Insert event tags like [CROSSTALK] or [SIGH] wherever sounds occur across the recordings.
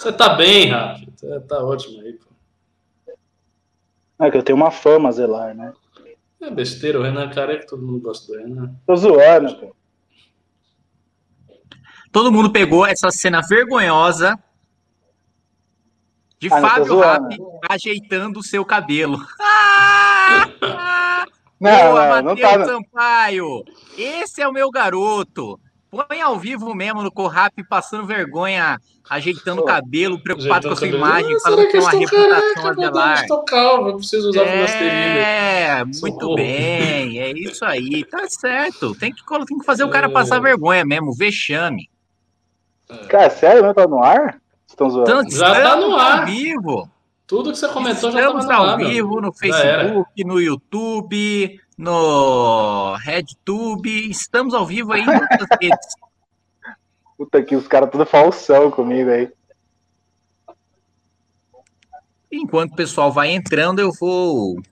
Você tá bem, Rafa. Tá, tá ótimo aí, pô. É que eu tenho uma fama a zelar, né? É besteira, o Renan Careca, todo mundo gosta do Renan. Tô zoando, pô. Todo mundo pegou essa cena vergonhosa de Ah, Fábio. Rapp ajeitando o seu cabelo. Ah! [LAUGHS] Não, Boa, não, não Matheus tá. não. Sampaio! Esse é o meu garoto. Põe ao vivo mesmo no Corrap passando vergonha, ajeitando o cabelo, preocupado com a sua imagem, cabelo. falando Ah, que tem uma reputação a calvo, eu preciso usar. É, muito Socorro. bem, é isso aí, tá certo. Tem que, tem que fazer o cara É. passar vergonha mesmo, vexame. Cara, sério, não tá no ar? Vocês estão zoando? Já tá estamos no ao ar. vivo. Tudo que você comentou já Estamos estava no ao ar, meu vivo amigo. no Já. Facebook, no YouTube, no RedTube. Estamos ao vivo aí em outras [LAUGHS] redes. Puta que os caras tudo falsão comigo aí. Enquanto o pessoal vai entrando, eu vou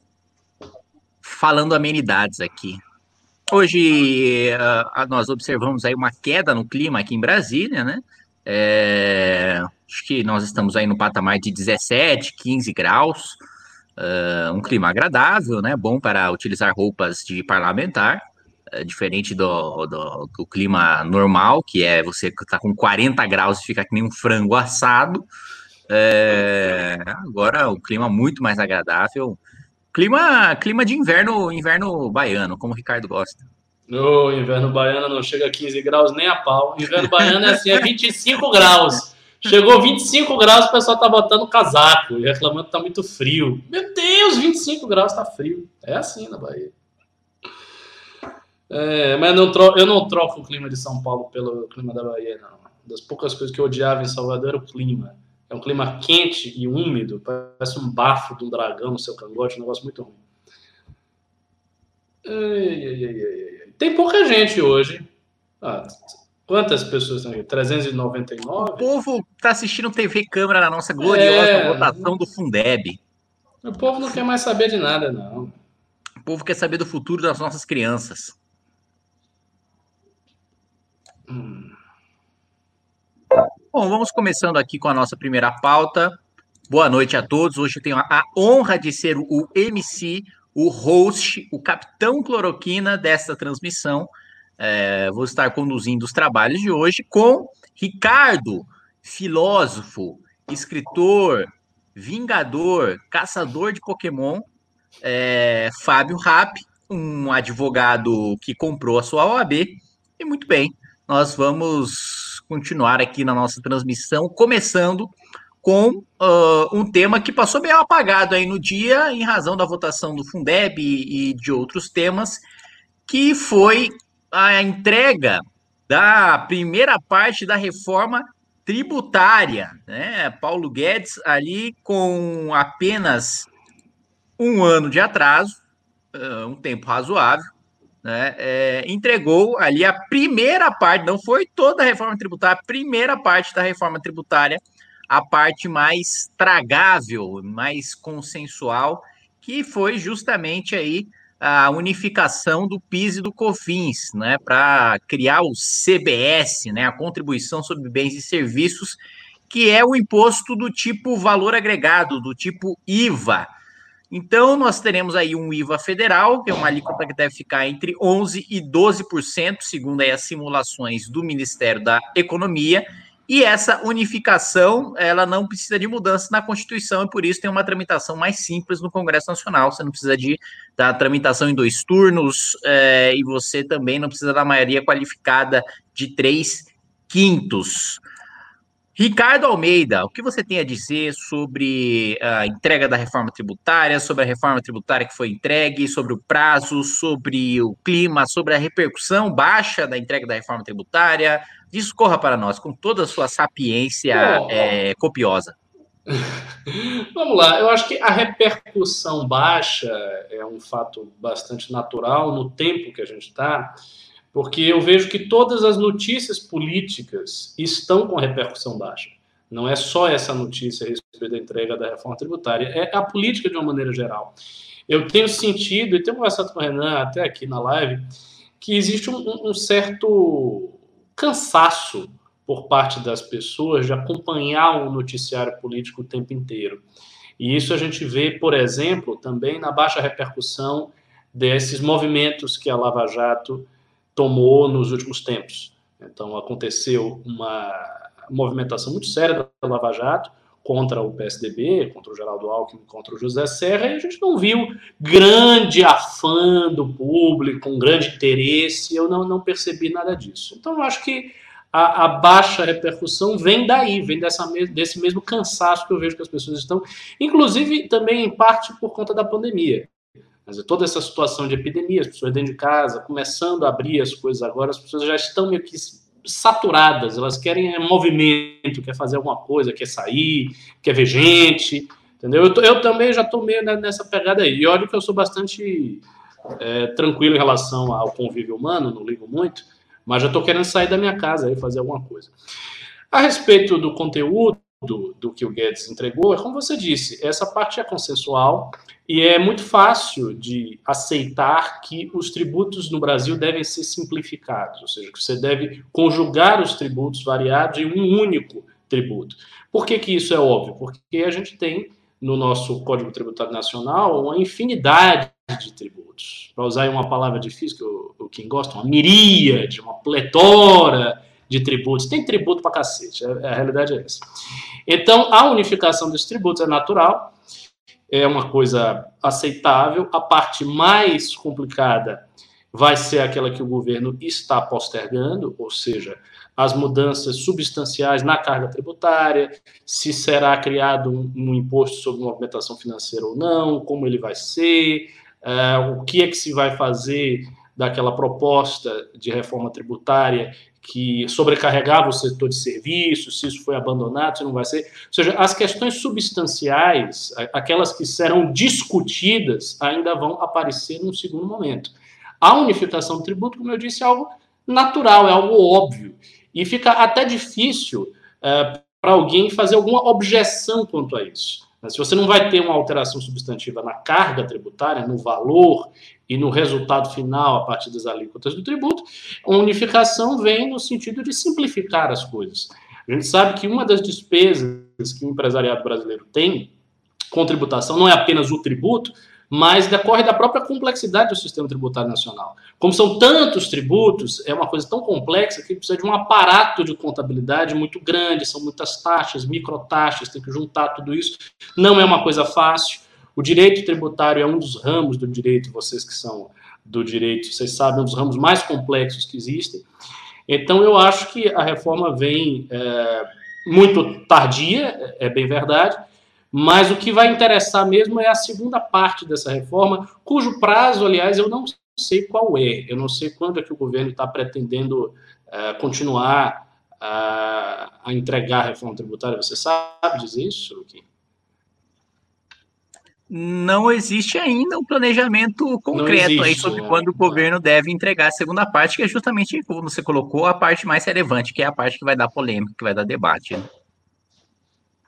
falando amenidades aqui. Hoje ah, nós observamos aí uma queda no clima aqui em Brasília, né? É, acho que nós estamos aí no patamar de 17, 15 graus. Ah, um clima agradável, né? Bom para utilizar roupas de parlamentar. é, diferente do, do, do clima normal, que é você tá com 40 graus e fica que nem um frango assado. É, agora o clima muito mais agradável. Clima, clima de inverno, inverno baiano, como o Ricardo gosta. No inverno baiano não chega a 15 graus nem a pau. Inverno baiano é assim, é 25 graus. Chegou 25 graus, o pessoal tá botando casaco reclamando que tá muito frio. Meu Deus, 25 graus tá frio. É assim na Bahia. É, mas não tro- eu não troco o clima de São Paulo pelo clima da Bahia, não. Das poucas coisas que eu odiava em Salvador era o clima. É um clima quente e úmido, parece um bafo de um dragão no seu cangote, um negócio muito ruim. Tem pouca gente hoje. Ah, quantas pessoas estão aqui? O 399? povo tá assistindo TV Câmara na nossa gloriosa É. votação do Fundeb. O povo não quer mais saber de nada, não. O povo quer saber do futuro das nossas crianças. Hum. Bom, vamos começando aqui com a nossa primeira pauta. Boa noite a todos. Hoje eu tenho a, a honra de ser o MC, o host, o capitão cloroquina desta transmissão. É, vou estar conduzindo os trabalhos de hoje com Ricardo, filósofo, escritor, vingador, caçador de Pokémon, é, Fábio Rapp, um advogado que comprou a sua OAB. E muito bem, nós vamos continuar aqui na nossa transmissão, começando com uh, um tema que passou meio apagado aí no dia, em razão da votação do Fundeb e, e de outros temas, que foi a entrega da primeira parte da reforma tributária, né? Paulo Guedes ali com apenas um ano de atraso, uh, um tempo razoável, né, é, entregou ali a primeira parte, não foi toda a reforma tributária, a primeira parte da reforma tributária, a parte mais tragável, mais consensual, que foi justamente aí a unificação do PIS e do COFINS, né, para criar o CBS, né, a contribuição sobre bens e serviços, que é o imposto do tipo valor agregado, do tipo IVA, então, nós teremos aí um IVA federal, que é uma alíquota que deve ficar entre 11% e 12%, segundo as simulações do Ministério da Economia, e essa unificação, ela não precisa de mudança na Constituição, e por isso tem uma tramitação mais simples no Congresso Nacional, você não precisa de da tramitação em dois turnos, é, e você também não precisa da maioria qualificada de três quintos. Ricardo Almeida, o que você tem a dizer sobre a entrega da reforma tributária, sobre a reforma tributária que foi entregue, sobre o prazo, sobre o clima, sobre a repercussão baixa da entrega da reforma tributária? Discorra para nós com toda a sua sapiência Bom, é, copiosa. [LAUGHS] Vamos lá, eu acho que a repercussão baixa é um fato bastante natural no tempo que a gente está, porque eu vejo que todas as notícias políticas estão com repercussão baixa. Não é só essa notícia a respeito da entrega da reforma tributária, é a política de uma maneira geral. Eu tenho sentido, e tenho conversado com o Renan até aqui na live, que existe um, um certo cansaço por parte das pessoas de acompanhar o noticiário político o tempo inteiro. E isso a gente vê, por exemplo, também na baixa repercussão desses movimentos que a Lava Jato tomou nos últimos tempos. Então, aconteceu uma movimentação muito séria da Lava Jato contra o PSDB, contra o Geraldo Alckmin, contra o José Serra, e a gente não viu grande afã do público, um grande interesse, eu não, não percebi nada disso. Então, eu acho que a, a, baixa repercussão vem daí, vem dessa, desse mesmo cansaço que eu vejo que as pessoas estão, inclusive também em parte por conta da pandemia. Toda essa situação de epidemia, as pessoas dentro de casa, começando a abrir as coisas agora, as pessoas já estão meio que saturadas, elas querem movimento, quer fazer alguma coisa, quer sair, quer ver gente, entendeu? Eu, eu também já estou meio nessa pegada aí. E olha que eu sou bastante é, tranquilo em relação ao convívio humano, não ligo muito, mas já estou querendo sair da minha casa e fazer alguma coisa. A respeito do conteúdo do, do que o Guedes entregou, é como você disse, essa parte é consensual e é muito fácil de aceitar que os tributos no Brasil devem ser simplificados, ou seja, que você deve conjugar os tributos variados em um único tributo. Por que, que isso é óbvio? Porque a gente tem no nosso Código Tributário Nacional uma infinidade de tributos. Para usar uma palavra difícil que o, Kim gosta, uma miríade, uma pletora de tributos. Tem tributo para cacete, a, a realidade é essa. Então, a unificação dos tributos é natural, é uma coisa aceitável. A parte mais complicada vai ser aquela que o governo está postergando, ou seja, as mudanças substanciais na carga tributária, se será criado um, um imposto sobre movimentação financeira ou não, como ele vai ser, uh, o que é que se vai fazer daquela proposta de reforma tributária que sobrecarregava o setor de serviços, se isso foi abandonado, se não vai ser. Ou seja, as questões substanciais, aquelas que serão discutidas, ainda vão aparecer num segundo momento. A unificação do tributo, como eu disse, é algo natural, é algo óbvio. E fica até difícil é, para alguém fazer alguma objeção quanto a isso. Se você não vai ter uma alteração substantiva na carga tributária, no valor e no resultado final a partir das alíquotas do tributo, a unificação vem no sentido de simplificar as coisas. A gente sabe que uma das despesas que o empresariado brasileiro tem com tributação não é apenas o tributo, mas decorre da própria complexidade do sistema tributário nacional. Como são tantos tributos, é uma coisa tão complexa que precisa de um aparato de contabilidade muito grande, são muitas taxas, microtaxas, tem que juntar tudo isso. Não é uma coisa fácil. O direito tributário é um dos ramos do direito, vocês que são do direito, vocês sabem, um dos ramos mais complexos que existem. Então, eu acho que a reforma vem é, muito tardia, é bem verdade, mas o que vai interessar mesmo é a segunda parte dessa reforma, cujo prazo, aliás, eu não sei qual é. Eu não sei quando é que o governo está pretendendo uh, continuar uh, a entregar a reforma tributária. Você sabe dizer isso, Kim? Não existe ainda um planejamento concreto existe, aí sobre é, quando o governo deve entregar a segunda parte, que é justamente como você colocou, a parte mais relevante, que é a parte que vai dar polêmica, que vai dar debate. Né?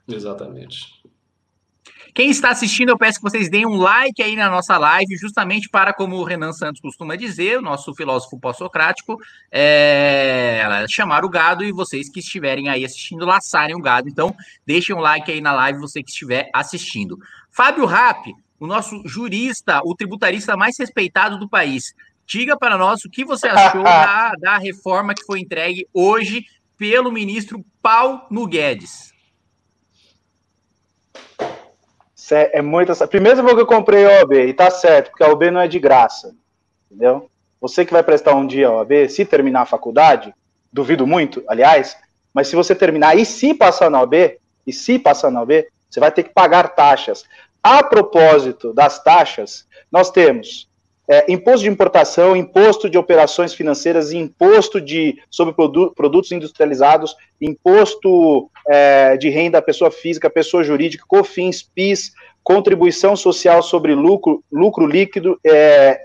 Exatamente. Quem está assistindo, eu peço que vocês deem um like aí na nossa live, justamente para, como o Renan Santos costuma dizer, o nosso filósofo pós-socrático, é... chamar o gado e vocês que estiverem aí assistindo, laçarem o gado. Então, deixem um like aí na live, você que estiver assistindo. Fábio Rapp, o nosso jurista, o tributarista mais respeitado do país. Diga para nós o que você achou [LAUGHS] da, da reforma que foi entregue hoje pelo ministro Paulo Guedes. É muito. Primeiro vou que eu comprei OAB, e tá certo, porque a OAB não é de graça. Entendeu? Você que vai prestar um dia a OAB, se terminar a faculdade, duvido muito, aliás, mas se você terminar e se passar na OAB, e se passar na OAB, você vai ter que pagar taxas. A propósito das taxas, nós temos é, imposto de importação, imposto de operações financeiras, imposto de sobre produ produtos industrializados, imposto é, de renda pessoa física, pessoa jurídica, COFINS, PIS, contribuição social sobre lucro, lucro líquido é,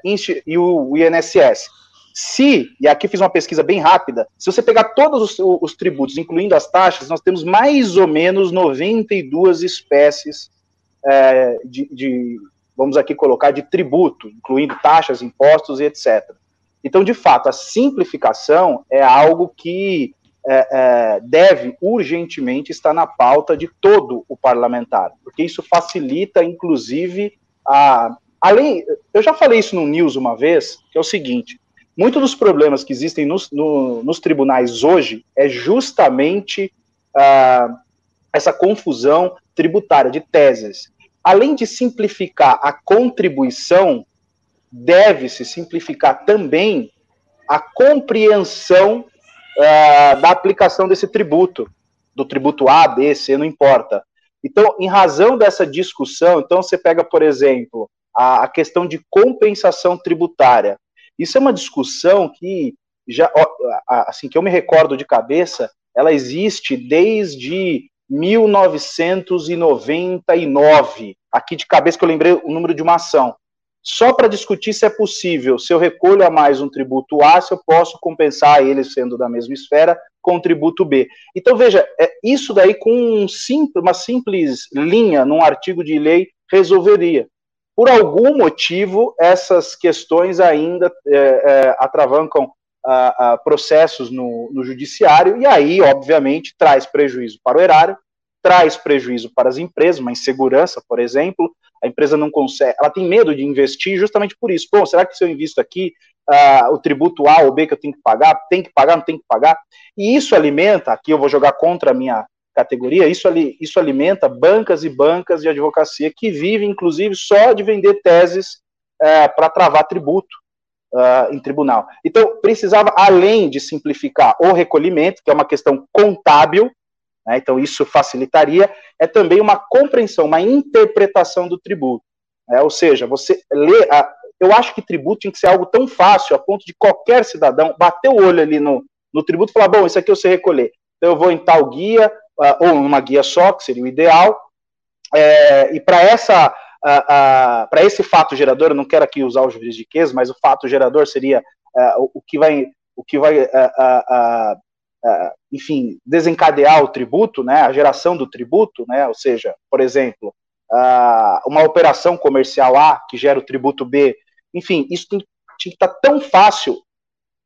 e o INSS. Se, e aqui fiz uma pesquisa bem rápida, se você pegar todos os, os tributos, incluindo as taxas, nós temos mais ou menos 92 espécies é, de, de vamos aqui colocar, de tributo, incluindo taxas, impostos e etc. Então, de fato, a simplificação é algo que é, é, deve urgentemente estar na pauta de todo o parlamentar, porque isso facilita, inclusive, a. Além, eu já falei isso no News uma vez, que é o seguinte: muitos dos problemas que existem nos, no, nos tribunais hoje é justamente uh, essa confusão tributária de teses. Além de simplificar a contribuição, deve-se simplificar também a compreensão uh, da aplicação desse tributo, do tributo A, B, C, não importa. Então, em razão dessa discussão, então você pega, por exemplo, a, a questão de compensação tributária. Isso é uma discussão que já, assim, que eu me recordo de cabeça, ela existe desde 1999. Aqui de cabeça que eu lembrei o número de uma ação. Só para discutir se é possível, se eu recolho a mais um tributo A, se eu posso compensar ele sendo da mesma esfera com o tributo B. Então, veja, é, isso daí com um simples, uma simples linha num artigo de lei resolveria. Por algum motivo, essas questões ainda é, é, atravancam a, a processos no, no judiciário, e aí, obviamente, traz prejuízo para o erário, traz prejuízo para as empresas, uma insegurança, por exemplo, a empresa não consegue, ela tem medo de investir justamente por isso. Bom, será que se eu invisto aqui, uh, o tributo A ou B que eu tenho que pagar, tem que pagar, não tem que pagar? E isso alimenta, aqui eu vou jogar contra a minha categoria, isso, ali, isso alimenta bancas e bancas de advocacia que vivem, inclusive, só de vender teses uh, para travar tributo uh, em tribunal. Então, precisava, além de simplificar o recolhimento, que é uma questão contábil, né, então isso facilitaria, é também uma compreensão, uma interpretação do tributo. Né, ou seja, você lê. A, eu acho que tributo tinha que ser algo tão fácil a ponto de qualquer cidadão bater o olho ali no, no tributo e falar: bom, isso aqui eu sei recolher. Então eu vou em tal guia, uh, ou numa guia só, que seria o ideal. É, e para essa para esse fato gerador, eu não quero aqui usar o juridiquês, mas o fato gerador seria uh, o, que vai, o que vai enfim, desencadear o tributo, né, a geração do tributo, né, ou seja, por exemplo, uma operação comercial A que gera o tributo B, enfim, isso tem, que estar tão fácil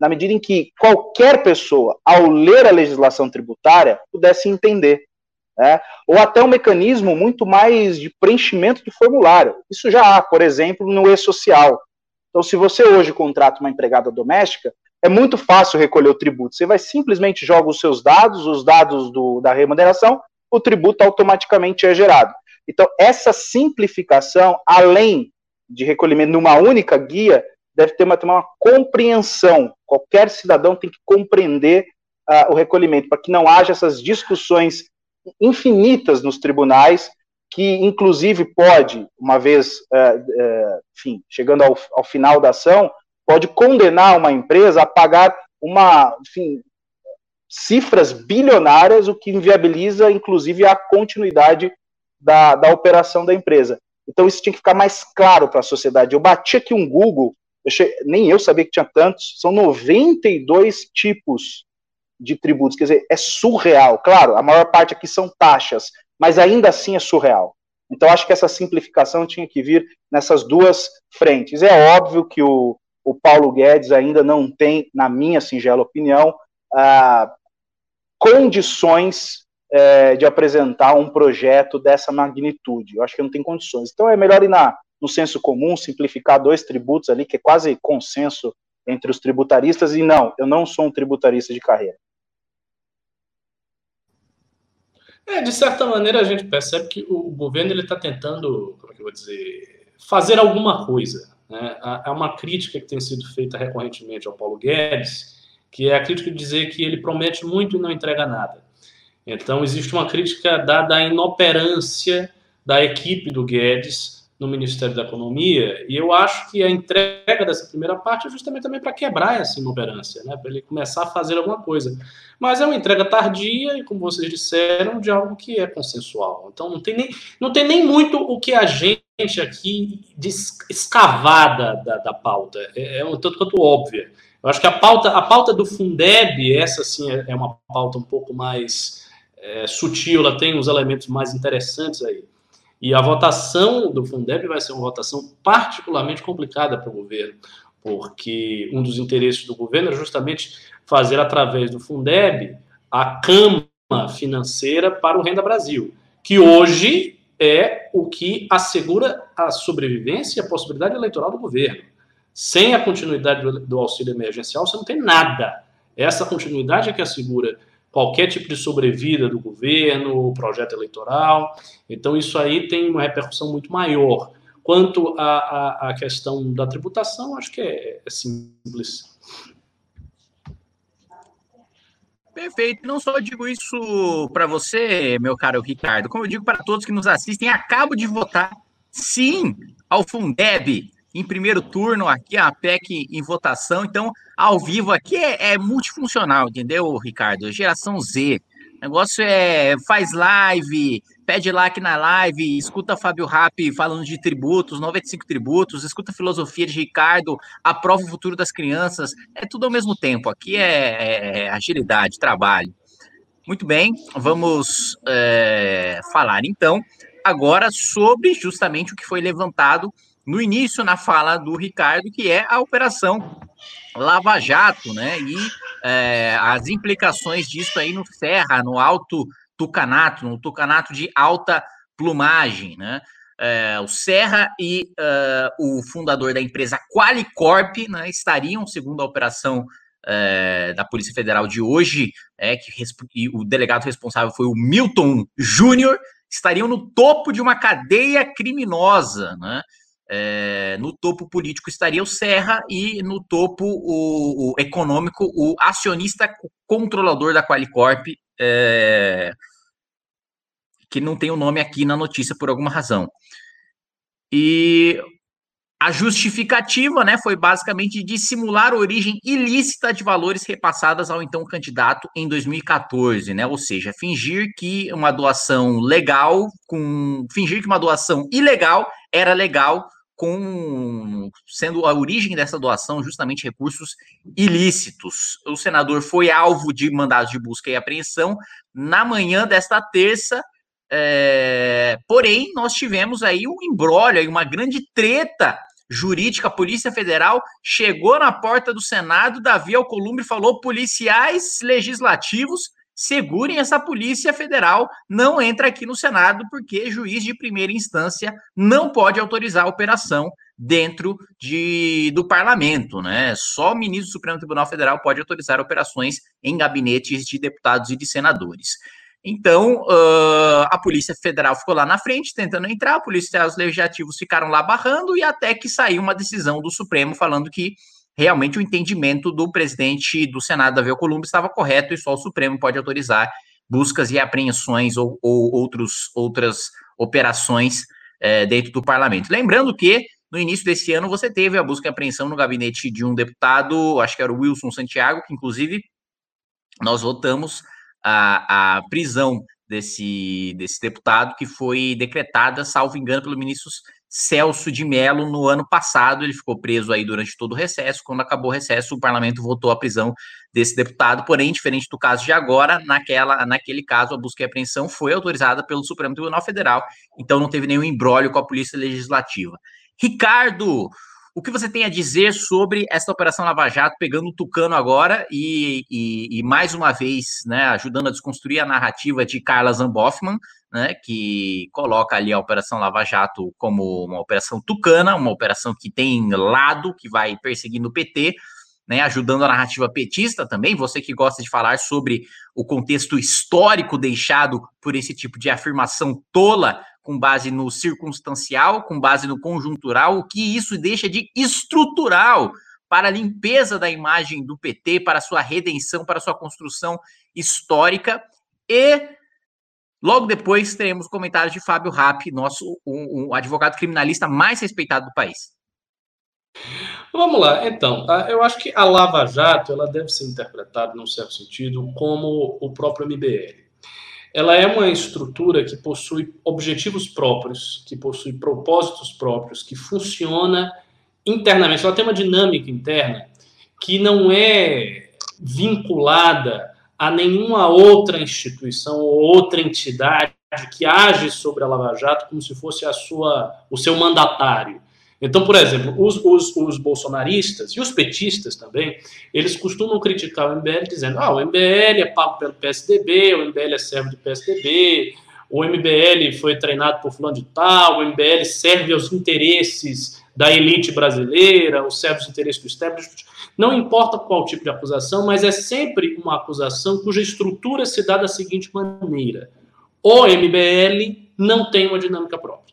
na medida em que qualquer pessoa, ao ler a legislação tributária, pudesse entender né? ou até um mecanismo muito mais de preenchimento de formulário. Isso já há, por exemplo, no e-social. Então, se você hoje contrata uma empregada doméstica, é muito fácil recolher o tributo. Você vai simplesmente joga os seus dados, os dados do, da remuneração, o tributo automaticamente é gerado. Então, essa simplificação, além de recolhimento numa única guia, deve ter uma, uma compreensão. Qualquer cidadão tem que compreender uh, o recolhimento, para que não haja essas discussões infinitas nos tribunais, que inclusive pode, uma vez, é, é, enfim, chegando ao, ao final da ação, pode condenar uma empresa a pagar uma, enfim, cifras bilionárias, o que inviabiliza, inclusive, a continuidade da, da operação da empresa. Então, isso tinha que ficar mais claro para a sociedade. Eu bati aqui um Google, eu nem eu sabia que tinha tantos, são 92 tipos de tributos. Quer dizer, é surreal. Claro, a maior parte aqui são taxas, mas ainda assim é surreal. Então, acho que essa simplificação tinha que vir nessas duas frentes. É óbvio que o, o Paulo Guedes ainda não tem, na minha singela opinião, ah, condições é, de apresentar um projeto dessa magnitude. Eu acho que não tem condições. Então, é melhor ir na, no senso comum, simplificar dois tributos ali, que é quase consenso entre os tributaristas, e não, eu não sou um tributarista de carreira. É, de certa maneira a gente percebe que o governo ele está tentando, como é que eu vou dizer, fazer alguma coisa. Né? Há uma crítica que tem sido feita recorrentemente ao Paulo Guedes, que é a crítica de dizer que ele promete muito e não entrega nada. Então existe uma crítica dada à inoperância da equipe do Guedes no Ministério da Economia, e eu acho que a entrega dessa primeira parte é justamente também para quebrar essa inoperância, né, para ele começar a fazer alguma coisa. Mas é uma entrega tardia e, como vocês disseram, de algo que é consensual. Então não tem nem, não tem nem muito o que a gente aqui escavar da, da, da pauta, é, é um tanto quanto óbvia. Eu acho que a pauta, a pauta do Fundeb, essa sim é, é uma pauta um pouco mais é, sutil, ela tem uns elementos mais interessantes aí. E a votação do Fundeb vai ser uma votação particularmente complicada para o governo, porque um dos interesses do governo é justamente fazer, através do Fundeb, a cama financeira para o Renda Brasil, que hoje é o que assegura a sobrevivência e a possibilidade eleitoral do governo. Sem a continuidade do, auxílio emergencial, você não tem nada. Essa continuidade é que assegura qualquer tipo de sobrevida do governo, projeto eleitoral. Então, isso aí tem uma repercussão muito maior. Quanto à, à, à questão da tributação, acho que é, é simples. Perfeito. Não só digo isso para você, meu caro Ricardo, como eu digo para todos que nos assistem, acabo de votar sim ao Fundeb em primeiro turno aqui, a PEC em votação. Então, ao vivo aqui é, é multifuncional, entendeu, Ricardo? Geração Z. O negócio é faz live, pede like na live, escuta Fábio Rap falando de tributos, 95 tributos, escuta filosofia de Ricardo, aprova o futuro das crianças. É tudo ao mesmo tempo. Aqui é, é agilidade, trabalho. Muito bem, vamos é, falar então agora sobre justamente o que foi levantado no início na fala do Ricardo, que é a operação Lava Jato, né? E é, as implicações disso aí no Serra, no Alto Tucanato, no Tucanato de alta plumagem, né? É, o Serra e uh, o fundador da empresa Qualicorp né, estariam, segundo a operação é, da Polícia Federal de hoje, é, que o delegado responsável foi o Milton Júnior, estariam no topo de uma cadeia criminosa, né? É, no topo político estaria o Serra e no topo o, o econômico o acionista controlador da Qualicorp, é, que não tem o nome aqui na notícia por alguma razão. E a justificativa, né, foi basicamente de simular a origem ilícita de valores repassadas ao então candidato em 2014, né? Ou seja, fingir que uma doação legal com fingir que uma doação ilegal era legal com sendo a origem dessa doação justamente recursos ilícitos. O senador foi alvo de mandados de busca e apreensão na manhã desta terça. É, porém, nós tivemos aí um embrólio, uma grande treta jurídica. A Polícia Federal chegou na porta do Senado, Davi Alcolumbre falou: policiais legislativos segurem essa Polícia Federal, não entra aqui no Senado, porque juiz de primeira instância não pode autorizar a operação dentro de, do parlamento, né? Só o ministro do Supremo Tribunal Federal pode autorizar operações em gabinetes de deputados e de senadores. Então, uh, a Polícia Federal ficou lá na frente tentando entrar, policiais legislativos ficaram lá barrando e até que saiu uma decisão do Supremo falando que realmente o entendimento do presidente do Senado, Davi Alcolumbre, estava correto e só o Supremo pode autorizar buscas e apreensões ou, ou outros, outras operações é, dentro do parlamento. Lembrando que no início desse ano você teve a busca e apreensão no gabinete de um deputado, acho que era o Wilson Santiago, que inclusive nós votamos a, a prisão desse, desse deputado, que foi decretada, salvo engano, pelo ministro Celso de Mello no ano passado. Ele ficou preso aí durante todo o recesso. Quando acabou o recesso, o parlamento votou a prisão desse deputado. Porém, diferente do caso de agora, naquela, naquele caso, a busca e apreensão foi autorizada pelo Supremo Tribunal Federal. Então, não teve nenhum embrólio com a Polícia Legislativa. Ricardo, o que você tem a dizer sobre essa Operação Lava Jato, pegando o Tucano agora e, e, e mais uma vez, né, ajudando a desconstruir a narrativa de Carla Zamboffman, né, que coloca ali a Operação Lava Jato como uma operação tucana, uma operação que tem lado, que vai perseguindo o PT, né, ajudando a narrativa petista também. Você que gosta de falar sobre o contexto histórico deixado por esse tipo de afirmação tola com base no circunstancial, com base no conjuntural, o que isso deixa de estrutural para a limpeza da imagem do PT, para sua redenção, para sua construção histórica. E logo depois teremos comentários de Fábio Rapp, nosso um, um advogado criminalista mais respeitado do país. Vamos lá, então. Eu acho que a Lava Jato ela deve ser interpretada, num certo sentido, como o próprio MBL ela é uma estrutura que possui objetivos próprios, que possui propósitos próprios, que funciona internamente. Ela tem uma dinâmica interna que não é vinculada a nenhuma outra instituição ou outra entidade que age sobre a Lava Jato como se fosse a sua, o seu mandatário. Então, por exemplo, os, os, os, bolsonaristas e os petistas também, eles costumam criticar o MBL dizendo: ah, o MBL é pago pelo PSDB, o MBL é servo do PSDB, o MBL foi treinado por fulano de tal, o MBL serve aos interesses da elite brasileira, ou serve aos interesses do establishment. Não importa qual tipo de acusação, mas é sempre uma acusação cuja estrutura se dá da seguinte maneira: o MBL não tem uma dinâmica própria.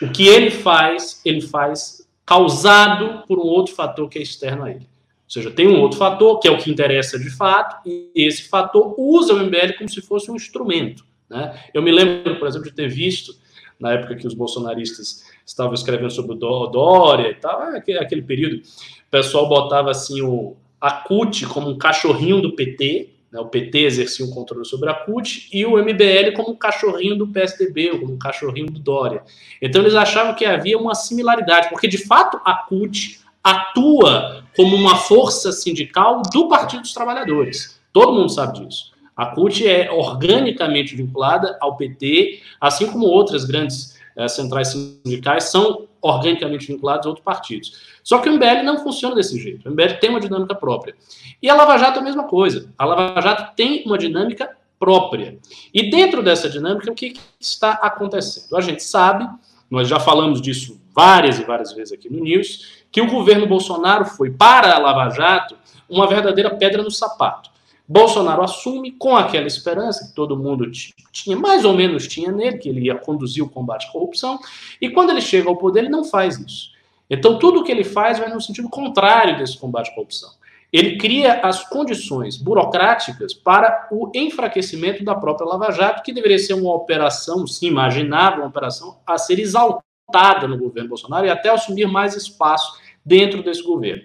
O que ele faz, ele faz causado por um outro fator que é externo a ele. Ou seja, tem um outro fator, que é o que interessa de fato, e esse fator usa o MBL como se fosse um instrumento. Né? Eu me lembro, por exemplo, de ter visto, na época que os bolsonaristas estavam escrevendo sobre o Dória e tal, ah, aquele período, o pessoal botava assim o, a CUT como um cachorrinho do PT, né, o PT exercia um controle sobre a CUT e o MBL como um cachorrinho do PSDB, como um cachorrinho do Dória. Então eles achavam que havia uma similaridade, porque de fato a CUT atua como uma força sindical do Partido dos Trabalhadores. Todo mundo sabe disso. A CUT é organicamente vinculada ao PT, assim como outras grandes eh, centrais sindicais são organicamente vinculados a outros partidos. Só que o MBL não funciona desse jeito. O MBL tem uma dinâmica própria. E a Lava Jato é a mesma coisa. A Lava Jato tem uma dinâmica própria. E dentro dessa dinâmica, o que está acontecendo? A gente sabe, nós já falamos disso várias e várias vezes aqui no News, que o governo Bolsonaro foi para a Lava Jato uma verdadeira pedra no sapato. Bolsonaro assume com aquela esperança que todo mundo tinha, mais ou menos tinha nele, que ele ia conduzir o combate à corrupção, e quando ele chega ao poder, ele não faz isso. Então, tudo o que ele faz vai no sentido contrário desse combate à corrupção. Ele cria as condições burocráticas para o enfraquecimento da própria Lava Jato, que deveria ser uma operação, se imaginava uma operação a ser exaltada no governo Bolsonaro e até assumir mais espaço dentro desse governo.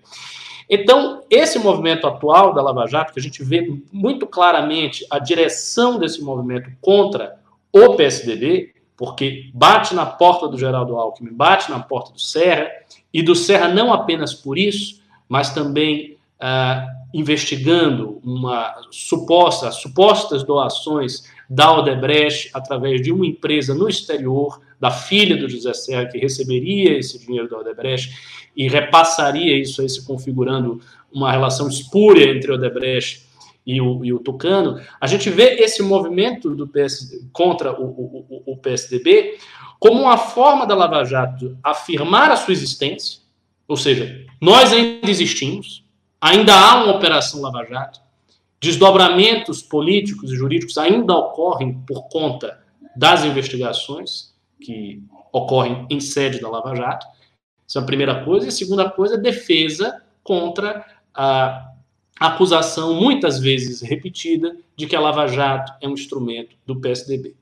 Então, esse movimento atual da Lava Jato, que a gente vê muito claramente a direção desse movimento contra o PSDB, porque bate na porta do Geraldo Alckmin, bate na porta do Serra, e do Serra não apenas por isso, mas também uh, investigando uma suposta, supostas doações da Odebrecht através de uma empresa no exterior, da filha do José Serra, que receberia esse dinheiro da Odebrecht e repassaria isso aí, se configurando uma relação espúria entre Odebrecht e o, e o Tucano, a gente vê esse movimento do PS, contra o, o, o, PSDB como uma forma da Lava Jato afirmar a sua existência, ou seja, nós ainda existimos, ainda há uma operação Lava Jato, desdobramentos políticos e jurídicos ainda ocorrem por conta das investigações que ocorrem em sede da Lava Jato. Essa é a primeira coisa. E a segunda coisa, defesa contra a acusação, muitas vezes repetida, de que a Lava Jato é um instrumento do PSDB.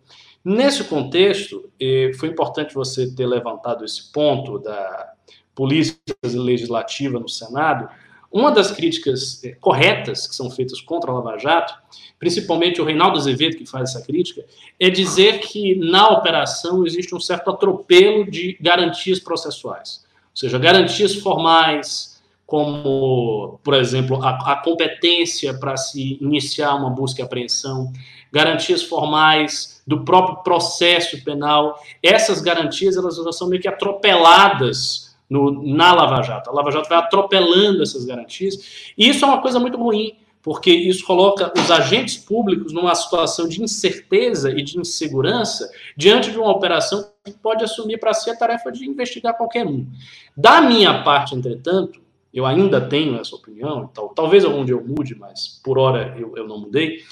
Nesse contexto, foi importante você ter levantado esse ponto da polícia legislativa no Senado, uma das críticas é, corretas que são feitas contra a Lava Jato, principalmente o Reinaldo Azevedo que faz essa crítica, é dizer que na operação existe um certo atropelo de garantias processuais. Ou seja, garantias formais, como, por exemplo, a, a competência para se iniciar uma busca e apreensão, garantias formais do próprio processo penal, essas garantias elas são meio que atropeladas no, na Lava Jato. A Lava Jato vai atropelando essas garantias, e isso é uma coisa muito ruim, porque isso coloca os agentes públicos numa situação de incerteza e de insegurança diante de uma operação que pode assumir para si a tarefa de investigar qualquer um. Da minha parte, entretanto, eu ainda tenho essa opinião, tal, talvez algum dia eu mude, mas por hora eu, eu não mudei.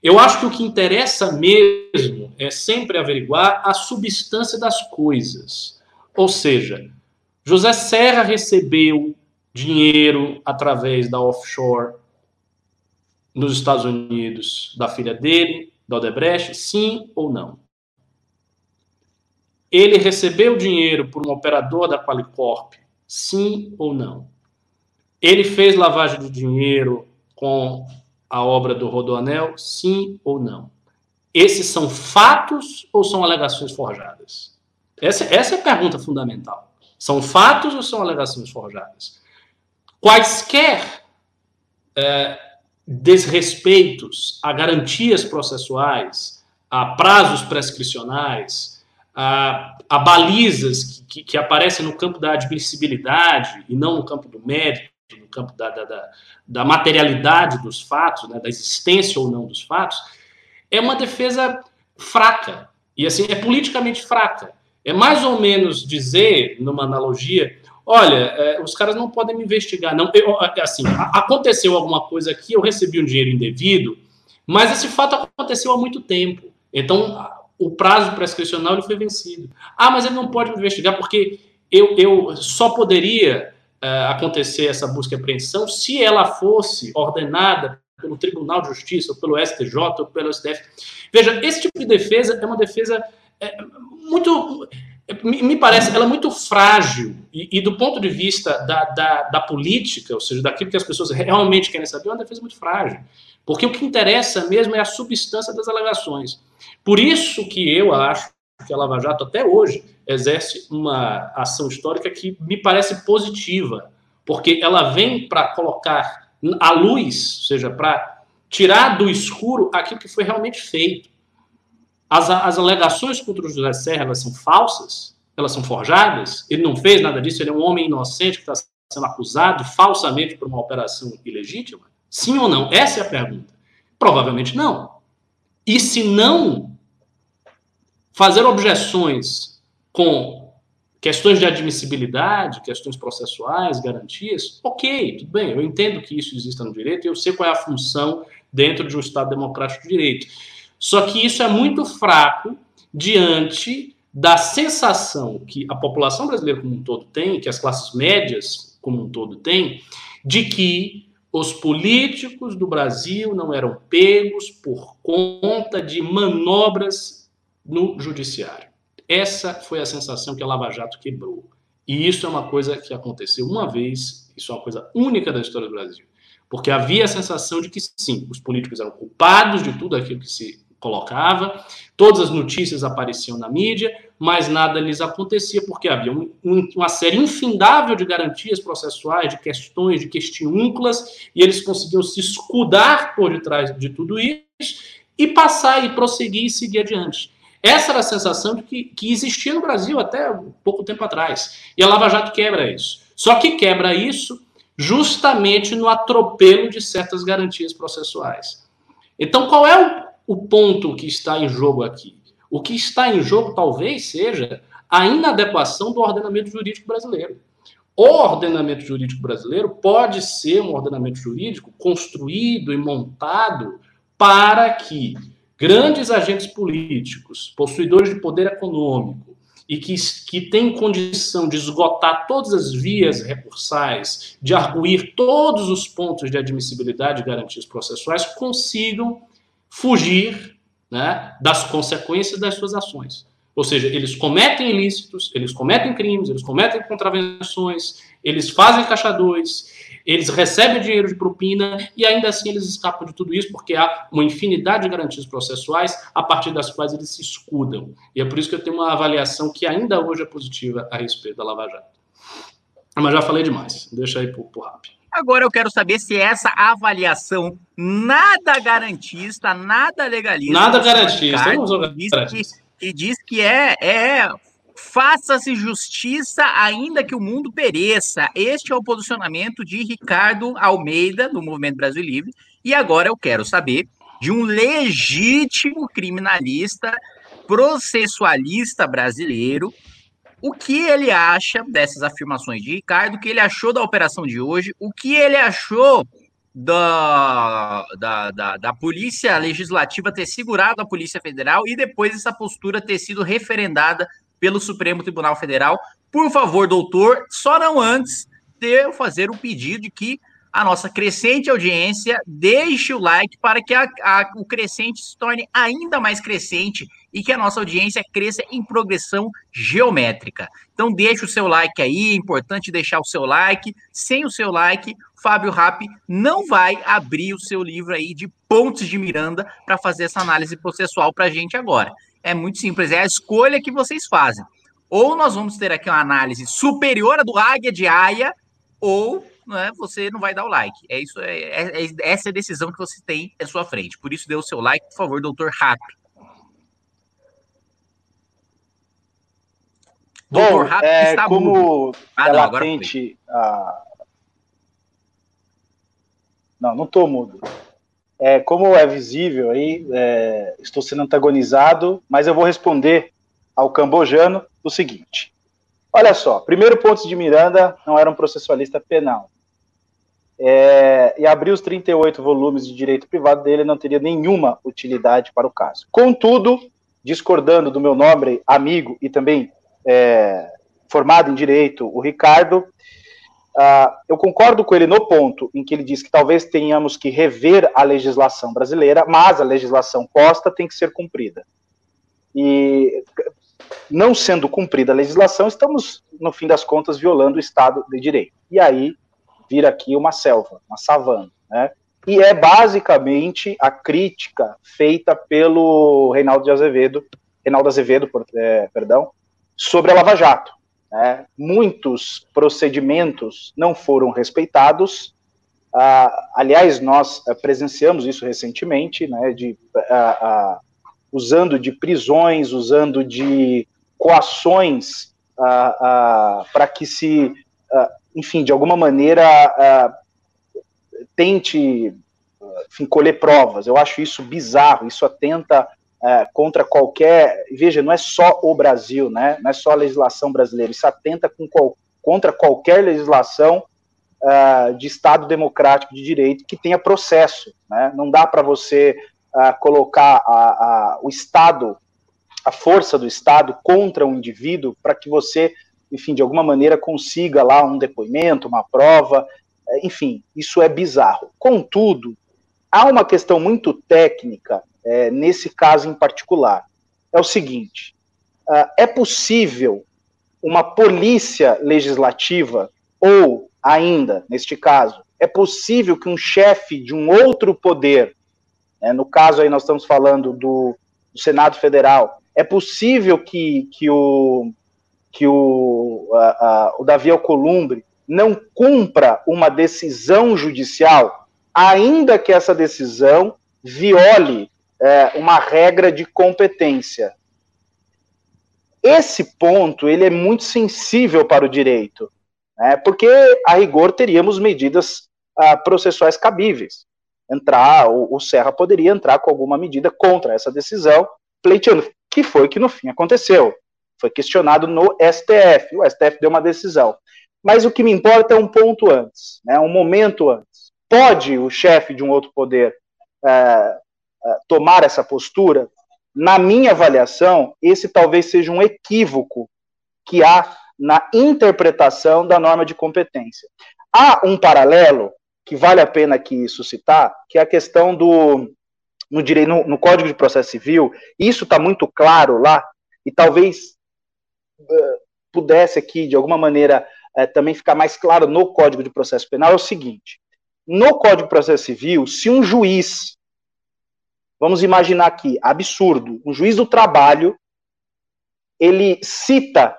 Eu acho que o que interessa mesmo é sempre averiguar a substância das coisas. Ou seja, José Serra recebeu dinheiro através da offshore nos Estados Unidos da filha dele, da Odebrecht, sim ou não? Ele recebeu dinheiro por um operador da Qualicorp, sim ou não? Ele fez lavagem de dinheiro com a obra do Rodoanel, sim ou não? Esses são fatos ou são alegações forjadas? Essa, essa é a pergunta fundamental. São fatos ou são alegações forjadas? Quaisquer é, desrespeitos a garantias processuais, a prazos prescricionais, a, a balizas que, que, aparecem no campo da admissibilidade e não no campo do mérito, no campo da, da, da, da materialidade dos fatos, né, da existência ou não dos fatos, é uma defesa fraca. E assim, é politicamente fraca. É mais ou menos dizer, numa analogia, olha, é, os caras não podem me investigar. Não, eu, assim, aconteceu alguma coisa aqui, eu recebi um dinheiro indevido, mas esse fato aconteceu há muito tempo. Então, o prazo prescricional ele foi vencido. Ah, mas ele não pode me investigar porque eu, eu só poderia uh, acontecer essa busca e apreensão se ela fosse ordenada pelo Tribunal de Justiça, ou pelo STJ, ou pelo STF. Veja, esse tipo de defesa é uma defesa é, muito me parece, ela é muito frágil e, e do ponto de vista da, da, da, política, ou seja, daquilo que as pessoas realmente querem saber, é uma defesa muito frágil. Porque o que interessa mesmo é a substância das alegações. Por isso que eu acho que a Lava Jato, até hoje, exerce uma ação histórica que me parece positiva, porque ela vem para colocar à luz, ou seja, para tirar do escuro aquilo que foi realmente feito. As, as alegações contra o José Serra elas são falsas, elas são forjadas, ele não fez nada disso, ele é um homem inocente que está sendo acusado falsamente por uma operação ilegítima? Sim ou não? Essa é a pergunta. Provavelmente não. E se não, fazer objeções com questões de admissibilidade, questões processuais, garantias, ok, tudo bem, eu entendo que isso exista no direito e eu sei qual é a função dentro de um Estado democrático de direito. Só que isso é muito fraco diante da sensação que a população brasileira como um todo tem, que as classes médias como um todo têm, de que os políticos do Brasil não eram pegos por conta de manobras no judiciário. Essa foi a sensação que a Lava Jato quebrou. E isso é uma coisa que aconteceu uma vez, isso é uma coisa única da história do Brasil. Porque havia a sensação de que, sim, os políticos eram culpados de tudo aquilo que se colocava, todas as notícias apareciam na mídia, mas nada lhes acontecia, porque havia um, um, uma série infindável de garantias processuais, de questões, de questiúnculas, e eles conseguiam se escudar por detrás de tudo isso e passar e prosseguir e seguir adiante. Essa era a sensação de que, que existia no Brasil até pouco tempo atrás. E a Lava Jato quebra isso. Só que quebra isso justamente no atropelo de certas garantias processuais. Então, qual é o o ponto que está em jogo aqui? O que está em jogo talvez seja a inadequação do ordenamento jurídico brasileiro. O ordenamento jurídico brasileiro pode ser um ordenamento jurídico construído e montado para que grandes agentes políticos, possuidores de poder econômico, e que, que têm condição de esgotar todas as vias recursais, de arguir todos os pontos de admissibilidade e garantias processuais, consigam fugir né, das consequências das suas ações. Ou seja, eles cometem ilícitos, eles cometem crimes, eles cometem contravenções, eles fazem caixa dois, eles recebem dinheiro de propina e ainda assim eles escapam de tudo isso porque há uma infinidade de garantias processuais a partir das quais eles se escudam. E é por isso que eu tenho uma avaliação que ainda hoje é positiva a respeito da Lava Jato. Mas já falei demais, deixa aí pro, pro rápido. Agora eu quero saber se essa avaliação nada garantista, nada legalista. Nada garantista, diz que, e diz que é, é faça-se justiça ainda que o mundo pereça. Este é o posicionamento de Ricardo Almeida, do Movimento Brasil Livre. E agora eu quero saber de um legítimo criminalista processualista brasileiro o que ele acha dessas afirmações de Ricardo, o que ele achou da operação de hoje, o que ele achou da, da, da, da, Polícia Legislativa ter segurado a Polícia Federal e depois essa postura ter sido referendada pelo Supremo Tribunal Federal. Por favor, doutor, só não antes de eu fazer o pedido de que a nossa crescente audiência deixe o like para que a, a, o crescente se torne ainda mais crescente e que a nossa audiência cresça em progressão geométrica. Então deixe o seu like aí, é importante deixar o seu like. Sem o seu like, Fábio Rapp não vai abrir o seu livro aí de Pontes de Miranda para fazer essa análise processual para a gente agora. É muito simples, é a escolha que vocês fazem. Ou nós vamos ter aqui uma análise superior à do Águia de Aia, ou né, você não vai dar o like. É isso, é, é, é, essa é a decisão que você tem à sua frente. Por isso, dê o seu like, por favor, doutor Rapp. Bom, é, como ah, é não, latente a... Não, não estou mudo. É, como é visível aí, é, estou sendo antagonizado, mas eu vou responder ao cambojano o seguinte. Olha só, primeiro Pontes de Miranda não era um processualista penal. É, e abrir os 38 volumes de direito privado dele não teria nenhuma utilidade para o caso. Contudo, discordando do meu nobre amigo e também é, formado em direito, o Ricardo, uh, eu concordo com ele no ponto em que ele diz que talvez tenhamos que rever a legislação brasileira, mas a legislação posta tem que ser cumprida. E não sendo cumprida a legislação, estamos, no fim das contas, violando o Estado de Direito. E aí vira aqui uma selva, uma savana, né? E é basicamente a crítica feita pelo Reinaldo de Azevedo, Reinaldo Azevedo, é, perdão, sobre a Lava Jato. Né? Muitos procedimentos não foram respeitados. Ah, aliás, nós eh, presenciamos isso recentemente, né, de, ah, ah, usando de prisões, usando de coações para que se, enfim, de alguma maneira tente enfim, colher provas. Eu acho isso bizarro, isso atenta é, contra qualquer. Veja, não é só o Brasil, né? não é só a legislação brasileira, isso atenta com qual, contra qualquer legislação uh, de Estado democrático de direito que tenha processo. Né? Não dá para você uh, colocar a, a, o Estado, a força do Estado contra um indivíduo para que você, enfim, de alguma maneira consiga lá um depoimento, uma prova. Enfim, isso é bizarro. Contudo, há uma questão muito técnica é, nesse caso em particular. É o seguinte: uh, é possível uma polícia legislativa, ou ainda, neste caso, é possível que um chefe de um outro poder, né, no caso aí nós estamos falando do, do Senado Federal, é possível que, que o, que o, uh, uh, o Davi Alcolumbre não cumpra uma decisão judicial, ainda que essa decisão viole é, uma regra de competência. Esse ponto ele é muito sensível para o direito, né, porque a rigor teríamos medidas ah, processuais cabíveis. Entrar, o, o Serra poderia entrar com alguma medida contra essa decisão, pleiteando, que foi que no fim aconteceu. Foi questionado no STF, o STF deu uma decisão. Mas o que me importa é um ponto antes, né, um momento antes. Pode o chefe de um outro poder eh, tomar essa postura, na minha avaliação, esse talvez seja um equívoco que há na interpretação da norma de competência. Há um paralelo que vale a pena aqui suscitar, que é a questão do no, direito, no, no Código de Processo Civil, isso está muito claro lá, e talvez uh, pudesse aqui, de alguma maneira, uh, também ficar mais claro no Código de Processo Penal, é o seguinte: no Código de Processo Civil, se um juiz Vamos imaginar aqui, absurdo. Um juiz do trabalho, ele cita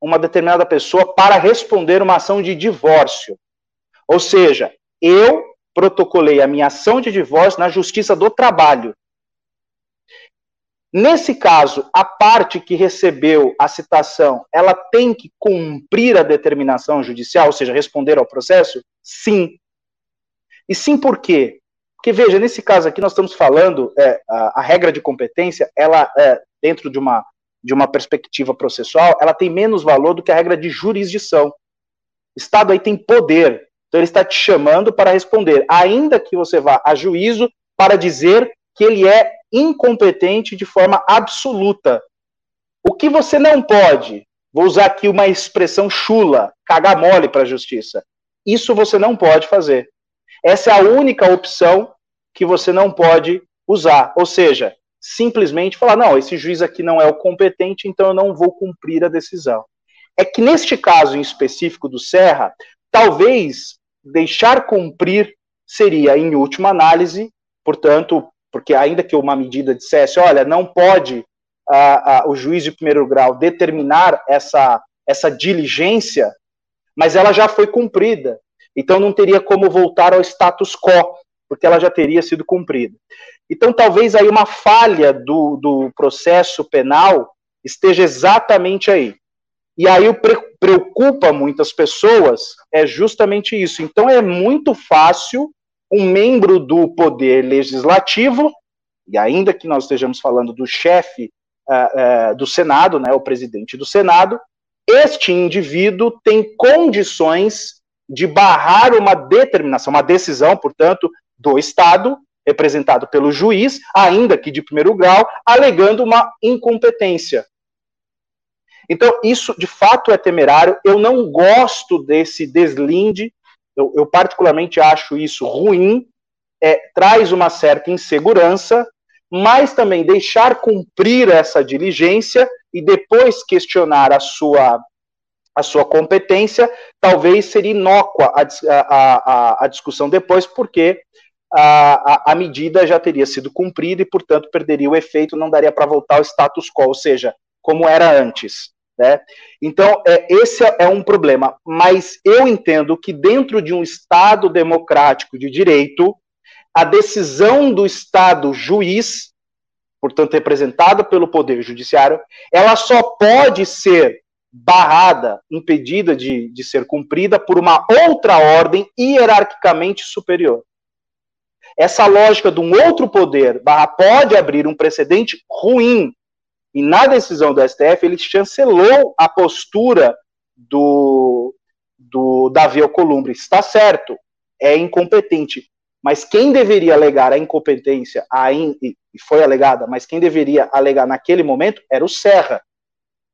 uma determinada pessoa para responder uma ação de divórcio. Ou seja, eu protocolei a minha ação de divórcio na Justiça do Trabalho. Nesse caso, a parte que recebeu a citação, ela tem que cumprir a determinação judicial, ou seja, responder ao processo? Sim. E sim por quê? Porque, veja, nesse caso aqui nós estamos falando, é, a, a, regra de competência, ela, é, dentro de uma, de uma perspectiva processual, ela tem menos valor do que a regra de jurisdição. O Estado aí tem poder, então ele está te chamando para responder, ainda que você vá a juízo para dizer que ele é incompetente de forma absoluta. O que você não pode, vou usar aqui uma expressão chula, cagar mole para a justiça. Isso você não pode fazer. Essa é a única opção que você não pode usar. Ou seja, simplesmente falar: não, esse juiz aqui não é o competente, então eu não vou cumprir a decisão. É que neste caso em específico do Serra, talvez deixar cumprir seria, em última análise, portanto, porque ainda que uma medida dissesse: olha, não pode o juiz de primeiro grau determinar essa, essa diligência, mas ela já foi cumprida. Então não teria como voltar ao status quo, porque ela já teria sido cumprida. Então talvez aí uma falha do, do processo penal esteja exatamente aí. E aí o pre preocupa muitas pessoas é justamente isso. Então é muito fácil um membro do poder legislativo, e ainda que nós estejamos falando do chefe uh, uh, do Senado, né, o presidente do Senado, este indivíduo tem condições de barrar uma determinação, uma decisão, portanto, do Estado, representado pelo juiz, ainda que de primeiro grau, alegando uma incompetência. Então, isso de fato é temerário. Eu não gosto desse deslinde, eu, eu particularmente acho isso ruim, é, traz uma certa insegurança, mas também deixar cumprir essa diligência e depois questionar a sua, a sua competência, talvez seria inócua a, a, a, a discussão depois, porque a, a, medida já teria sido cumprida e, portanto, perderia o efeito, não daria para voltar ao status quo, ou seja, como era antes. Né? Então, é, esse é um problema. Mas eu entendo que, dentro de um Estado democrático de direito, a decisão do Estado juiz, portanto, representada pelo Poder Judiciário, ela só pode ser barrada, impedida de, de ser cumprida por uma outra ordem hierarquicamente superior. Essa lógica de um outro poder barra pode abrir um precedente ruim e na decisão do STF, ele chancelou a postura do, do Davi Alcolumbre. Está certo, é incompetente. Mas quem deveria alegar a incompetência, a in, e foi alegada, mas quem deveria alegar naquele momento era o Serra.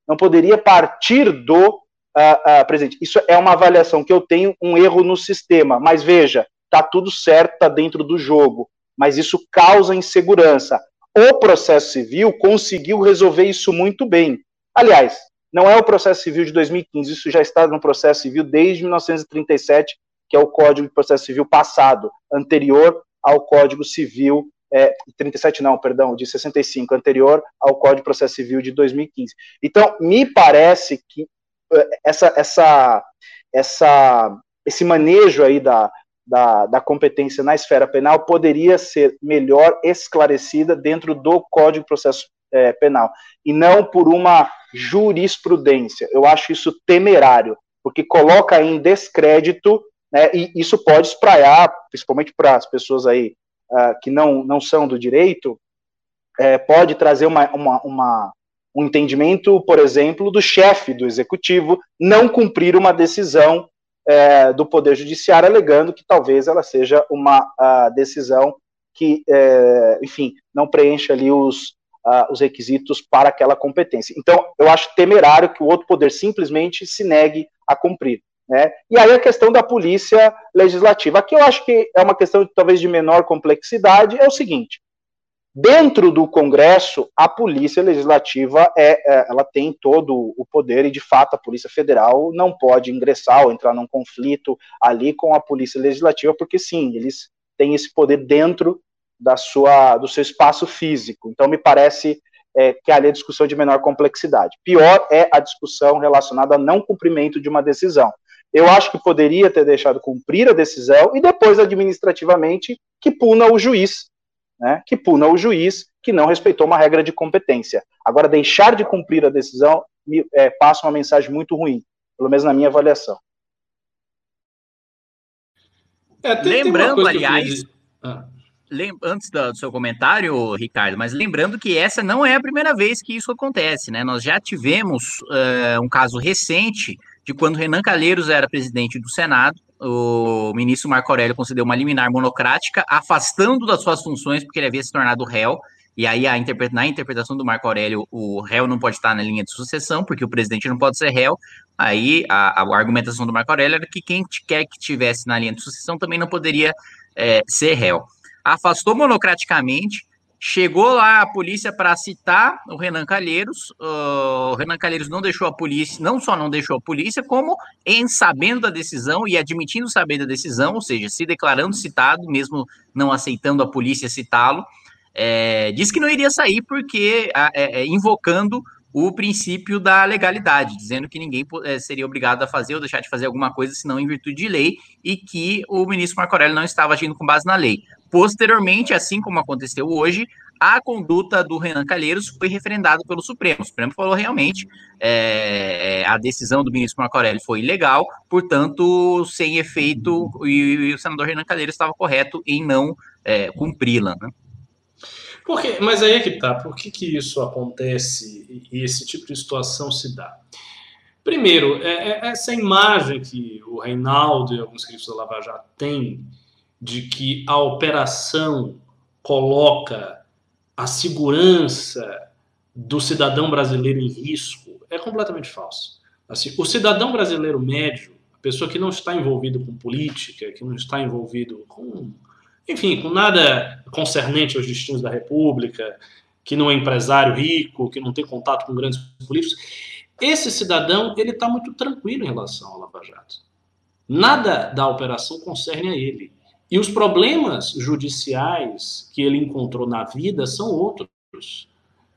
Não poderia partir do uh, uh, presidente. Isso é uma avaliação que eu tenho, um erro no sistema. Mas veja, está tudo certo, está dentro do jogo. Mas isso causa insegurança. O processo civil conseguiu resolver isso muito bem. Aliás, não é o processo civil de 2015, isso já está no processo civil desde 1937, que é o Código de Processo Civil passado, anterior ao Código Civil, é, 37 não, perdão, de 65, anterior ao Código de Processo Civil de 2015. Então, me parece que é, essa, essa, essa, esse manejo aí da, da, da competência na esfera penal poderia ser melhor esclarecida dentro do Código de Processo é, Penal, e não por uma jurisprudência. Eu acho isso temerário, porque coloca em descrédito, né, e isso pode espraiar, principalmente para as pessoas aí uh, que não, não são do direito, é, pode trazer uma, uma, uma, um entendimento, por exemplo, do chefe do executivo não cumprir uma decisão é, do Poder Judiciário, alegando que talvez ela seja uma decisão que, é, enfim, não preenche ali os, os requisitos para aquela competência. Então, eu acho temerário que o outro poder simplesmente se negue a cumprir. Né? E aí a questão da polícia legislativa. Aqui eu acho que é uma questão talvez de menor complexidade, é o seguinte, Dentro do Congresso, a Polícia Legislativa é, é, ela tem todo o poder e, de fato, a Polícia Federal não pode ingressar ou entrar num conflito ali com a Polícia Legislativa, porque sim, eles têm esse poder dentro da sua, do seu espaço físico. Então, me parece é, que ali é discussão de menor complexidade. Pior é a discussão relacionada ao não cumprimento de uma decisão. Eu acho que poderia ter deixado cumprir a decisão e depois, administrativamente, que puna o juiz né, que puna o juiz que não respeitou uma regra de competência. Agora, deixar de cumprir a decisão me, é, passa uma mensagem muito ruim, pelo menos na minha avaliação. É, tem, Lembrando, tem aliás, ah. antes do seu comentário, Ricardo, mas lembrando que essa não é a primeira vez que isso acontece, né? Nós já tivemos uh, um caso recente de quando Renan Calheiros era presidente do Senado, o ministro Marco Aurélio concedeu uma liminar monocrática, afastando das suas funções, porque ele havia se tornado réu. E aí, na interpretação do Marco Aurélio, o réu não pode estar na linha de sucessão, porque o presidente não pode ser réu. Aí, a, a argumentação do Marco Aurélio era que quem quer que tivesse na linha de sucessão também não poderia é, ser réu. Afastou monocraticamente, Chegou lá a polícia para citar o Renan Calheiros. Uh, o Renan Calheiros não deixou a polícia, não só não deixou a polícia, como em sabendo da decisão e admitindo saber da decisão, ou seja, se declarando citado, mesmo não aceitando a polícia citá-lo, é, disse que não iria sair porque é, é, invocando o princípio da legalidade, dizendo que ninguém é, seria obrigado a fazer ou deixar de fazer alguma coisa senão em virtude de lei e que o ministro Marco Aurélio não estava agindo com base na lei. Posteriormente, assim como aconteceu hoje, a conduta do Renan Calheiros foi referendada pelo Supremo. O Supremo falou realmente é, a decisão do ministro Marco Aurélio foi ilegal, portanto, sem efeito, e, e o senador Renan Calheiros estava correto em não é, cumpri-la. Né? Porque, mas aí é que tá, por que, que isso acontece e esse tipo de situação se dá? Primeiro, é, é essa imagem que o Reinaldo e alguns críticos da Lava Jato têm de que a operação coloca a segurança do cidadão brasileiro em risco é completamente falso. Assim, o cidadão brasileiro médio, a pessoa que não está envolvido com política, que não está envolvido com, enfim, com nada concernente aos destinos da República, que não é empresário rico, que não tem contato com grandes políticos, esse cidadão ele está muito tranquilo em relação ao Lava Jato. Nada da operação concerne a ele. E os problemas judiciais que ele encontrou na vida são outros.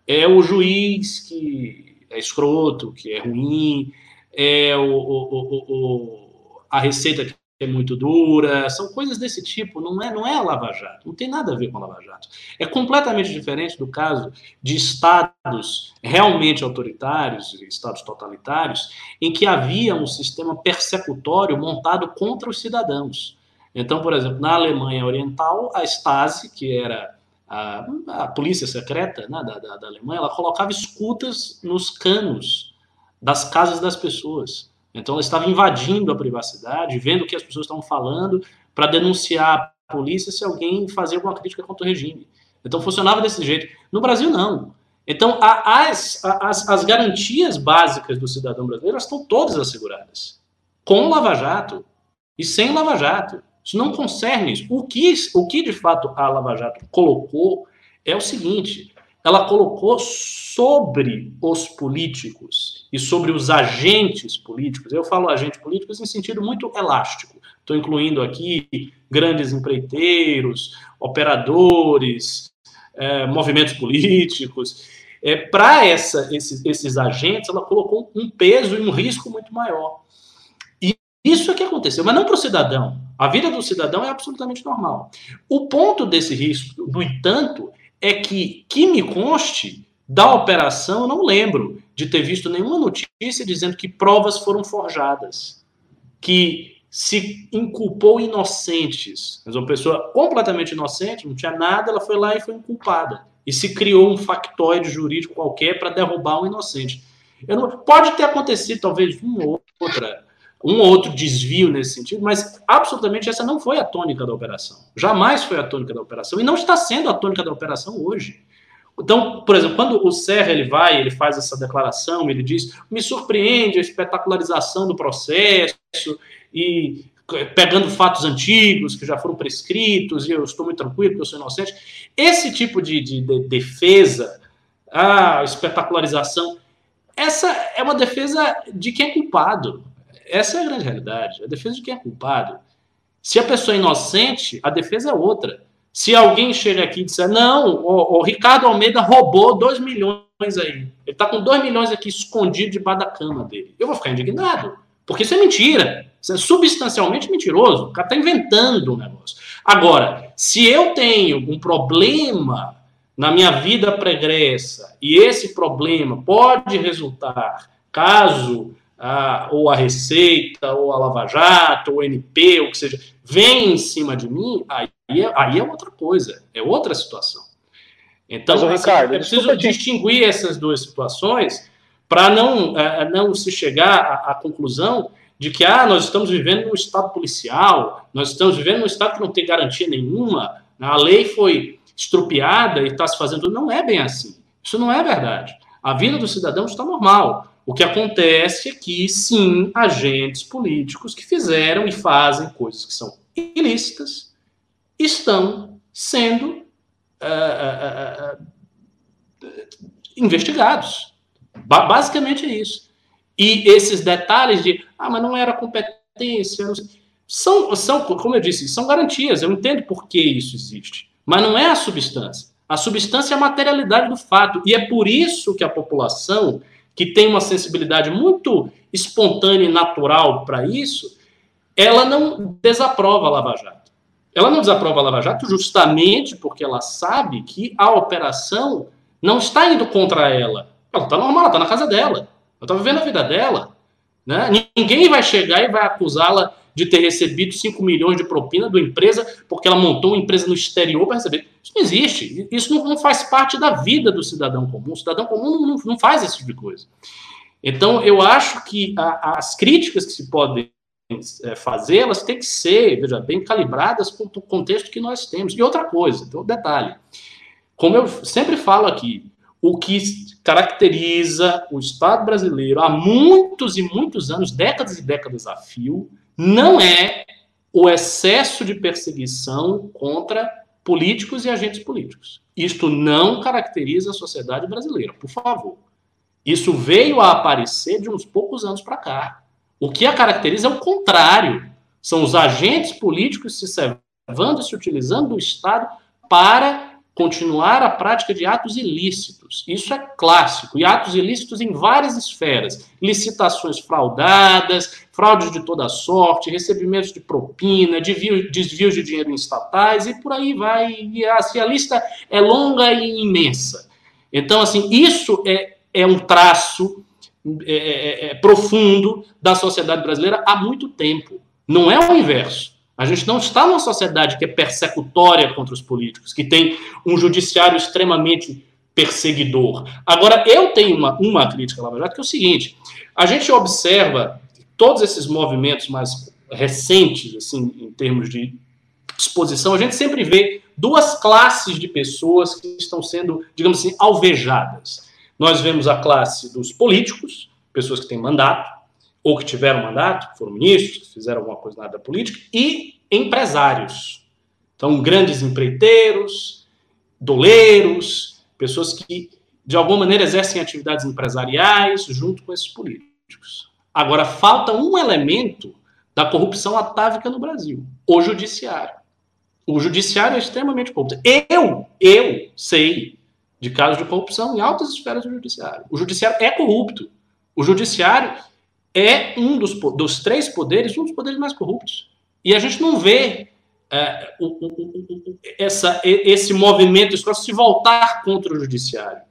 É o juiz que é escroto, que é ruim, é o, o, o, a receita que é muito dura, são coisas desse tipo, não é, não é a Lava Jato, não tem nada a ver com a Lava Jato. É completamente diferente do caso de estados realmente autoritários, estados totalitários, em que havia um sistema persecutório montado contra os cidadãos. Então, por exemplo, na Alemanha Oriental, a Stasi, que era a, a polícia secreta né, da, da, da, Alemanha, ela colocava escutas nos canos das casas das pessoas. Então, ela estava invadindo a privacidade, vendo o que as pessoas estavam falando, para denunciar a polícia se alguém fazia alguma crítica contra o regime. Então, funcionava desse jeito. No Brasil, não. Então, as, as, as garantias básicas do cidadão brasileiro estão todas asseguradas. Com Lava Jato e sem Lava Jato. Isso não concerne isso. O que, o que de fato a Lava Jato colocou é o seguinte: ela colocou sobre os políticos e sobre os agentes políticos. Eu falo agentes políticos em sentido muito elástico. Estou incluindo aqui grandes empreiteiros, operadores, é, movimentos políticos. É, Para esses, esses agentes, ela colocou um peso e um risco muito maior. Isso é que aconteceu, mas não para o cidadão. A vida do cidadão é absolutamente normal. O ponto desse risco, no entanto, é que, que me conste, da operação, eu não lembro de ter visto nenhuma notícia dizendo que provas foram forjadas, que se inculpou inocentes. Mas uma pessoa completamente inocente, não tinha nada, ela foi lá e foi inculpada. E se criou um factoide jurídico qualquer para derrubar um inocente. Não, pode ter acontecido, talvez, uma ou outra um ou outro desvio nesse sentido, mas absolutamente essa não foi a tônica da operação. Jamais foi a tônica da operação e não está sendo a tônica da operação hoje. Então, por exemplo, quando o Serra ele vai, ele faz essa declaração, ele diz: "Me surpreende a espetacularização do processo e pegando fatos antigos que já foram prescritos e eu estou muito tranquilo porque eu sou inocente". Esse tipo de, de, de defesa, a espetacularização, essa é uma defesa de quem é culpado. Essa é a grande realidade. A defesa de quem é culpado. Se a pessoa é inocente, a defesa é outra. Se alguém chega aqui e disser, não, o, o Ricardo Almeida roubou 2 milhões aí. Ele está com 2 milhões aqui escondido debaixo da cama dele. Eu vou ficar indignado. Porque isso é mentira. Isso é substancialmente mentiroso. O cara está inventando um negócio. Agora, se eu tenho um problema na minha vida pregressa e esse problema pode resultar, caso a, ou a Receita, ou a Lava Jato, ou o NP, ou o que seja, vem em cima de mim, aí é, aí é outra coisa, é outra situação. Então, Mas, assim, Ricardo, é preciso distinguir essas duas situações para não, é, não se chegar à, à, conclusão de que ah, nós estamos vivendo num estado policial, nós estamos vivendo num estado que não tem garantia nenhuma, a lei foi estrupiada e está se fazendo. Não é bem assim. Isso não é verdade. A vida do cidadão está normal. O que acontece é que, sim, agentes políticos que fizeram e fazem coisas que são ilícitas estão sendo uh, uh, uh, investigados. Ba basicamente é isso. E esses detalhes de, ah, mas não era competência, são, são, como eu disse, são garantias. Eu entendo por que isso existe. Mas não é a substância. A substância é a materialidade do fato. E é por isso que a população que tem uma sensibilidade muito espontânea e natural para isso, ela não desaprova a Lava Jato. Ela não desaprova a Lava Jato justamente porque ela sabe que a operação não está indo contra ela. Ela está normal, ela está na casa dela. Ela está vivendo a vida dela. Né? Ninguém vai chegar e vai acusá-la de ter recebido 5 milhões de propina da empresa porque ela montou uma empresa no exterior para receber. Isso não existe. Isso não, não, faz parte da vida do cidadão comum. O cidadão comum não, não faz esse tipo de coisa. Então, eu acho que a, as críticas que se podem é, fazer, elas têm que ser, veja, bem calibradas com o contexto que nós temos. E outra coisa, então, detalhe. Como eu sempre falo aqui, o que caracteriza o Estado brasileiro há muitos e muitos anos, décadas e décadas a fio, não é o excesso de perseguição contra políticos e agentes políticos. Isto não caracteriza a sociedade brasileira, por favor. Isso veio a aparecer de uns poucos anos para cá. O que a caracteriza é o contrário. São os agentes políticos se servando e se utilizando do Estado para continuar a prática de atos ilícitos. Isso é clássico, e atos ilícitos em várias esferas: licitações fraudadas, fraudes de toda sorte, recebimentos de propina, desvio, desvios de dinheiro em estatais e por aí vai. E assim, a lista é longa e imensa. Então, assim, isso é, é um traço é, é, é, é profundo da sociedade brasileira há muito tempo. Não é o inverso. A gente não está numa sociedade que é persecutória contra os políticos, que tem um judiciário extremamente perseguidor. Agora, eu tenho uma, uma crítica Lava Jato, que é o seguinte: a gente observa todos esses movimentos mais recentes, assim, em termos de exposição, a gente sempre vê duas classes de pessoas que estão sendo, digamos assim, alvejadas. Nós vemos a classe dos políticos, pessoas que têm mandato, ou que tiveram mandato, foram ministros, que fizeram alguma coisa na área política, e empresários. Então, grandes empreiteiros, doleiros, pessoas que, de alguma maneira, exercem atividades empresariais junto com esses políticos. Agora, falta um elemento da corrupção atávica no Brasil: o judiciário. O judiciário é extremamente corrupto. Eu, eu sei de casos de corrupção em altas esferas do judiciário. O judiciário é corrupto. O judiciário é um dos, dos três poderes, um dos poderes mais corruptos. E a gente não vê é, o, o, o, essa, esse movimento escroto se voltar contra o judiciário.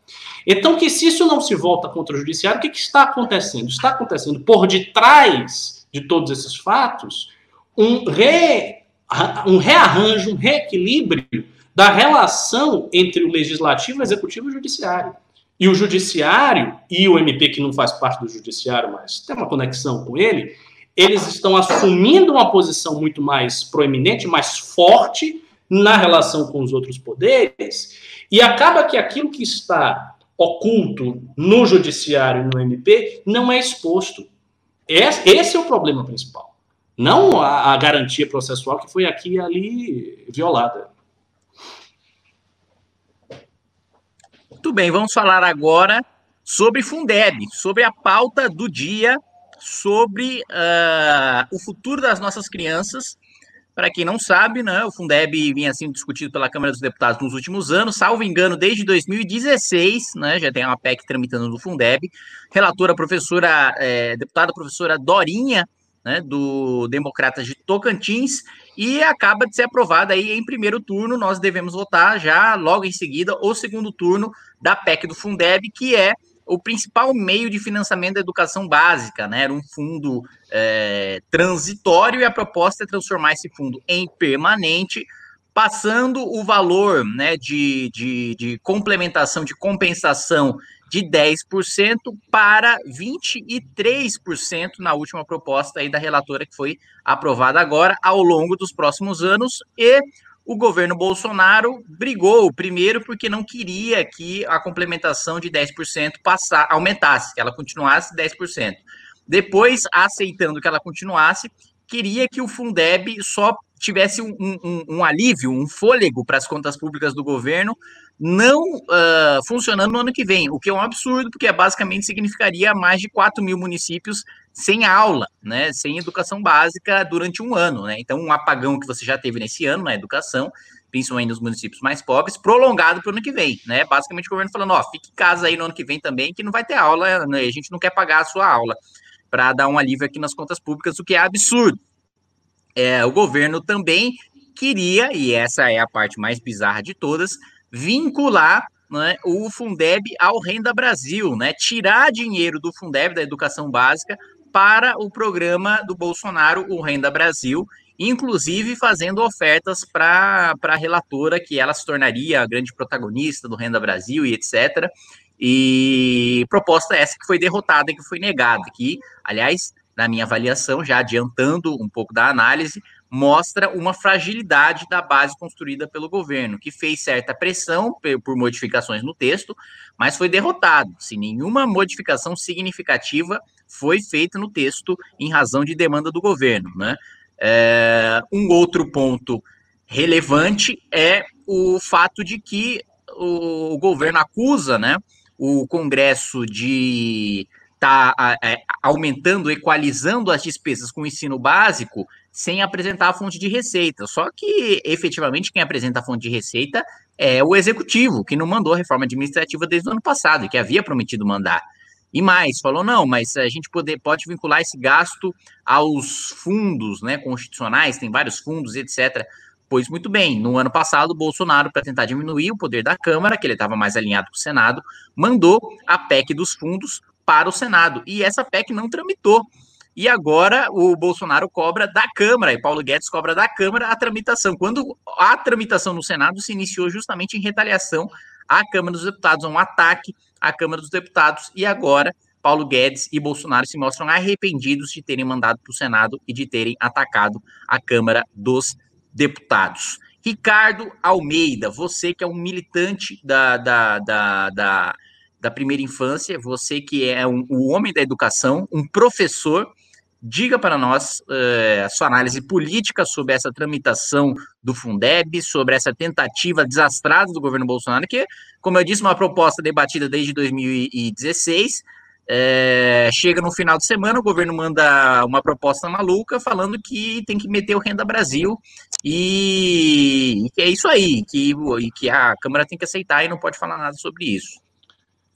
Então, que se isso não se volta contra o judiciário, o que, que está acontecendo? Está acontecendo por detrás de todos esses fatos um, re, um rearranjo, um reequilíbrio da relação entre o legislativo, o executivo e o judiciário. E o judiciário e o MP, que não faz parte do judiciário, mas tem uma conexão com ele, eles estão assumindo uma posição muito mais proeminente, mais forte na relação com os outros poderes, e acaba que aquilo que está oculto no judiciário e no MP não é exposto. Esse é o problema principal. Não a, garantia processual que foi aqui e ali violada. Muito bem, vamos falar agora sobre Fundeb, sobre a pauta do dia, sobre uh, o futuro das nossas crianças. Para quem não sabe, né, o Fundeb vinha sendo discutido pela Câmara dos Deputados nos últimos anos, salvo engano, desde 2016, né, já tem uma PEC tramitando no Fundeb. Relatora, professora, é, deputada professora Dorinha, né, do Democratas de Tocantins, e acaba de ser aprovada aí em primeiro turno. Nós devemos votar já logo em seguida o segundo turno da PEC do Fundeb, que é o principal meio de financiamento da educação básica, né? Era um fundo é, transitório e a proposta é transformar esse fundo em permanente, passando o valor né, de, de, de complementação, de compensação de 10% para 23% na última proposta aí da relatora que foi aprovada agora ao longo dos próximos anos e o governo Bolsonaro brigou primeiro porque não queria que a complementação de 10% passar, aumentasse, que ela continuasse 10%. Depois, aceitando que ela continuasse, queria que o Fundeb só tivesse um, um, um alívio, um fôlego para as contas públicas do governo não uh, funcionando no ano que vem, o que é um absurdo, porque basicamente significaria mais de 4 mil municípios sem aula, né, sem educação básica durante um ano. Né? Então, um apagão que você já teve nesse ano na educação, principalmente nos municípios mais pobres, prolongado para o ano que vem. Né? Basicamente, o governo falando: ó, fique em casa aí no ano que vem também, que não vai ter aula, né? a gente não quer pagar a sua aula, para dar um alívio aqui nas contas públicas, o que é absurdo. É, o governo também queria, e essa é a parte mais bizarra de todas, vincular né, o Fundeb ao Renda Brasil, né? Tirar dinheiro do Fundeb, da educação básica, para o programa do Bolsonaro, o Renda Brasil, inclusive fazendo ofertas para a relatora que ela se tornaria a grande protagonista do Renda Brasil e etc. E proposta essa que foi derrotada, que foi negada, que, aliás, na minha avaliação, já adiantando um pouco da análise, mostra uma fragilidade da base construída pelo governo, que fez certa pressão por modificações no texto, mas foi derrotado, sem nenhuma modificação significativa foi feita no texto em razão de demanda do governo. Né? É, um outro ponto relevante é o fato de que o governo acusa né, o Congresso de estar tá, é, aumentando, equalizando as despesas com o ensino básico sem apresentar a fonte de receita. Só que, efetivamente, quem apresenta a fonte de receita é o executivo, que não mandou a reforma administrativa desde o ano passado, que havia prometido mandar. E mais, falou, não, mas a gente pode, vincular esse gasto aos fundos né, constitucionais, tem vários fundos, etc. Pois muito bem, no ano passado, Bolsonaro, para tentar diminuir o poder da Câmara, que ele estava mais alinhado com o Senado, mandou a PEC dos fundos para o Senado. E essa PEC não tramitou. E agora o Bolsonaro cobra da Câmara, e Paulo Guedes cobra da Câmara a tramitação. Quando a tramitação no Senado se iniciou justamente em retaliação à Câmara dos Deputados, um ataque à Câmara dos Deputados, e agora Paulo Guedes e Bolsonaro se mostram arrependidos de terem mandado para o Senado e de terem atacado a Câmara dos Deputados. Ricardo Almeida, você que é um militante da, da, da, da, da primeira infância, você que é um, o homem da educação, um professor, diga para nós uh, a sua análise política sobre essa tramitação do Fundeb, sobre essa tentativa desastrada do governo Bolsonaro, que, como eu disse, uma proposta debatida desde 2016 é, chega no final de semana, o governo manda uma proposta maluca falando que tem que meter o Renda Brasil e, e é isso aí, que, que a Câmara tem que aceitar e não pode falar nada sobre isso.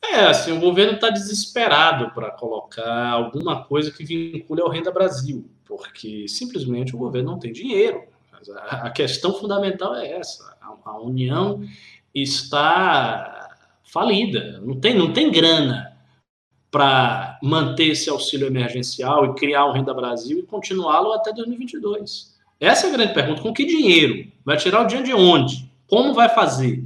É, assim, o governo está desesperado para colocar alguma coisa que vincule ao Renda Brasil, porque simplesmente o governo não tem dinheiro. A questão fundamental é essa: a União está falida, não tem, não tem grana para manter esse auxílio emergencial e criar o Renda Brasil e continuá-lo até 2022? Essa é a grande pergunta. Com que dinheiro? Vai tirar o dinheiro de onde? Como vai fazer?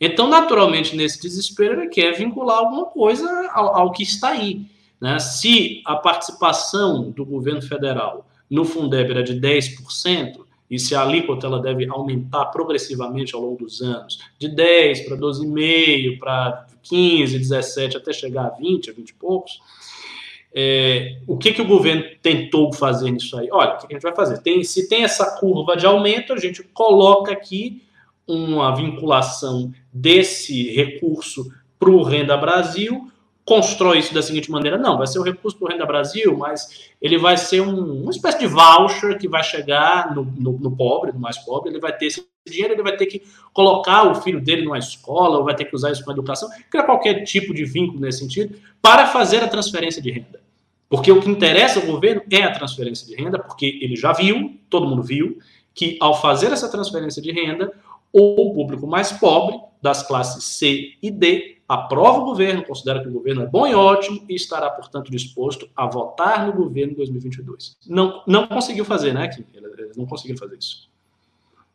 Então, naturalmente, nesse desespero, ele quer vincular alguma coisa ao, ao que está aí. Né? Se a participação do governo federal no Fundeb era de 10%, e se a alíquota ela deve aumentar progressivamente ao longo dos anos, de 10 para 12,5 para 15, 17, até chegar a 20, a 20 e poucos. É, o que, que o governo tentou fazer nisso aí? Olha, o que a gente vai fazer? Tem, se tem essa curva de aumento, a gente coloca aqui uma vinculação desse recurso para o Renda Brasil, constrói isso da seguinte maneira: não, vai ser o recurso para o Renda Brasil, mas ele vai ser um, uma espécie de voucher que vai chegar no, no, no, pobre, no mais pobre, ele vai ter esse dinheiro, ele vai ter que colocar o filho dele numa escola, ou vai ter que usar isso com educação, criar qualquer tipo de vínculo nesse sentido, para fazer a transferência de renda. Porque o que interessa ao governo é a transferência de renda, porque ele já viu, todo mundo viu, que ao fazer essa transferência de renda, o público mais pobre, das classes C e D, aprova o governo, considera que o governo é bom e ótimo e estará, portanto, disposto a votar no governo em 2022. Não, não conseguiu fazer, né, Kim? Eles não conseguiram fazer isso.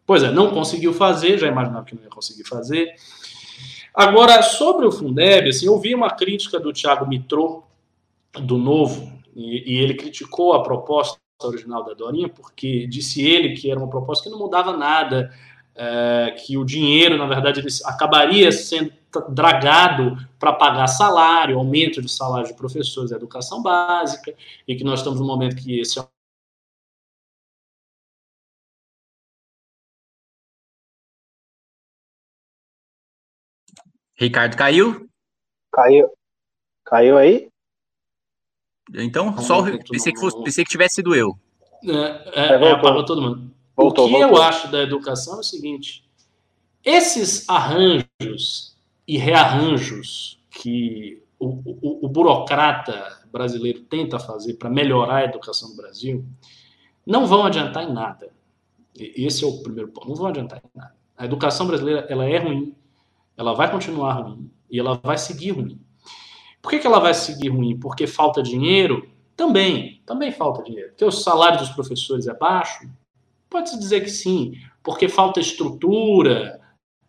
Pois é, não conseguiu fazer, já imaginava que não ia conseguir fazer. Agora, sobre o Fundeb, assim, eu vi uma crítica do Tiago Mitrô, do Novo, e, e, ele criticou a proposta original da Dorinha, porque disse ele que era uma proposta que não mudava nada, é, que o dinheiro, na verdade, ele acabaria sendo dragado para pagar salário, aumento de salário de professores da educação básica, e que nós estamos num momento que esse Ricardo caiu? Caiu. Caiu aí? Então, só pensei que, fosse, pensei que tivesse sido eu. É, é, é apagou todo mundo. Voltou, o que voltou. eu acho da educação é o seguinte: esses arranjos e rearranjos que o, o, o burocrata brasileiro tenta fazer para melhorar a educação no Brasil não vão adiantar em nada. Esse é o primeiro ponto. Não vou adiantar em nada. A educação brasileira ela é ruim, ela vai continuar ruim e ela vai seguir ruim. Por que, que ela vai seguir ruim? Porque falta dinheiro? Também, também falta dinheiro. Porque o salário dos professores é baixo? Pode-se dizer que sim. Porque falta estrutura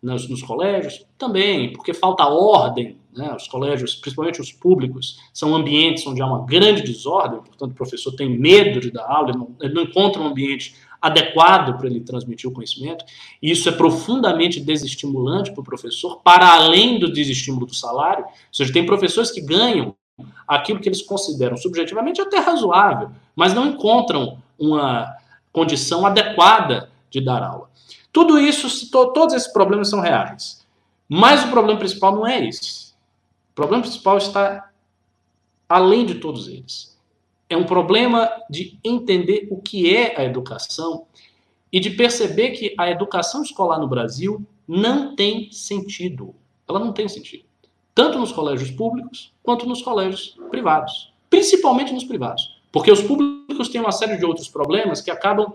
nos, nos colégios? Também. Porque falta ordem. Né? Os colégios, principalmente os públicos, são ambientes onde há uma grande desordem, portanto, o professor tem medo de dar aula, ele não, ele não encontra um ambiente adequado para ele transmitir o conhecimento. E isso é profundamente desestimulante para o professor, para além do desestímulo do salário. Ou seja, tem professores que ganham aquilo que eles consideram subjetivamente até razoável, mas não encontram uma condição adequada de dar aula. Tudo isso, todos esses problemas são reais. Mas o problema principal não é esse. O problema principal está além de todos eles é um problema de entender o que é a educação e de perceber que a educação escolar no Brasil não tem sentido. Ela não tem sentido. Tanto nos colégios públicos quanto nos colégios privados. Principalmente nos privados. Porque os públicos têm uma série de outros problemas que acabam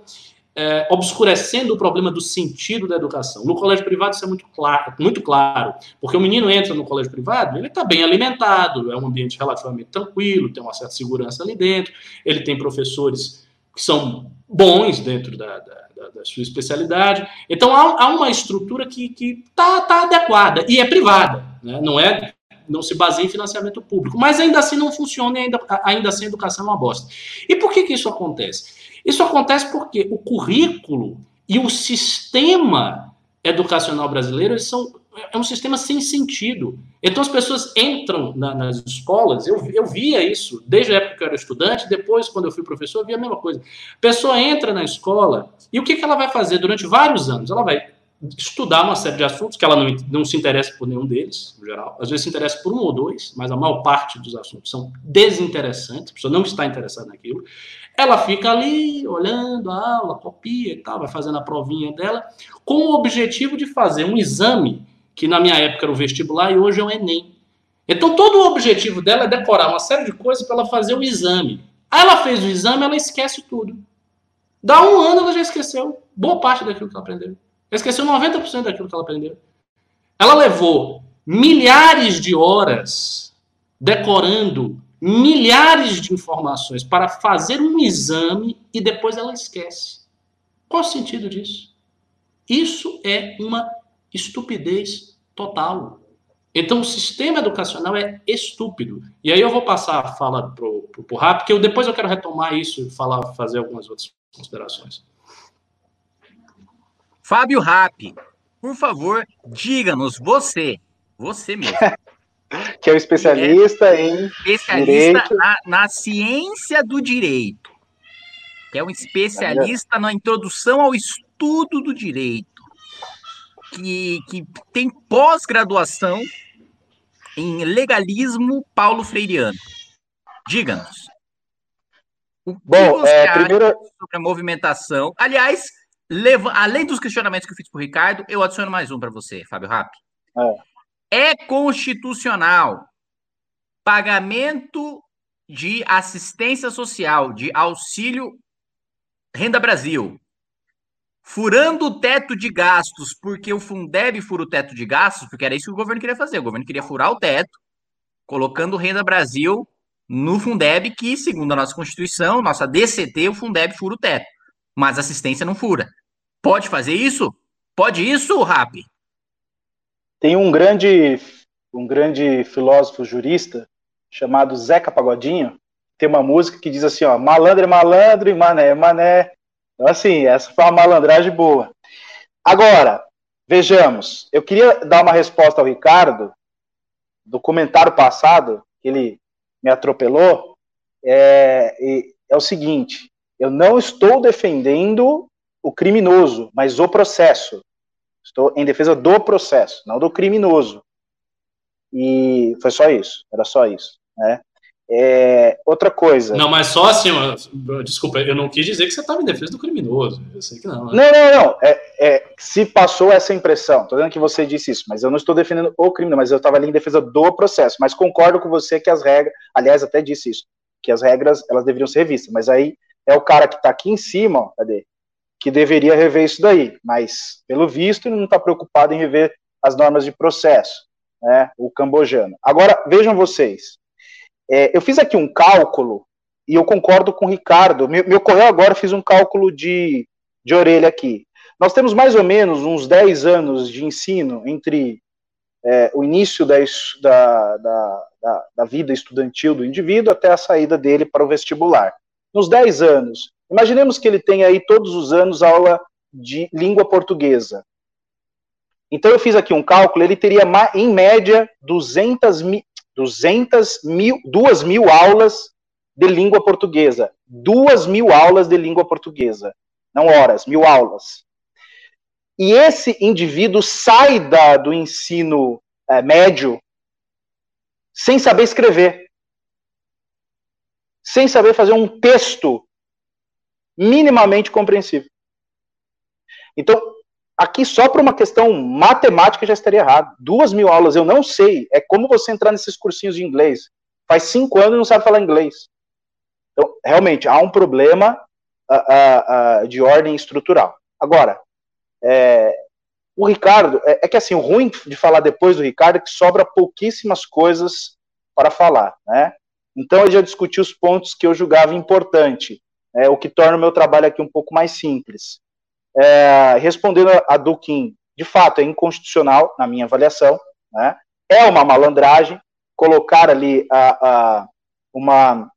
é, obscurecendo o problema do sentido da educação. No colégio privado isso é muito claro, muito claro, porque o menino entra no colégio privado, ele está bem alimentado, é um ambiente relativamente tranquilo, tem uma certa segurança ali dentro, ele tem professores que são bons dentro da, da, da, da sua especialidade. Então há, há uma estrutura que está tá adequada e é privada, né? não é não se baseia em financiamento público, mas ainda assim não funciona e ainda, ainda assim a educação é uma bosta. E por que, que isso acontece? Isso acontece porque o currículo e o sistema educacional brasileiro são, é um sistema sem sentido. Então as pessoas entram na, nas escolas, eu, eu via isso desde a época que eu era estudante, depois, quando eu fui professor, eu via a mesma coisa. A pessoa entra na escola e o que, que ela vai fazer durante vários anos? Ela vai estudar uma série de assuntos que ela não, não se interessa por nenhum deles, no geral. Às vezes se interessa por um ou dois, mas a maior parte dos assuntos são desinteressantes, a pessoa não está interessada naquilo. Ela fica ali olhando a aula, copia e tal, vai fazendo a provinha dela, com o objetivo de fazer um exame, que na minha época era o vestibular e hoje é o Enem. Então todo o objetivo dela é decorar uma série de coisas para ela fazer o exame. Aí ela fez o exame, ela esquece tudo. Dá um ano, ela já esqueceu boa parte daquilo que ela aprendeu. Ela esqueceu 90% daquilo que ela aprendeu. Ela levou milhares de horas decorando milhares de informações para fazer um exame e depois ela esquece. Qual o sentido disso? Isso é uma estupidez total. Então, o sistema educacional é estúpido. E aí eu vou passar a fala para o Rap, porque eu, depois eu quero retomar isso e falar, fazer algumas outras considerações. Fábio Rap, por favor, diga-nos, você, você mesmo, [LAUGHS] que é o especialista é em especialista na, na, ciência do direito, que é um especialista na introdução ao estudo do direito, que, que tem pós-graduação em legalismo paulo freireano. Diga-nos. O que Bom, você é, primeiro... sobre a movimentação? Aliás, leva, além dos questionamentos que eu fiz para o Ricardo, eu adiciono mais um para você, Fábio Rapp. É. É constitucional pagamento de assistência social, de auxílio Renda Brasil, furando o teto de gastos, porque o Fundeb fura o teto de gastos, porque era isso que o governo queria fazer. O governo queria furar o teto, colocando Renda Brasil no Fundeb, que, segundo a nossa Constituição, nossa DCT, o Fundeb fura o teto. Mas assistência não fura. Pode fazer isso? Pode isso, Rap? Tem um grande, um grande filósofo jurista chamado Zeca Pagodinho, tem uma música que diz assim, ó, malandro é malandro e mané é mané. Então, assim, essa foi uma malandragem boa. Agora, vejamos, eu queria dar uma resposta ao Ricardo, do comentário passado, que ele me atropelou, é, é o seguinte, eu não estou defendendo o criminoso, mas o processo. Estou em defesa do processo, não do criminoso. E foi só isso, era só isso, né? É, outra coisa. Não, mas só assim, desculpa, eu não quis dizer que você estava em defesa do criminoso. Eu sei que não. Né? Não, não, não. É, é, se passou essa impressão, estou dizendo que você disse isso, mas eu não estou defendendo o crime, mas eu estava ali em defesa do processo. Mas concordo com você que as regras, aliás, até disse isso, que as regras elas deveriam ser revistas. Mas aí é o cara que está aqui em cima, ó, cadê? Que deveria rever isso daí, mas, pelo visto, ele não está preocupado em rever as normas de processo, né, o cambojano. Agora, vejam vocês, é, eu fiz aqui um cálculo, e eu concordo com o Ricardo, me, me ocorreu agora, fiz um cálculo de, de orelha aqui. Nós temos mais ou menos uns 10 anos de ensino entre é, o início da, da, da, da, vida estudantil do indivíduo até a saída dele para o vestibular. Nos 10 anos, imaginemos que ele tem aí todos os anos aula de língua portuguesa. Então eu fiz aqui um cálculo, ele teria em média 200 mil, 200 mil, 2 mil aulas de língua portuguesa. 2 mil aulas de língua portuguesa. Não horas, mil aulas. E esse indivíduo sai da, do ensino é, médio sem saber escrever, sem saber fazer um texto minimamente compreensível. Então, aqui só por uma questão matemática já estaria errado. Duas mil aulas, eu não sei. É como você entrar nesses cursinhos de inglês. Faz cinco anos e não sabe falar inglês. Então, realmente, há um problema uh, uh, uh, de ordem estrutural. Agora, é, o Ricardo, é, é, que assim, o ruim de falar depois do Ricardo é que sobra pouquíssimas coisas para falar, né? Então eu já discuti os pontos que eu julgava importante, é, o que torna o meu trabalho aqui um pouco mais simples. É, respondendo a, Duquim, de fato é inconstitucional na minha avaliação, né? É uma malandragem colocar ali a, a, uma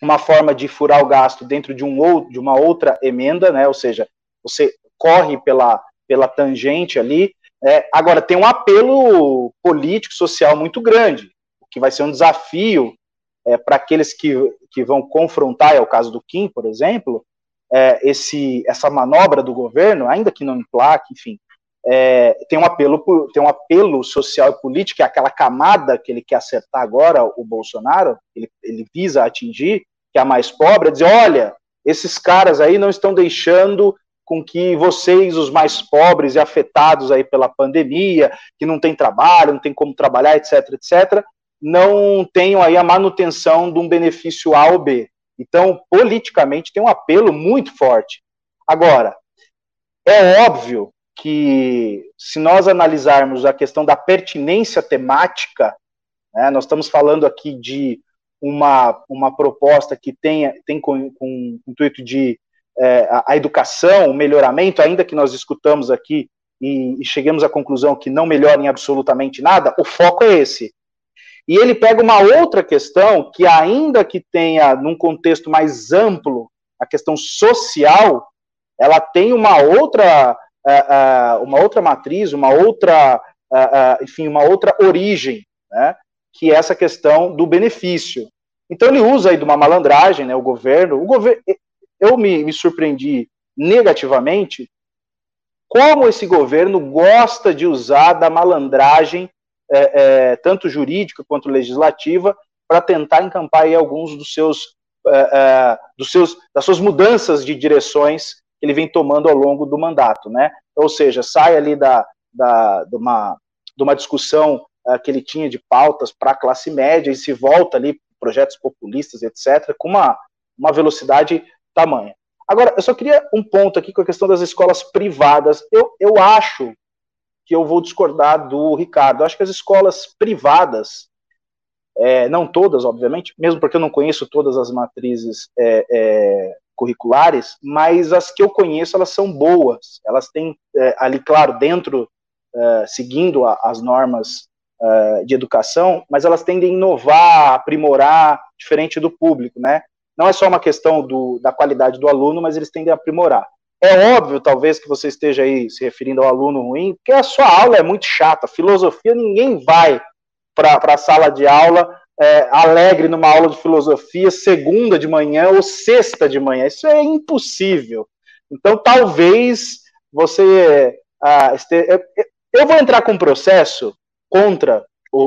uma forma de furar o gasto dentro de um ou de uma outra emenda, né? Ou seja, você corre pela pela tangente ali. É, agora, tem um apelo político, social muito grande, que vai ser um desafio é, para aqueles que, que vão confrontar, é o caso do Kim, por exemplo, é, esse, essa manobra do governo, ainda que não emplaque, enfim, é, tem, um apelo, tem um apelo social e político, é aquela camada que ele quer acertar agora, o Bolsonaro, ele, ele visa atingir, que é a mais pobre, é dizer, olha, esses caras aí não estão deixando com que vocês, os mais pobres e afetados aí pela pandemia, que não tem trabalho, não tem como trabalhar, etc, etc, não tenham aí a manutenção de um benefício A ou B. Então, politicamente, tem um apelo muito forte. Agora, é óbvio que se nós analisarmos a questão da pertinência temática, né, nós estamos falando aqui de uma, uma proposta que tenha, tem com, com o intuito de é, a, educação, o melhoramento, ainda que nós discutamos aqui e, e chegamos à conclusão que não melhora em absolutamente nada, o foco é esse. E ele pega uma outra questão que, ainda que tenha num contexto mais amplo a questão social, ela tem uma outra, uh, uh, uma outra matriz, uma outra, uh, enfim, uma outra origem, né, que é essa questão do benefício. Então ele usa aí de uma malandragem, né, o governo, o governo, eu me, me surpreendi negativamente como esse governo gosta de usar da malandragem, é, é, tanto jurídica quanto legislativa, para tentar encampar aí alguns dos seus, é, é, dos seus, das suas mudanças de direções que ele vem tomando ao longo do mandato, né? Ou seja, sai ali da, da, de, uma, de uma discussão é, que ele tinha de pautas para a classe média e se volta ali projetos populistas, etc., com uma, uma velocidade tamanha. Agora, eu só queria um ponto aqui com a questão das escolas privadas. Eu, eu acho que eu vou discordar do Ricardo. Eu acho que as escolas privadas, é, não todas, obviamente, mesmo porque eu não conheço todas as matrizes é, é, curriculares, mas as que eu conheço, elas são boas. Elas têm é, ali, claro, dentro, é, seguindo a, as normas é, de educação, mas elas tendem a inovar, aprimorar, diferente do público, né? não é só uma questão do, da qualidade do aluno, mas eles tendem a aprimorar. É óbvio, talvez, que você esteja aí se referindo ao aluno ruim, porque a sua aula é muito chata. Filosofia, ninguém vai para a sala de aula é, alegre numa aula de filosofia segunda de manhã ou sexta de manhã. Isso é impossível. Então, talvez você. Ah, este... Eu vou entrar com um processo contra o,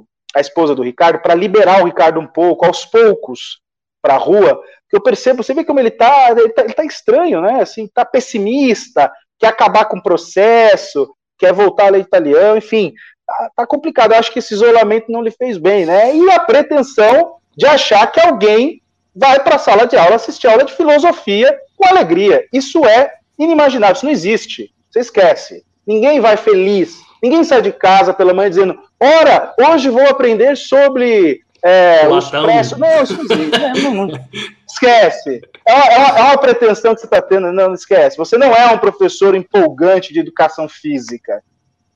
o a esposa do Ricardo para liberar o Ricardo um pouco, aos poucos, para a rua, eu percebo, você vê como ele está, ele tá, ele tá estranho, né? Assim, tá pessimista, quer acabar com o processo, quer voltar à lei italiana, enfim, tá, tá, complicado. Eu acho que esse isolamento não lhe fez bem, né? E a pretensão de achar que alguém vai para a sala de aula assistir aula de filosofia com alegria. Isso é inimaginável, isso não existe. Você esquece. Ninguém vai feliz, ninguém sai de casa pela manhã dizendo: Ora, hoje vou aprender sobre é, o expresso. Não, não existe. não, não, esquece. É uma, é, uma, é uma, pretensão que você está tendo. Não, não esquece. Você não é um professor empolgante de educação física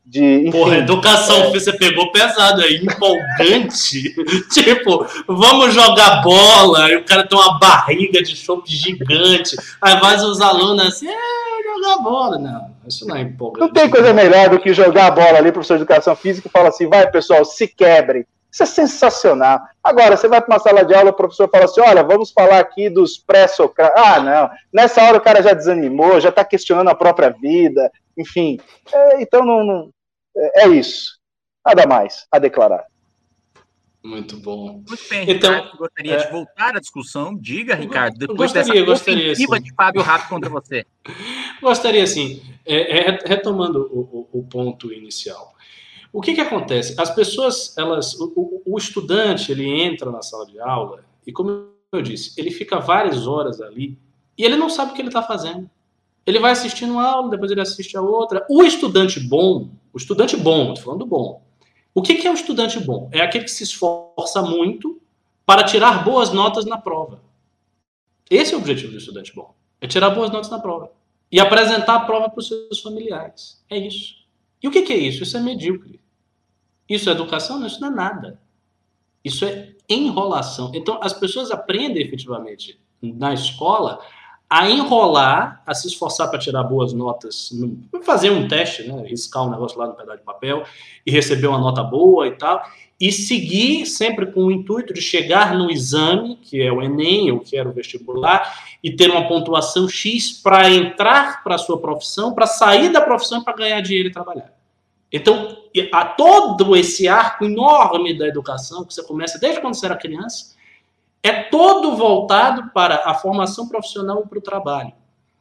de. Enfim, Porra, educação é... você pegou pesado aí, empolgante. [LAUGHS] tipo, vamos jogar bola, aí o cara tem uma barriga de chope gigante. Aí vai os alunos assim, é, jogar bola. Não, isso não é empolgante. Não tem coisa melhor do que jogar a bola ali, professor de educação física, e fala assim: vai, pessoal, se quebre. Isso é sensacional. Agora, você vai para uma sala de aula, o professor fala assim: olha, vamos falar aqui dos pré-socratas. Ah, não. Nessa hora o cara já desanimou, já está questionando a própria vida, enfim. É, então, não, não, é, é isso. Nada mais a declarar. Muito bom. Muito bem, então, Ricardo, gostaria é... de voltar à discussão. Diga, Ricardo, depois gostaria, dessa gostaria, sim. de Fábio Rato contra você. Gostaria, sim. É, é, retomando o, o, o, ponto inicial. O que, que acontece? As pessoas, elas, o, o, estudante, ele entra na sala de aula e, como eu disse, ele fica várias horas ali e ele não sabe o que ele está fazendo. Ele vai assistindo uma aula, depois ele assiste a outra. O estudante bom, o estudante bom, estou falando bom. O que, que é o estudante bom? É aquele que se esforça muito para tirar boas notas na prova. Esse é o objetivo do estudante bom. É tirar boas notas na prova. E apresentar a prova para os seus familiares. É isso. E o que, que é isso? Isso é medíocre. Isso é educação? Não, isso não é nada. Isso é enrolação. Então, as pessoas aprendem efetivamente na escola a enrolar, a se esforçar para tirar boas notas, fazer um teste, né, riscar um negócio lá no pedaço de papel e receber uma nota boa e tal, e seguir sempre com o intuito de chegar no exame, que é o Enem ou que era o vestibular, e ter uma pontuação X para entrar para a sua profissão, para sair da profissão para ganhar dinheiro e trabalhar. Então, todo esse arco enorme da educação, que você começa desde quando você era criança, é todo voltado para a formação profissional e para o trabalho.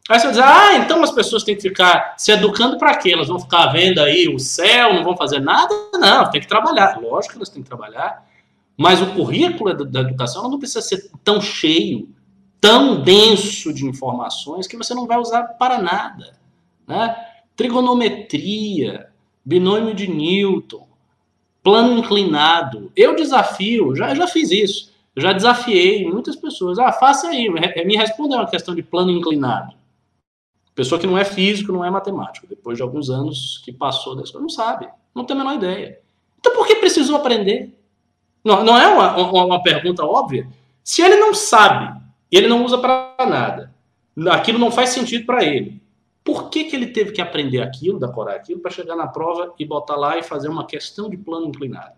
Aí você vai dizer, ah, então as pessoas têm que ficar se educando para quê? Elas vão ficar vendo aí o céu, não vão fazer nada? Não, tem que trabalhar. Lógico que elas têm que trabalhar, mas o currículo da educação não precisa ser tão cheio, tão denso de informações que você não vai usar para nada. Né? Trigonometria, binômio de Newton, plano inclinado. Eu desafio, já, já fiz isso já desafiei muitas pessoas. Ah, faça aí, me responda uma questão de plano inclinado. Pessoa que não é físico, não é matemático. Depois de alguns anos que passou da escola, não sabe, não tem a menor ideia. Então por que precisou aprender? Não, não é uma, uma, uma pergunta óbvia? Se ele não sabe e ele não usa para nada, aquilo não faz sentido para ele. Por que, que ele teve que aprender aquilo, decorar aquilo, para chegar na prova e botar lá e fazer uma questão de plano inclinado?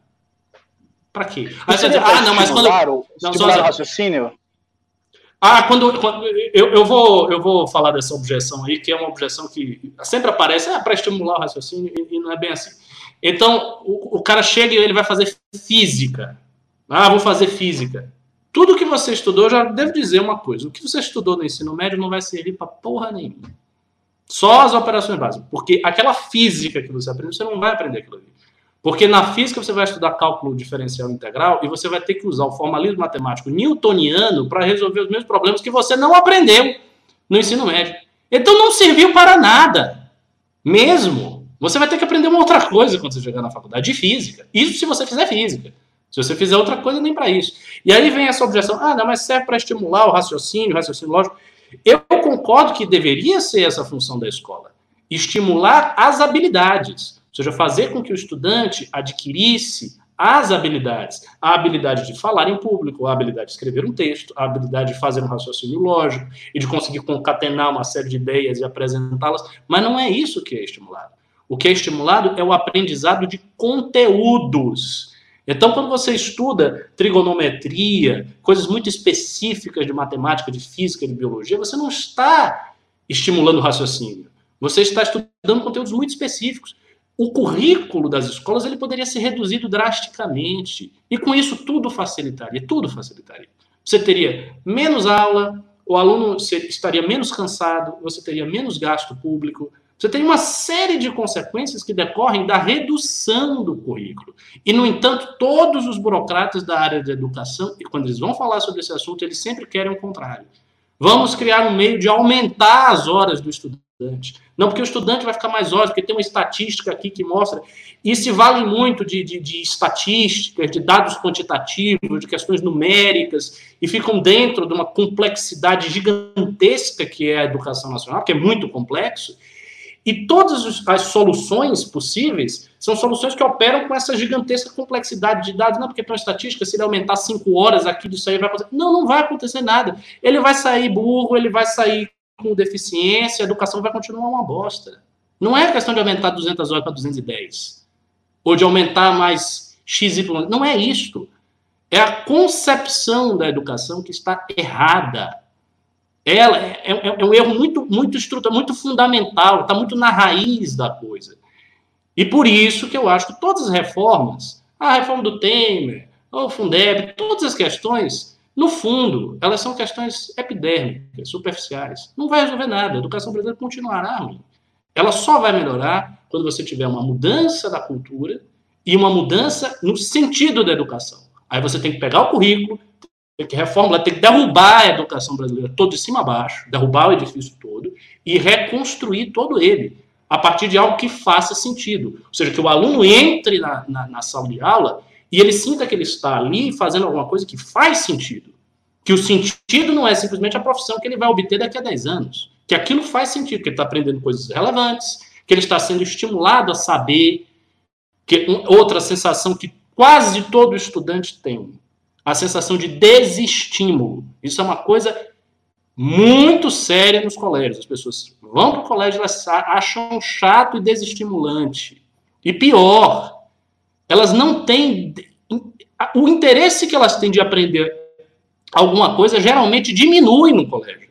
Para quê? Aí você diz, ah, não, mas quando. Não, só raciocínio? Ah, quando, quando eu, eu, vou, eu vou falar dessa objeção aí, que é uma objeção que sempre aparece, é para estimular o raciocínio, e, e, não é bem assim. Então, o, o cara chega e ele vai fazer física. Ah, vou fazer física. Tudo que você estudou, já devo dizer uma coisa: o que você estudou no ensino médio não vai servir para porra nenhuma. Só as operações básicas. Porque aquela física que você aprende, você não vai aprender aquilo ali. Porque na física você vai estudar cálculo diferencial integral e você vai ter que usar o formalismo matemático newtoniano para resolver os mesmos problemas que você não aprendeu no ensino médio. Então não serviu para nada. Mesmo. Você vai ter que aprender uma outra coisa quando você chegar na faculdade de física. Isso se você fizer física. Se você fizer outra coisa, nem para isso. E aí vem essa objeção: ah, não, mas serve para estimular o raciocínio, o raciocínio lógico. Eu concordo que deveria ser essa função da escola estimular as habilidades seja, fazer com que o estudante adquirisse as habilidades, a habilidade de falar em público, a habilidade de escrever um texto, a habilidade de fazer um raciocínio lógico e de conseguir concatenar uma série de ideias e apresentá-las, mas não é isso que é estimulado. O que é estimulado é o aprendizado de conteúdos. Então, quando você estuda trigonometria, coisas muito específicas de matemática, de física, de biologia, você não está estimulando o raciocínio. Você está estudando conteúdos muito específicos o currículo das escolas ele poderia ser reduzido drasticamente. E com isso tudo facilitaria, tudo facilitaria. Você teria menos aula, o aluno estaria menos cansado, você teria menos gasto público, você tem uma série de consequências que decorrem da redução do currículo. E, no entanto, todos os burocratas da área de educação, e quando eles vão falar sobre esse assunto, eles sempre querem o contrário. Vamos criar um meio de aumentar as horas do estudante estudante. Não porque o estudante vai ficar mais horas, porque tem uma estatística aqui que mostra. E se vale muito de, de, de estatísticas, de dados quantitativos, de questões numéricas, e ficam dentro de uma complexidade gigantesca que é a educação nacional, que é muito complexo. E todas as soluções possíveis são soluções que operam com essa gigantesca complexidade de dados. Não, porque tem uma estatística, se ele aumentar cinco horas aqui disso aí, vai acontecer. Não, não vai acontecer nada. Ele vai sair burro, ele vai sair com deficiência, a educação vai continuar uma bosta. Não é questão de aumentar 200 horas para 210, ou de aumentar mais x, y. Não é isto. É a concepção da educação que está errada. Ela é, é, é um erro muito, muito estrutural, muito fundamental, está muito na raiz da coisa. E por isso que eu acho que todas as reformas, a reforma do Temer, o Fundeb, todas as questões no fundo, elas são questões epidérmicas, superficiais. Não vai resolver nada. A educação brasileira continuará ruim. Ela só vai melhorar quando você tiver uma mudança da cultura e uma mudança no sentido da educação. Aí você tem que pegar o currículo, tem que reformular, tem que derrubar a educação brasileira todo de cima a baixo, derrubar o edifício todo e reconstruir todo ele a partir de algo que faça sentido. Ou seja, que o aluno entre na, na, na sala de aula e ele sinta que ele está ali fazendo alguma coisa que faz sentido. Que o sentido não é simplesmente a profissão que ele vai obter daqui a 10 anos. Que aquilo faz sentido, que ele está aprendendo coisas relevantes, que ele está sendo estimulado a saber. Que outra sensação que quase todo estudante tem, a sensação de desestímulo. Isso é uma coisa muito séria nos colégios. As pessoas vão para o colégio, elas acham chato e desestimulante. E pior, elas não têm. O interesse que elas têm de aprender alguma coisa geralmente diminui no colégio.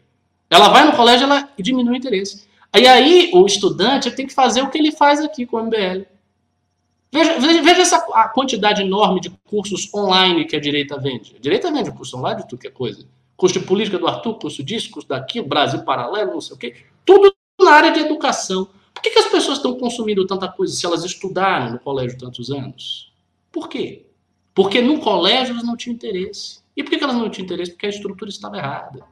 Ela vai no colégio ela diminui o interesse. E aí o estudante tem que fazer o que ele faz aqui com o MBL. Veja, veja, essa a quantidade enorme de cursos online que a direita vende. A direita vende curso online de tudo que é coisa. Curso de política do Arthur, curso disso, curso daquilo, Brasil Paralelo, não sei o quê. Tudo na área de educação. Por que, que as pessoas estão consumindo tanta coisa se elas estudaram no colégio tantos anos? Por quê? Porque no colégio elas não tinham interesse. E por que, elas não tinham interesse? Porque a estrutura estava errada.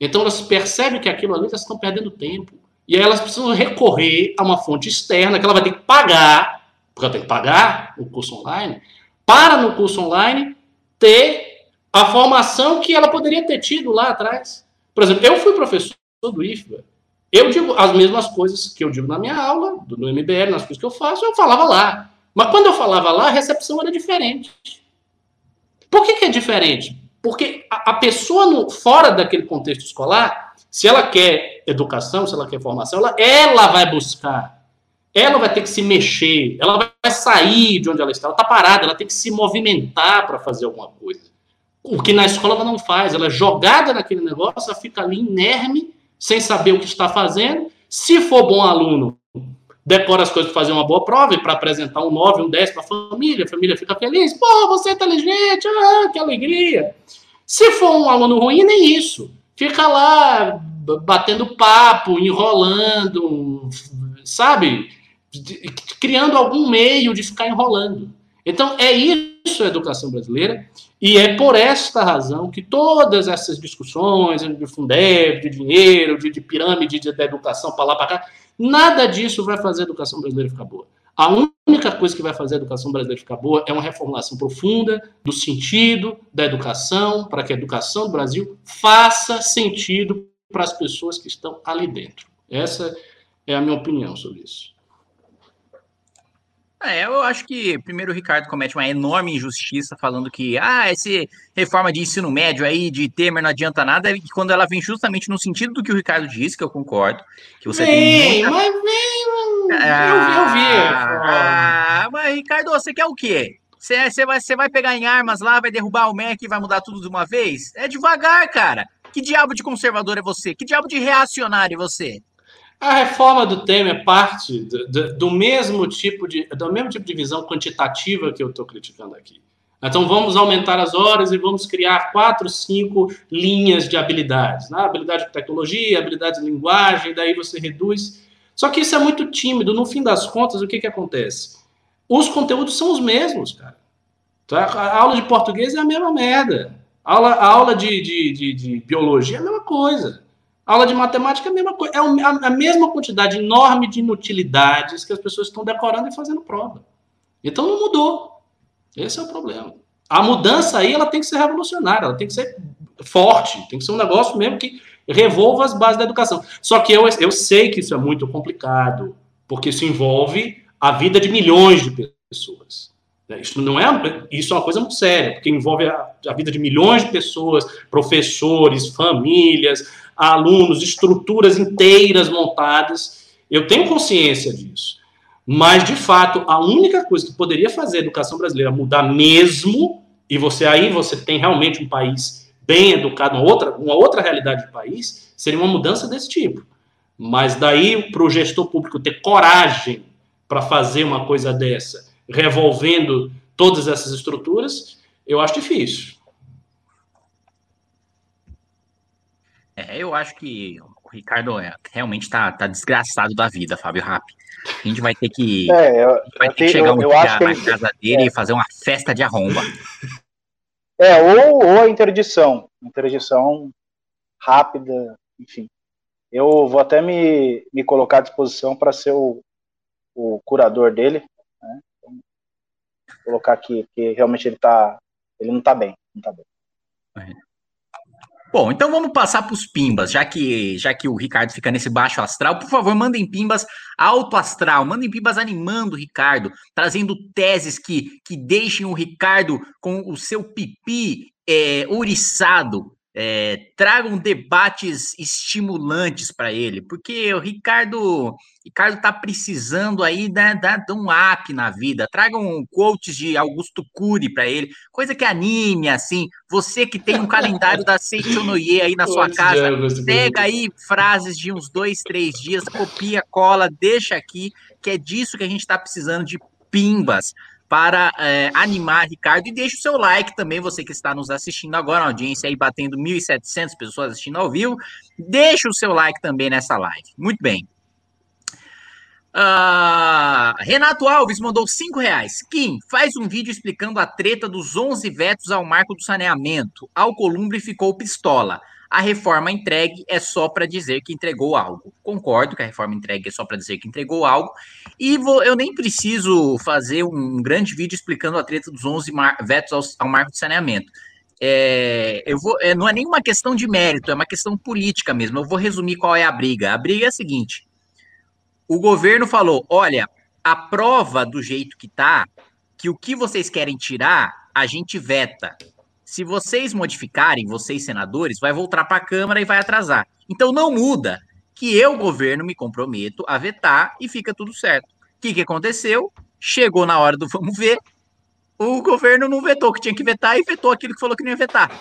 Então elas percebem que aquilo ali elas estão perdendo tempo. E aí elas precisam recorrer a uma fonte externa que ela vai ter que pagar, porque ela tem que pagar o curso online, para no curso online ter a formação que ela poderia ter tido lá atrás. Por exemplo, eu fui professor do IFBA eu digo as mesmas coisas que eu digo na minha aula, no MBL, nas coisas que eu faço, eu falava lá. Mas quando eu falava lá, a recepção era diferente. Por que, que é diferente? Porque a, a pessoa no, fora daquele contexto escolar, se ela quer educação, se ela quer formação, ela, ela vai buscar. Ela vai ter que se mexer, ela vai sair de onde ela está. Ela está parada, ela tem que se movimentar para fazer alguma coisa. O que na escola ela não faz. Ela é jogada naquele negócio, ela fica ali inerme sem saber o que está fazendo. Se for bom aluno, decora as coisas para fazer uma boa prova e para apresentar um 9, um 10 para a família, a família fica feliz. Pô, você é inteligente, ah, que alegria. Se for um aluno ruim, nem isso. Fica lá batendo papo, enrolando, sabe? Criando algum meio de ficar enrolando. Então, é isso a educação brasileira. E é por esta razão que todas essas discussões de Fundeb, de dinheiro, de, de pirâmide de, de educação para lá, para cá, nada disso vai fazer a educação brasileira ficar boa. A única coisa que vai fazer a educação brasileira ficar boa é uma reformulação profunda do sentido da educação, para que a educação do Brasil faça sentido para as pessoas que estão ali dentro. Essa é a minha opinião sobre isso. É, eu acho que primeiro o Ricardo comete uma enorme injustiça falando que ah, essa reforma de ensino médio aí de Temer não adianta nada, e quando ela vem justamente no sentido do que o Ricardo disse, que eu concordo, que você vem, tem muita... mas vem, ah, eu, eu vi. Ah, mas Ricardo, você quer o quê? Você, você, vai, você vai pegar em armas lá, vai derrubar o MEC e vai mudar tudo de uma vez? É devagar, cara. Que diabo de conservador é você? Que diabo de reacionário é você? A reforma do Temer parte do, do, do, mesmo tipo de, do mesmo tipo de visão quantitativa que eu estou criticando aqui. Então vamos aumentar as horas e vamos criar quatro, cinco linhas de habilidades. Né? Habilidade de tecnologia, habilidade de linguagem, daí você reduz. Só que isso é muito tímido. No fim das contas, o que, que acontece? Os conteúdos são os mesmos, cara. Tá? A aula de português é a mesma merda. A aula, a aula de, de, de, de biologia é a mesma coisa. Aula de matemática é a mesma coisa, é a mesma quantidade enorme de inutilidades que as pessoas estão decorando e fazendo prova. Então não mudou. Esse é o problema. A mudança aí ela tem que ser revolucionária, ela tem que ser forte, tem que ser um negócio mesmo que revolva as bases da educação. Só que eu, eu sei que isso é muito complicado, porque isso envolve a vida de milhões de pessoas. Né? Isso não é isso é uma coisa muito séria, porque envolve a, a vida de milhões de pessoas, professores, famílias, alunos, estruturas inteiras montadas. Eu tenho consciência disso. Mas, de fato, a única coisa que poderia fazer a educação brasileira mudar mesmo, e você aí você tem realmente um país bem educado, uma outra, uma outra realidade do país, seria uma mudança desse tipo. Mas daí para o gestor público ter coragem para fazer uma coisa dessa, revolvendo todas essas estruturas, eu acho difícil. É, eu acho que o Ricardo é, realmente está tá desgraçado da vida, Fábio Rap. A gente vai ter que, é, eu, vai ter que chegar um dia na casa dele é. e fazer uma festa de arromba. [LAUGHS] É, ou, ou a interdição. Interdição rápida, enfim. Eu vou até me, me colocar à disposição para ser o, o curador dele. Né? Então, colocar aqui, que realmente ele tá. Ele não está bem. Não tá bem. É. Bom, então vamos passar para os pimbas, já que já que o Ricardo fica nesse baixo astral, por favor, mandem pimbas alto astral, mandem pimbas animando o Ricardo, trazendo teses que, que deixem o Ricardo com o seu pipi é, ouriçado, é, tragam debates estimulantes para ele, porque o Ricardo Ricardo está precisando aí da, da, de um up na vida. Tragam quotes de Augusto Cury para ele, coisa que anime, assim. Você que tem um calendário da Seichonoye aí na [LAUGHS] sua casa, pega aí frases de uns dois, três dias, copia, cola, deixa aqui, que é disso que a gente está precisando de pimbas para é, animar Ricardo. E deixe o seu like também, você que está nos assistindo agora, a audiência aí batendo 1.700 pessoas assistindo ao vivo. Deixe o seu like também nessa live. Muito bem. Uh, Renato Alves mandou 5 reais. Kim, faz um vídeo explicando a treta dos 11 vetos ao marco do saneamento. Alcolumbre ficou pistola. A reforma entregue é só para dizer que entregou algo. Concordo que a reforma entregue é só para dizer que entregou algo. E vou, eu nem preciso fazer um grande vídeo explicando a treta dos 11 vetos ao, ao marco de saneamento. É, eu vou, é, não é nenhuma questão de mérito, é uma questão política mesmo. Eu vou resumir qual é a briga. A briga é a seguinte: o governo falou: olha, a prova do jeito que tá, que o que vocês querem tirar, a gente veta. Se vocês modificarem, vocês senadores, vai voltar para a Câmara e vai atrasar. Então não muda que eu, governo, me comprometo a vetar e fica tudo certo. O que, que aconteceu? Chegou na hora do vamos ver, o governo não vetou que tinha que vetar e vetou aquilo que falou que não ia vetar.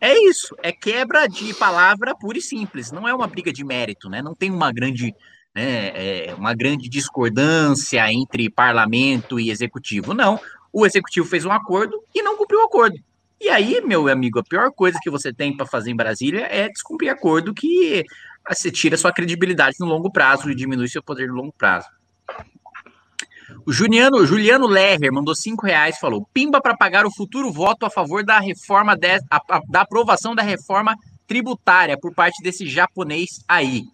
É isso, é quebra de palavra pura e simples, não é uma briga de mérito, né? Não tem uma grande, né, é, uma grande discordância entre parlamento e executivo, não. O executivo fez um acordo e não cumpriu o acordo. E aí, meu amigo, a pior coisa que você tem para fazer em Brasília é descumprir acordo que ah, você tira sua credibilidade no longo prazo e diminui seu poder no longo prazo. O Juliano, Juliano Lerrer mandou cinco reais, falou: pimba para pagar o futuro voto a favor da reforma de, a, a, da aprovação da reforma tributária por parte desse japonês aí.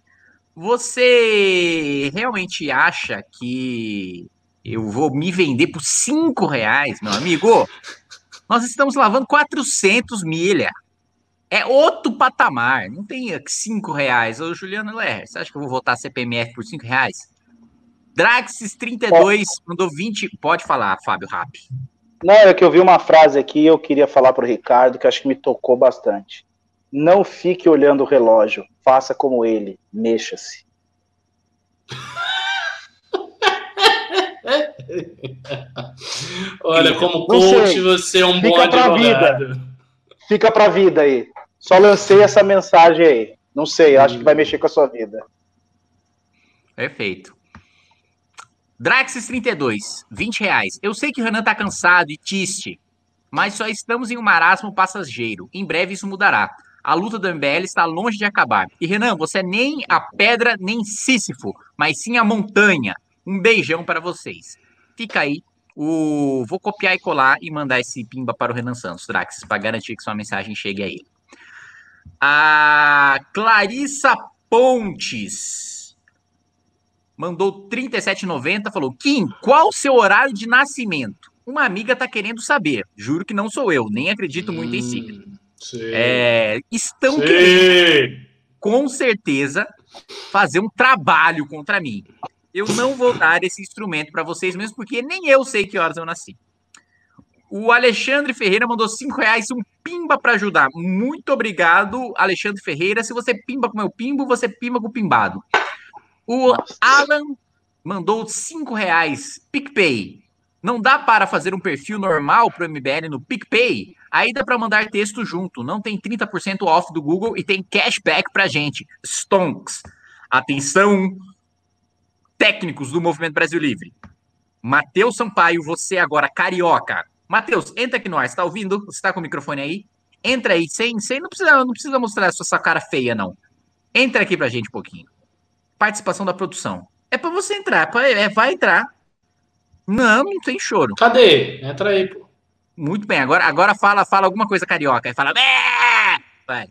Você realmente acha que eu vou me vender por cinco reais, meu amigo? Nós estamos lavando 400 milha. É outro patamar. Não tem 5 reais. Ô, Juliano Ler, você acha que eu vou votar CPMF por 5 reais? Draxis32 mandou 20. Pode falar, Fábio Rap. Não, é que eu vi uma frase aqui e eu queria falar para o Ricardo que acho que me tocou bastante. Não fique olhando o relógio. Faça como ele. Mexa-se. [LAUGHS] [LAUGHS] Olha, como coach, você é um Fica bom advogado. Vida. Fica pra vida aí. Só lancei essa mensagem aí. Não sei, acho que vai mexer com a sua vida. Perfeito. Draxis32, 20 reais. Eu sei que o Renan tá cansado e triste, mas só estamos em um marasmo passageiro. Em breve isso mudará. A luta do MBL está longe de acabar. E Renan, você é nem a pedra nem Sísifo, mas sim a montanha. Um beijão para vocês. Fica aí. O... Vou copiar e colar e mandar esse pimba para o Renan Santos, Drax, para garantir que sua mensagem chegue a ele. A Clarissa Pontes mandou 37,90, falou: Kim, qual o seu horário de nascimento? Uma amiga tá querendo saber. Juro que não sou eu, nem acredito muito hum, em signo. É, estão Sim. querendo, com certeza, fazer um trabalho contra mim. Eu não vou dar esse instrumento para vocês mesmo, porque nem eu sei que horas eu nasci. O Alexandre Ferreira mandou cinco reais, um pimba para ajudar. Muito obrigado, Alexandre Ferreira. Se você pimba com meu pimbo, você pimba com o pimbado. O. Alan mandou cinco reais, PicPay. Não dá para fazer um perfil normal para o MBL no PicPay? Aí dá para mandar texto junto. Não tem 30% off do Google e tem cashback para gente. Stonks. Atenção, técnicos do Movimento Brasil Livre. Matheus Sampaio, você agora carioca. Matheus, entra aqui no ar. Você tá ouvindo? Você tá com o microfone aí? Entra aí, sem, sem não precisa, não precisa mostrar essa sua cara feia não. Entra aqui pra gente um pouquinho. Participação da produção. É para você entrar, é, é, vai entrar. Não, não tem choro. Cadê? Entra aí, pô. Muito bem, agora, agora fala, fala alguma coisa carioca. Aí fala. Vai.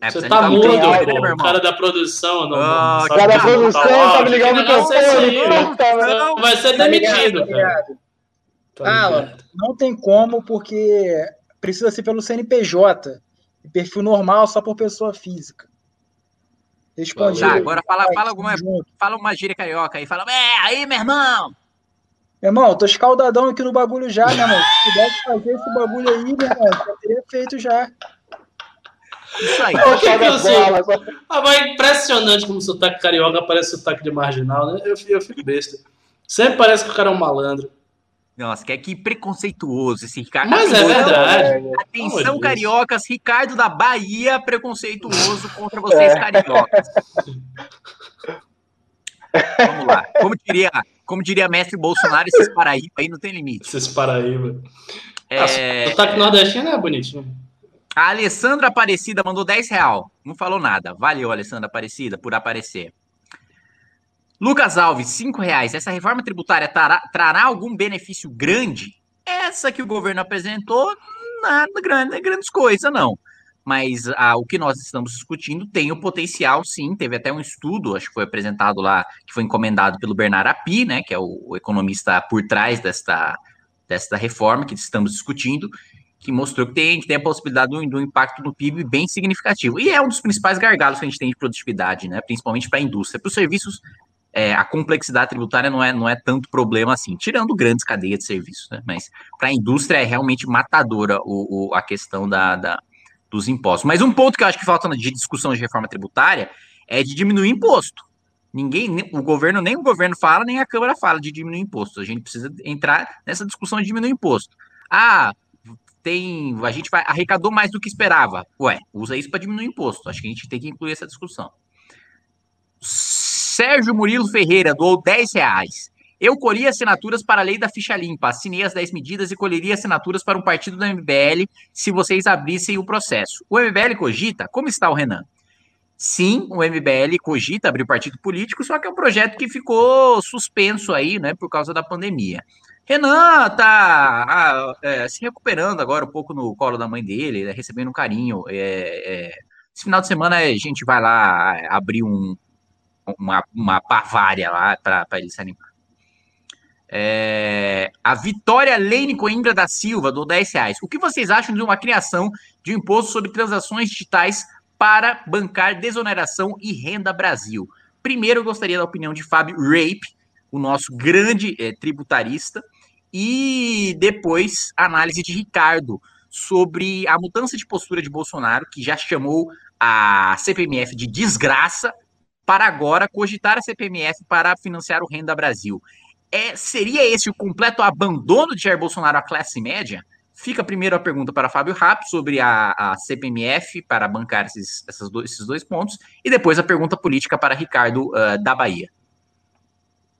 É, Você tá mudo, pô. O cara da produção. Não, o cara da produção tá me ligando pro telefone. Vai ser demitido, cara. Ah, não tem como, porque precisa ser pelo CNPJ. Perfil normal só por pessoa física. Respondi. Tá, agora fala, fala, alguma, fala uma gíria carioca aí. Fala, é, aí, meu irmão. Meu irmão, tô escaldadão aqui no bagulho já, meu irmão. Se pudesse fazer esse bagulho aí, meu irmão, já teria feito já. Isso aí. [LAUGHS] Que sei? Ah, mas é impressionante como o sotaque carioca parece sotaque de marginal, né? Eu, eu fico besta. Sempre parece que o cara é um malandro. Nossa, que, é que preconceituoso esse Ricardo. Mas é verdade. Atenção, oh, cariocas. Ricardo da Bahia, preconceituoso contra vocês, é. cariocas. Vamos lá. Como diria, como diria mestre Bolsonaro, esses Paraíba aí não tem limite. Esses Paraíba. É... o sotaque nordestino é bonitinho. A Alessandra Aparecida mandou 10 real. Não falou nada. Valeu, Alessandra Aparecida, por aparecer. Lucas Alves, 5 reais. Essa reforma tributária trará, trará, algum benefício grande? Essa que o governo apresentou, nada grande, grandes coisas, não. Mas ah, o que nós estamos discutindo tem o potencial, sim. Teve até um estudo, acho que foi apresentado lá, que foi encomendado pelo Bernard Api, né, que é o, o economista por trás desta, desta reforma que estamos discutindo, que mostrou que tem, que tem a possibilidade do, do, impacto no PIB bem significativo. E é um dos principais gargalos que a gente tem de produtividade, né? principalmente para a indústria. Para os serviços, é, a complexidade tributária não é, não é tanto problema assim, tirando grandes cadeias de serviços, né? mas para a indústria é realmente matadora o, o, a questão da, da, dos impostos. Mas um ponto que eu acho que falta de discussão de reforma tributária é de diminuir imposto. Ninguém, o governo, nem o governo fala, nem a Câmara fala de diminuir imposto. A gente precisa entrar nessa discussão de diminuir imposto. Ah, tem. A gente vai, arrecadou mais do que esperava. Ué, usa isso para diminuir o imposto. Acho que a gente tem que incluir essa discussão. Sérgio Murilo Ferreira doou 10 reais. Eu colhi assinaturas para a lei da ficha limpa, assinei as 10 medidas e colheria assinaturas para um partido do MBL se vocês abrissem o processo. O MBL cogita? Como está o Renan? Sim, o MBL cogita abrir partido político, só que é um projeto que ficou suspenso aí, né, por causa da pandemia. Renan tá ah, é, se recuperando agora um pouco no colo da mãe dele, né, recebendo um carinho. É, é, esse final de semana a gente vai lá abrir um, uma, uma Bavária lá para ele se animar. É, a Vitória Lene Coimbra da Silva, do 10 reais. O que vocês acham de uma criação de um imposto sobre transações digitais para bancar desoneração e renda Brasil? Primeiro, eu gostaria da opinião de Fábio Rape, o nosso grande é, tributarista, e depois análise de Ricardo sobre a mudança de postura de Bolsonaro, que já chamou a CPMF de desgraça, para agora cogitar a CPMF para financiar o Renda Brasil. É, seria esse o completo abandono de Jair Bolsonaro à classe média? Fica primeiro a pergunta para Fábio Rapp sobre a, a CPMF para bancar esses, dois, esses dois pontos, e depois a pergunta política para Ricardo uh, da Bahia.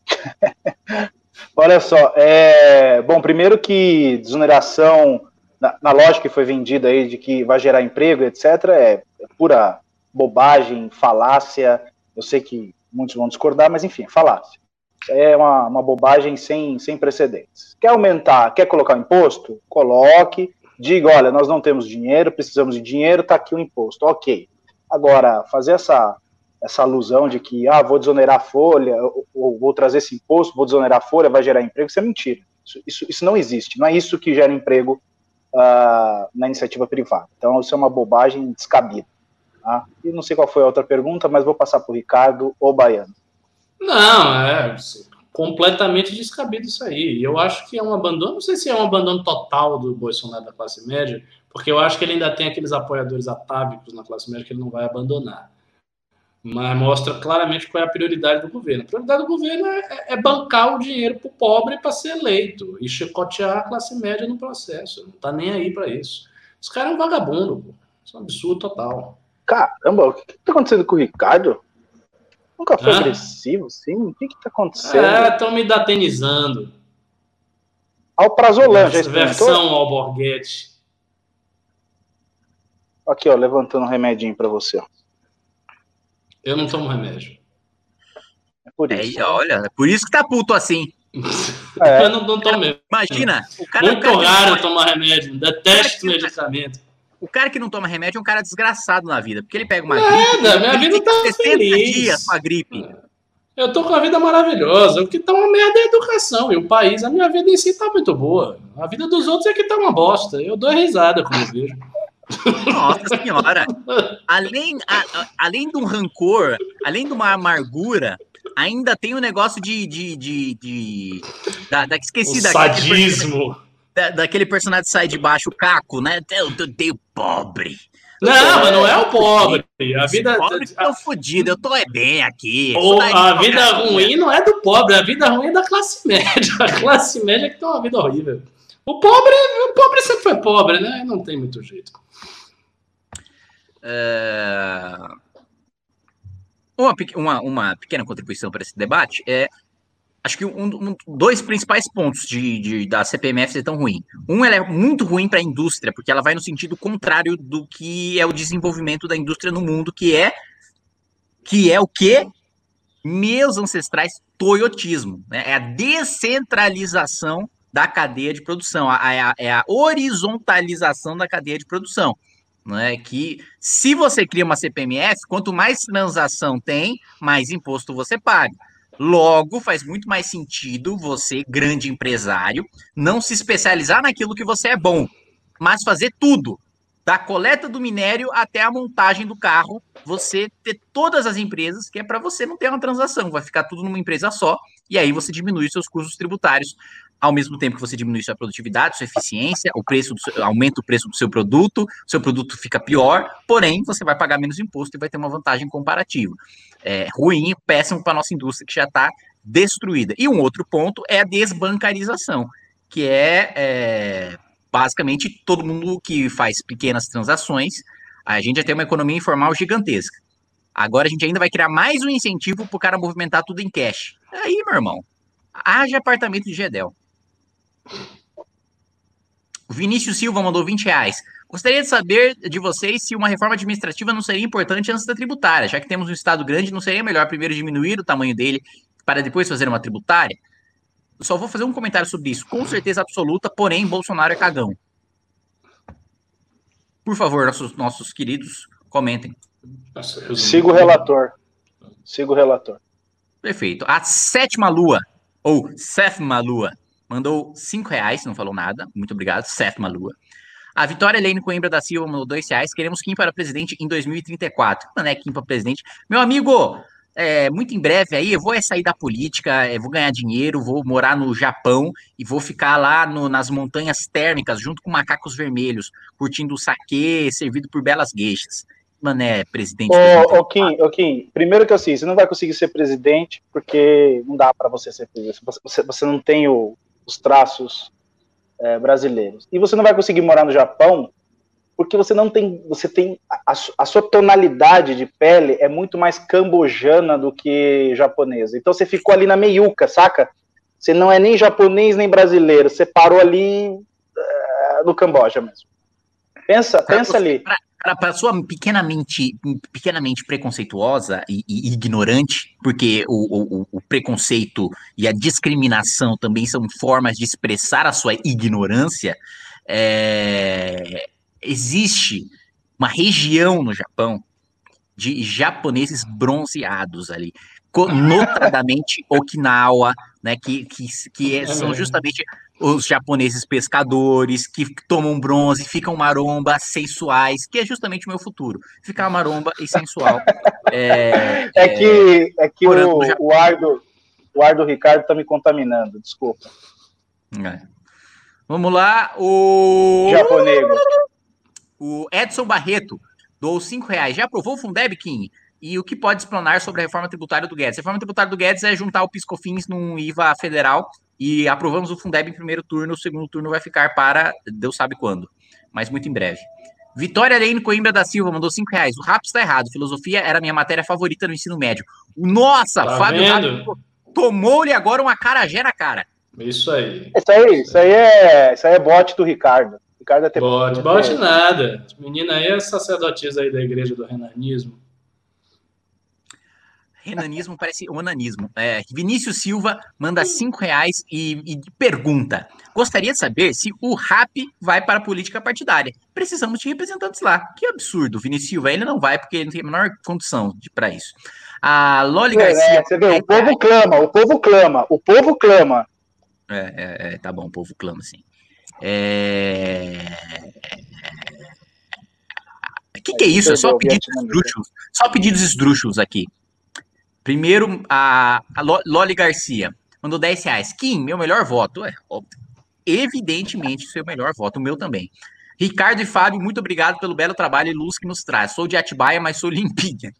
[LAUGHS] Olha só, é, bom, primeiro que desoneração, na, na, lógica que foi vendida aí de que vai gerar emprego, etc., é, pura bobagem, falácia. Eu sei que muitos vão discordar, mas enfim, falácia. É uma, uma bobagem sem, sem precedentes. Quer aumentar, quer colocar imposto? Coloque, diga, olha, nós não temos dinheiro, precisamos de dinheiro, está aqui o imposto, ok. Agora, fazer essa, essa alusão de que, ah, vou desonerar a folha, ou, ou vou trazer esse imposto, vou desonerar a folha, vai gerar emprego, isso é mentira. Isso, isso, isso não existe, não é isso que gera emprego uh, na iniciativa privada. Então, isso é uma bobagem descabida. Tá? E não sei qual foi a outra pergunta, mas vou passar para o Ricardo ou Baiano. Não, é completamente descabido isso aí. Eu acho que é um abandono, não sei se é um abandono total do Bolsonaro da classe média, porque eu acho que ele ainda tem aqueles apoiadores atávicos na classe média que ele não vai abandonar. Mas mostra claramente qual é a prioridade do governo. A prioridade do governo é, é bancar o dinheiro para o pobre para ser eleito e chicotear a classe média no processo. Não está nem aí para isso. Os caras é um vagabundo, pô. Isso é um absurdo total. Caramba, o que está acontecendo com o Ricardo? Nunca foi ah. agressivo, sim? O que está acontecendo? É, estão me datenizando. Alprazolam, já? Versão Alborguete. Aqui, ó, levantando um remedinho para você. Eu não tomo remédio. É por isso. É, olha, é por isso que tá puto assim. [LAUGHS] É. Eu não, não tomo mesmo. Imagina, o cara, Muito o cara raro tomar remédio, detesto medicamento o cara que não toma remédio é um cara desgraçado na vida, porque ele pega uma Nada, gripe. minha vida tá 60 feliz. dias com a gripe. Eu tô com a vida maravilhosa. O que tá uma merda é a educação. E o país, a minha vida em si tá muito boa. A vida dos outros é que tá uma bosta. Eu dou risada quando eu vejo. Nossa senhora. Além, a, além de um rancor, além de uma amargura, ainda tem o um negócio de. de, de, de da, da, esqueci o Sadismo da, daquele personagem que sai de baixo, o Caco, né? Eu odeio pobre. Não, mas não é o pobre. A vida. Pobre que tô fodido, eu tô é bem aqui. Ou a vida ruim não é do pobre, a vida ruim é da classe [LAUGHS] média. A classe média que tem uma vida horrível. O pobre, o pobre sempre foi pobre, né? Não tem muito jeito. É... Uma, uma, uma pequena contribuição para esse debate é acho que um, um, dois principais pontos de, de, da CPMF ser tão ruim. Um, ela é muito ruim para a indústria, porque ela vai no sentido contrário do que é o desenvolvimento da indústria no mundo, que é que é o que meus ancestrais toyotismo, né? É a descentralização da cadeia de produção, é a, é a horizontalização da cadeia de produção. Né, que se você cria uma CPMF, quanto mais transação tem, mais imposto você paga. Logo, faz muito mais sentido você, grande empresário, não se especializar naquilo que você é bom, mas fazer tudo, da coleta do minério até a montagem do carro, você ter todas as empresas, que é para você não ter uma transação, vai ficar tudo numa empresa só, e aí você diminui seus custos tributários, ao mesmo tempo que você diminui sua produtividade, sua eficiência, o preço seu, aumenta o preço do seu produto, seu produto fica pior, porém você vai pagar menos imposto e vai ter uma vantagem comparativa. É ruim, péssimo para a nossa indústria que já está destruída. E um outro ponto é a desbancarização, que é, é basicamente todo mundo que faz pequenas transações, a gente já tem uma economia informal gigantesca. Agora a gente ainda vai criar mais um incentivo para o cara movimentar tudo em cash. Aí, meu irmão, haja apartamento de Gedel. O Vinícius Silva mandou 20 reais. Gostaria de saber de vocês se uma reforma administrativa não seria importante antes da tributária, já que temos um Estado grande, não seria melhor primeiro diminuir o tamanho dele para depois fazer uma tributária? Eu só vou fazer um comentário sobre isso, com certeza absoluta, porém, Bolsonaro é cagão. Por favor, nossos, nossos queridos, comentem. Siga o relator. Siga o relator. Perfeito. A sétima lua, ou sétima lua, mandou cinco reais, não falou nada. Muito obrigado, Seth Malua. A Vitória Helene Coimbra da Silva mandou dois reais. Queremos Kim para presidente em 2034. Não é Kim para presidente. Meu amigo, é, muito em breve aí eu vou é sair da política, é, vou ganhar dinheiro, vou morar no Japão e vou ficar lá no, nas montanhas térmicas junto com macacos vermelhos, curtindo o saque servido por belas gueixas. Mané, presidente. Ô, ô Kim, ô Kim, primeiro que assim, você não vai conseguir ser presidente porque não dá para você ser presidente. Você, você não tem o, os traços é, brasileiros. E você não vai conseguir morar no Japão porque você não tem, você tem a, a, sua tonalidade de pele é muito mais cambojana do que japonesa. Então você ficou ali na meiuca, saca? Você não é nem japonês nem brasileiro, você parou ali uh, no Camboja mesmo. Pensa, pensa ali. Pra, para a pessoa pequenamente, pequenamente preconceituosa e, e ignorante, porque o, o, o, preconceito e a discriminação também são formas de expressar a sua ignorância, É, existe uma região no Japão de japoneses bronzeados ali, notadamente [LAUGHS] Okinawa, né, que, que, que é, são justamente os japoneses pescadores que tomam bronze, ficam maromba, sensuais, que é justamente o meu futuro. Ficar maromba e sensual. [LAUGHS] É, é que, é que o, o, ar do, o ar do Ricardo tá me contaminando, desculpa. É. Vamos lá, o. Japonego. O Edson Barreto doou 5 reais. Já aprovou o Fundeb, Kim? E o que pode explanar sobre a reforma tributária do Guedes? A reforma tributária do Guedes é juntar o Piscofins num IVA federal e aprovamos o Fundeb em primeiro turno, o segundo turno vai ficar para Deus sabe quando, mas muito em breve. Vitória Lene Coimbra da Silva mandou 5 reais. O RAP está errado. Filosofia era a minha matéria favorita no ensino médio. Nossa, tá Fábio tomou-lhe agora uma carajé na cara. Isso aí. Isso aí, isso aí é, isso aí é bote do Ricardo. Ricardo é bote, bote nada. Menina aí é sacerdotisa aí da igreja do renanismo. Renanismo parece onanismo. É, Vinícius Silva manda cinco reais e, e, pergunta: gostaria de saber se o RAP vai para a política partidária. Precisamos de representantes lá. Que absurdo, Vinícius Silva. Ele não vai porque ele não tem a menor condição para isso. A Loli é, Garcia. É, você vê, o povo clama, o povo clama, o povo clama. É, é, é tá bom, o povo clama, sim. É. O que, que é isso? É só pedidos esdrúxulos. Só pedidos esdrúxulos aqui. Primeiro, a, a Loli Garcia mandou 10 reais. Kim, meu melhor voto. É, evidentemente, seu melhor voto, o meu também. Ricardo e Fábio, muito obrigado pelo belo trabalho e luz que nos traz. Sou de Atibaia, mas sou limpinha.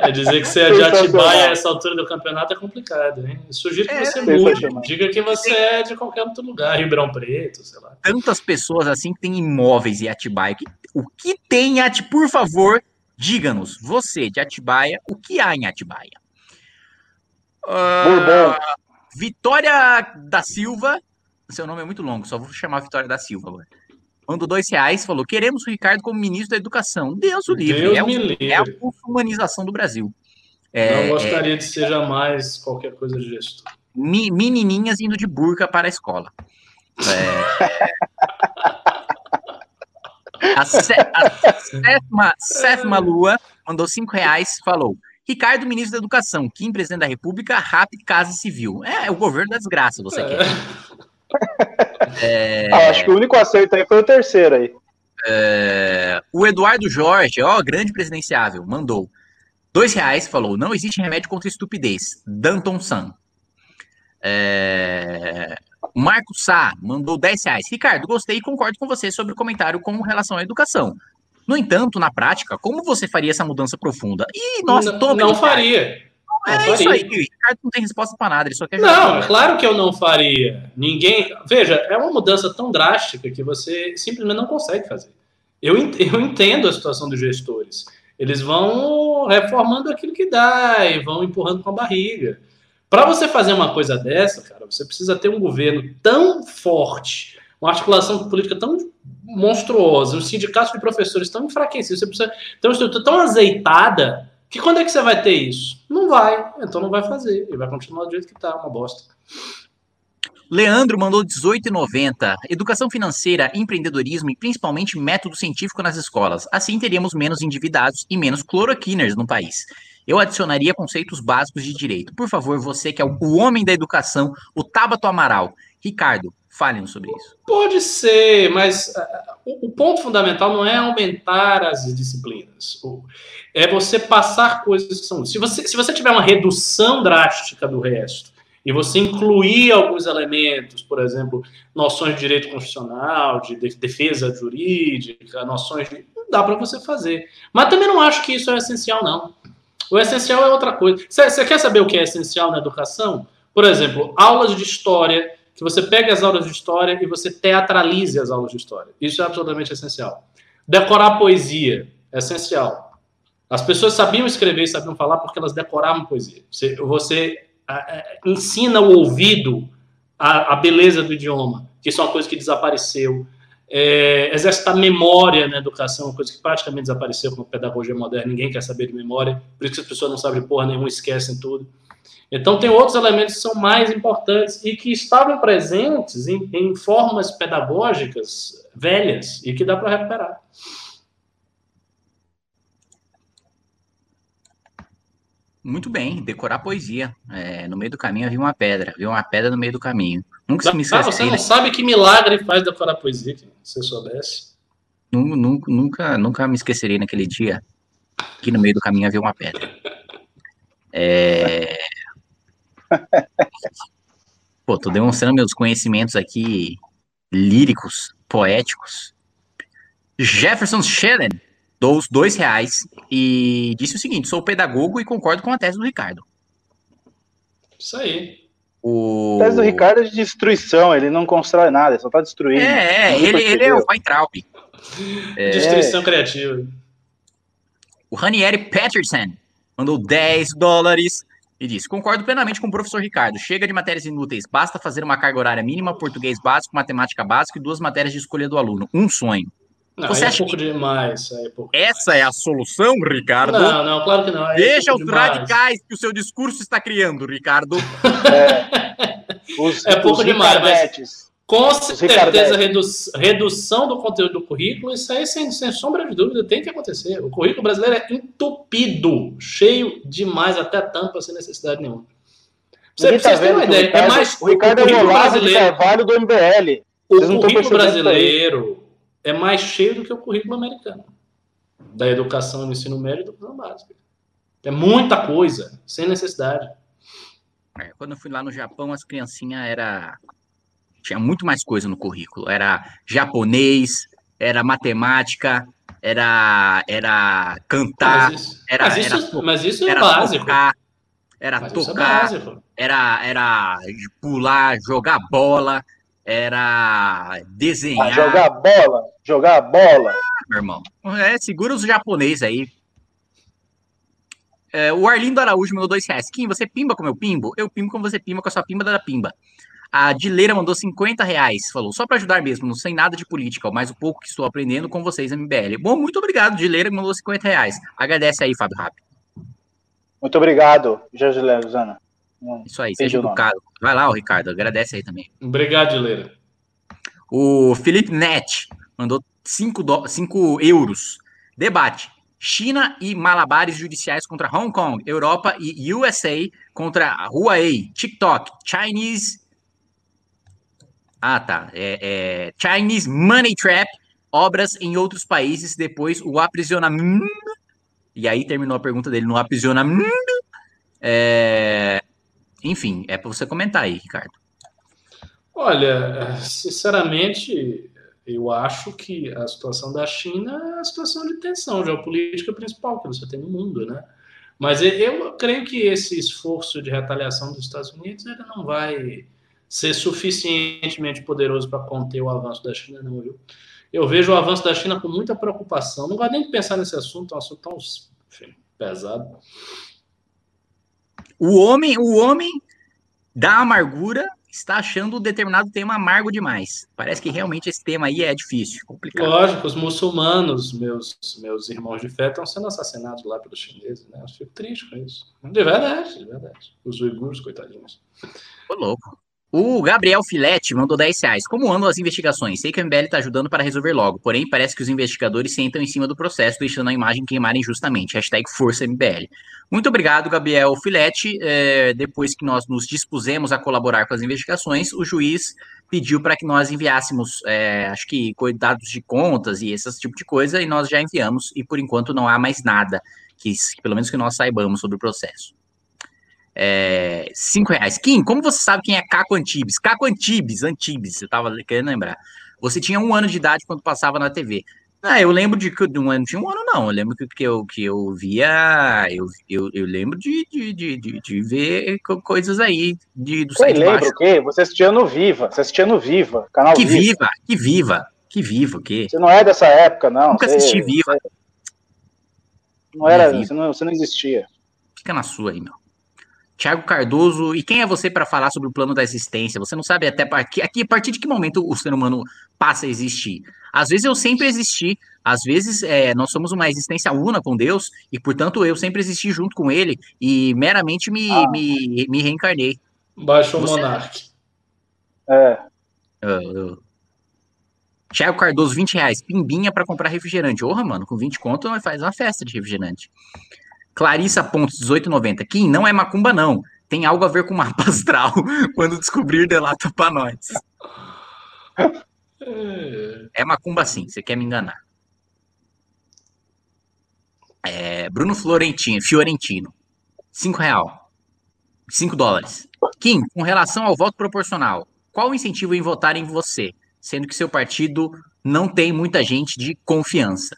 É dizer que você é de Atibaia a essa altura do campeonato é complicado, hein? Sugiro que é, você mude. Diga que você é de qualquer outro lugar, Ribeirão Preto, sei lá. Tantas pessoas assim que têm imóveis em Atibaia. O que tem Atibaia? Por favor, Diga-nos, você de Atibaia, o que há em Atibaia? Uh, Vitória da Silva, seu nome é muito longo, só vou chamar Vitória da Silva agora. Mandou dois reais, falou: queremos o Ricardo como ministro da Educação. Deus o livre. Deus é, me livre. é a humanização do Brasil. É, Não gostaria é, de ser jamais qualquer coisa de gestor. Menininhas indo de burca para a escola. É, [LAUGHS] A, sé, a sétima, sétima Lua mandou cinco reais falou. Ricardo, ministro da Educação, Kim, presidente da República, rápido Casa Civil. É, é, o governo da desgraça, você é. quer. [LAUGHS] É... Ah, acho que o único acerto aí foi o terceiro aí. É... O Eduardo Jorge, ó, grande presidenciável, mandou. Dois reais, falou, não existe remédio contra estupidez. Danton San. É... Marco Sá mandou 10 reais. Ricardo, gostei e concordo com você sobre o comentário com relação à educação. No entanto, na prática, como você faria essa mudança profunda? E nossa, não, não faria. Não é faria. isso aí, Ricardo não tem resposta para nada, ele só quer Não, é claro que eu não faria. Ninguém. Veja, é uma mudança tão drástica que você simplesmente não consegue fazer. Eu, eu entendo a situação dos gestores. Eles vão reformando aquilo que dá e vão empurrando com a barriga. Para você fazer uma coisa dessa, cara, você precisa ter um governo tão forte, uma articulação política tão monstruosa, um sindicato de professores tão enfraquecido, você precisa ter uma estrutura tão azeitada que quando é que você vai ter isso? Não vai, então não vai fazer, e vai continuar do jeito que está, uma bosta. Leandro mandou 18,90. Educação financeira, empreendedorismo e principalmente método científico nas escolas. Assim teríamos menos endividados e menos cloroquiners no país eu adicionaria conceitos básicos de direito. Por favor, você que é o homem da educação, o Tabato Amaral. Ricardo, falem sobre isso. Pode ser, mas uh, o ponto fundamental não é aumentar as disciplinas. É você passar coisas que são. Se você, se você tiver uma redução drástica do resto, e você incluir alguns elementos, por exemplo, noções de direito constitucional, de defesa jurídica, noções de. Dá para você fazer. Mas também não acho que isso é essencial, não. O essencial é outra coisa. Você quer saber o que é essencial na educação? Por exemplo, aulas de história, que você pegue as aulas de história e você teatralize as aulas de história. Isso é absolutamente essencial. Decorar poesia é essencial. As pessoas sabiam escrever e sabiam falar porque elas decoravam poesia. Você, você ensina o ouvido a, a beleza do idioma, que isso é uma coisa que desapareceu é, exercitar memória na educação, uma coisa que praticamente desapareceu com a pedagogia moderna, ninguém quer saber de memória, por isso que as pessoas não sabem porra nenhuma, esquecem tudo. Então, tem outros elementos que são mais importantes e que estavam presentes em, em formas pedagógicas velhas e que dá para recuperar. Muito bem, decorar poesia. É, no meio do caminho havia uma pedra, havia uma pedra no meio do caminho. Nunca se me esqueci. Ah, você não sabe que milagre faz decorar poesia, se você soubesse. Nunca, nunca, nunca me esquecerei naquele dia que no meio do caminho havia uma pedra. É... [LAUGHS] Pô, tô demonstrando meus conhecimentos aqui líricos, poéticos. Jefferson Schellen dou os dois reais e disse o seguinte: sou pedagogo e concordo com a tese do Ricardo. Isso aí. O... A tese do Ricardo é de destruição, ele não constrói nada, só tá destruindo. É, é ele, ele é o Weintraub. É... Destruição criativa. O Ranieri Patterson mandou 10 dólares e disse: Concordo plenamente com o professor Ricardo. Chega de matérias inúteis, basta fazer uma carga horária mínima, português básico, matemática básica e duas matérias de escolha do aluno. Um sonho. Não, Você é acha pouco que demais. É pouco essa é a solução, Ricardo? Não, não, claro que não. É Deixa os demais. radicais que o seu discurso está criando, Ricardo. É, os, é pouco demais, mas com certeza redu redução do conteúdo do currículo, isso aí sem, sem sombra de dúvida tem que acontecer. O currículo brasileiro é entupido, cheio demais até a tampa sem necessidade nenhuma. Você, tá ter uma ideia, Ricardo, é mais o Ricardo o é brasileiro, de do MBL. O currículo brasileiro é mais cheio do que o currículo americano. Da educação no ensino médio e educação básica. É muita coisa, sem necessidade. É, quando eu fui lá no Japão, as criancinhas era tinha muito mais coisa no currículo. Era japonês, era matemática, era era cantar, mas isso, era, mas isso, era, mas isso é era básico. Tocar, era mas é tocar, é era era pular, jogar bola, era desenhar. Ah, jogar bola, jogar bola. Ah, meu irmão. É, segura os japoneses aí. É, o Arlindo Araújo mandou dois reais. Kim, você pimba com meu pimbo? Eu pimbo como você pimba com a sua pimba da pimba. A Dileira mandou 50 reais. Falou, só para ajudar mesmo, não sei nada de política, mas o pouco que estou aprendendo com vocês, MBL. Bom, muito obrigado, Dileira, que mandou 50 reais. Agradece aí, Fábio Rápido. Muito obrigado, Jorge Zana. Isso aí, seja educado. Vai lá, o Ricardo, agradece aí também. Obrigado, Leira. O Felipe Net mandou 5 do... euros. Debate. China e malabares judiciais contra Hong Kong, Europa e USA contra Huawei, TikTok, Chinese. Ah, tá. É, é... Chinese Money Trap, obras em outros países, depois o aprisionamento. E aí terminou a pergunta dele no aprisionamento. É... Enfim, é para você comentar aí, Ricardo. Olha, sinceramente, eu acho que a situação da China é a situação de tensão geopolítica principal que você tem no mundo, né? Mas eu creio que esse esforço de retaliação dos Estados Unidos ele não vai ser suficientemente poderoso para conter o avanço da China, não, viu? Eu vejo o avanço da China com muita preocupação. Não gosto nem pensar nesse assunto, é um assunto tão enfim, pesado. O homem, o homem da amargura está achando um determinado tema amargo demais. Parece que realmente esse tema aí é difícil, complicado. Lógico, os muçulmanos, meus, meus irmãos de fé, estão sendo assassinados lá pelos chineses, né? Eu fico triste com isso. De verdade, de verdade. Os uigures, coitadinhos. Ô, louco. O Gabriel Filete mandou 10 reais. Como andam as investigações? Sei que o MBL está ajudando para resolver logo, porém parece que os investigadores sentam em cima do processo, deixando a imagem queimar injustamente. Hashtag Força MBL. Muito obrigado, Gabriel Filete. É, depois que nós nos dispusemos a colaborar com as investigações, o juiz pediu para que nós enviássemos, é, acho que dados de contas e esse tipo de coisa, e nós já enviamos, e por enquanto não há mais nada, que pelo menos que nós saibamos sobre o processo. É, cinco reais. Kim, como você sabe quem é Caco Antibes? Caco Antibes, Antibes, eu tava querendo lembrar. Você tinha um ano de idade quando passava na TV. Ah, eu lembro de que não, não tinha um ano, não. Eu lembro que, que, eu, que eu via. Eu, eu, eu lembro de, de, de, de, de ver coisas aí de, do site lembra o quê? Você assistia no Viva, você assistia no Viva, canal que Viva. Viva. Que Viva, que Viva, o quê? Você não é dessa época, não. Nunca você, assisti Viva. Você, não era, você não, você não existia. Fica na sua aí, meu. Tiago Cardoso, e quem é você para falar sobre o plano da existência? Você não sabe até aqui, aqui a partir de que momento o ser humano passa a existir. Às vezes eu sempre existi, às vezes é, nós somos uma existência una com Deus, e portanto eu sempre existi junto com ele, e meramente me, ah. me, me reencarnei. Baixo o monarque. É. Uh, uh. Tiago Cardoso, 20 reais. Pimbinha para comprar refrigerante. Porra, mano, com 20 conto faz uma festa de refrigerante. Clarissa Pontes, 1890. Kim, não é macumba, não. Tem algo a ver com mapa [LAUGHS] astral. Quando descobrir, delata pra nós. É macumba sim, você quer me enganar. É, Bruno Florentino, Fiorentino. 5 real. 5 dólares. Kim, com relação ao voto proporcional, qual o incentivo em votar em você, sendo que seu partido não tem muita gente de confiança?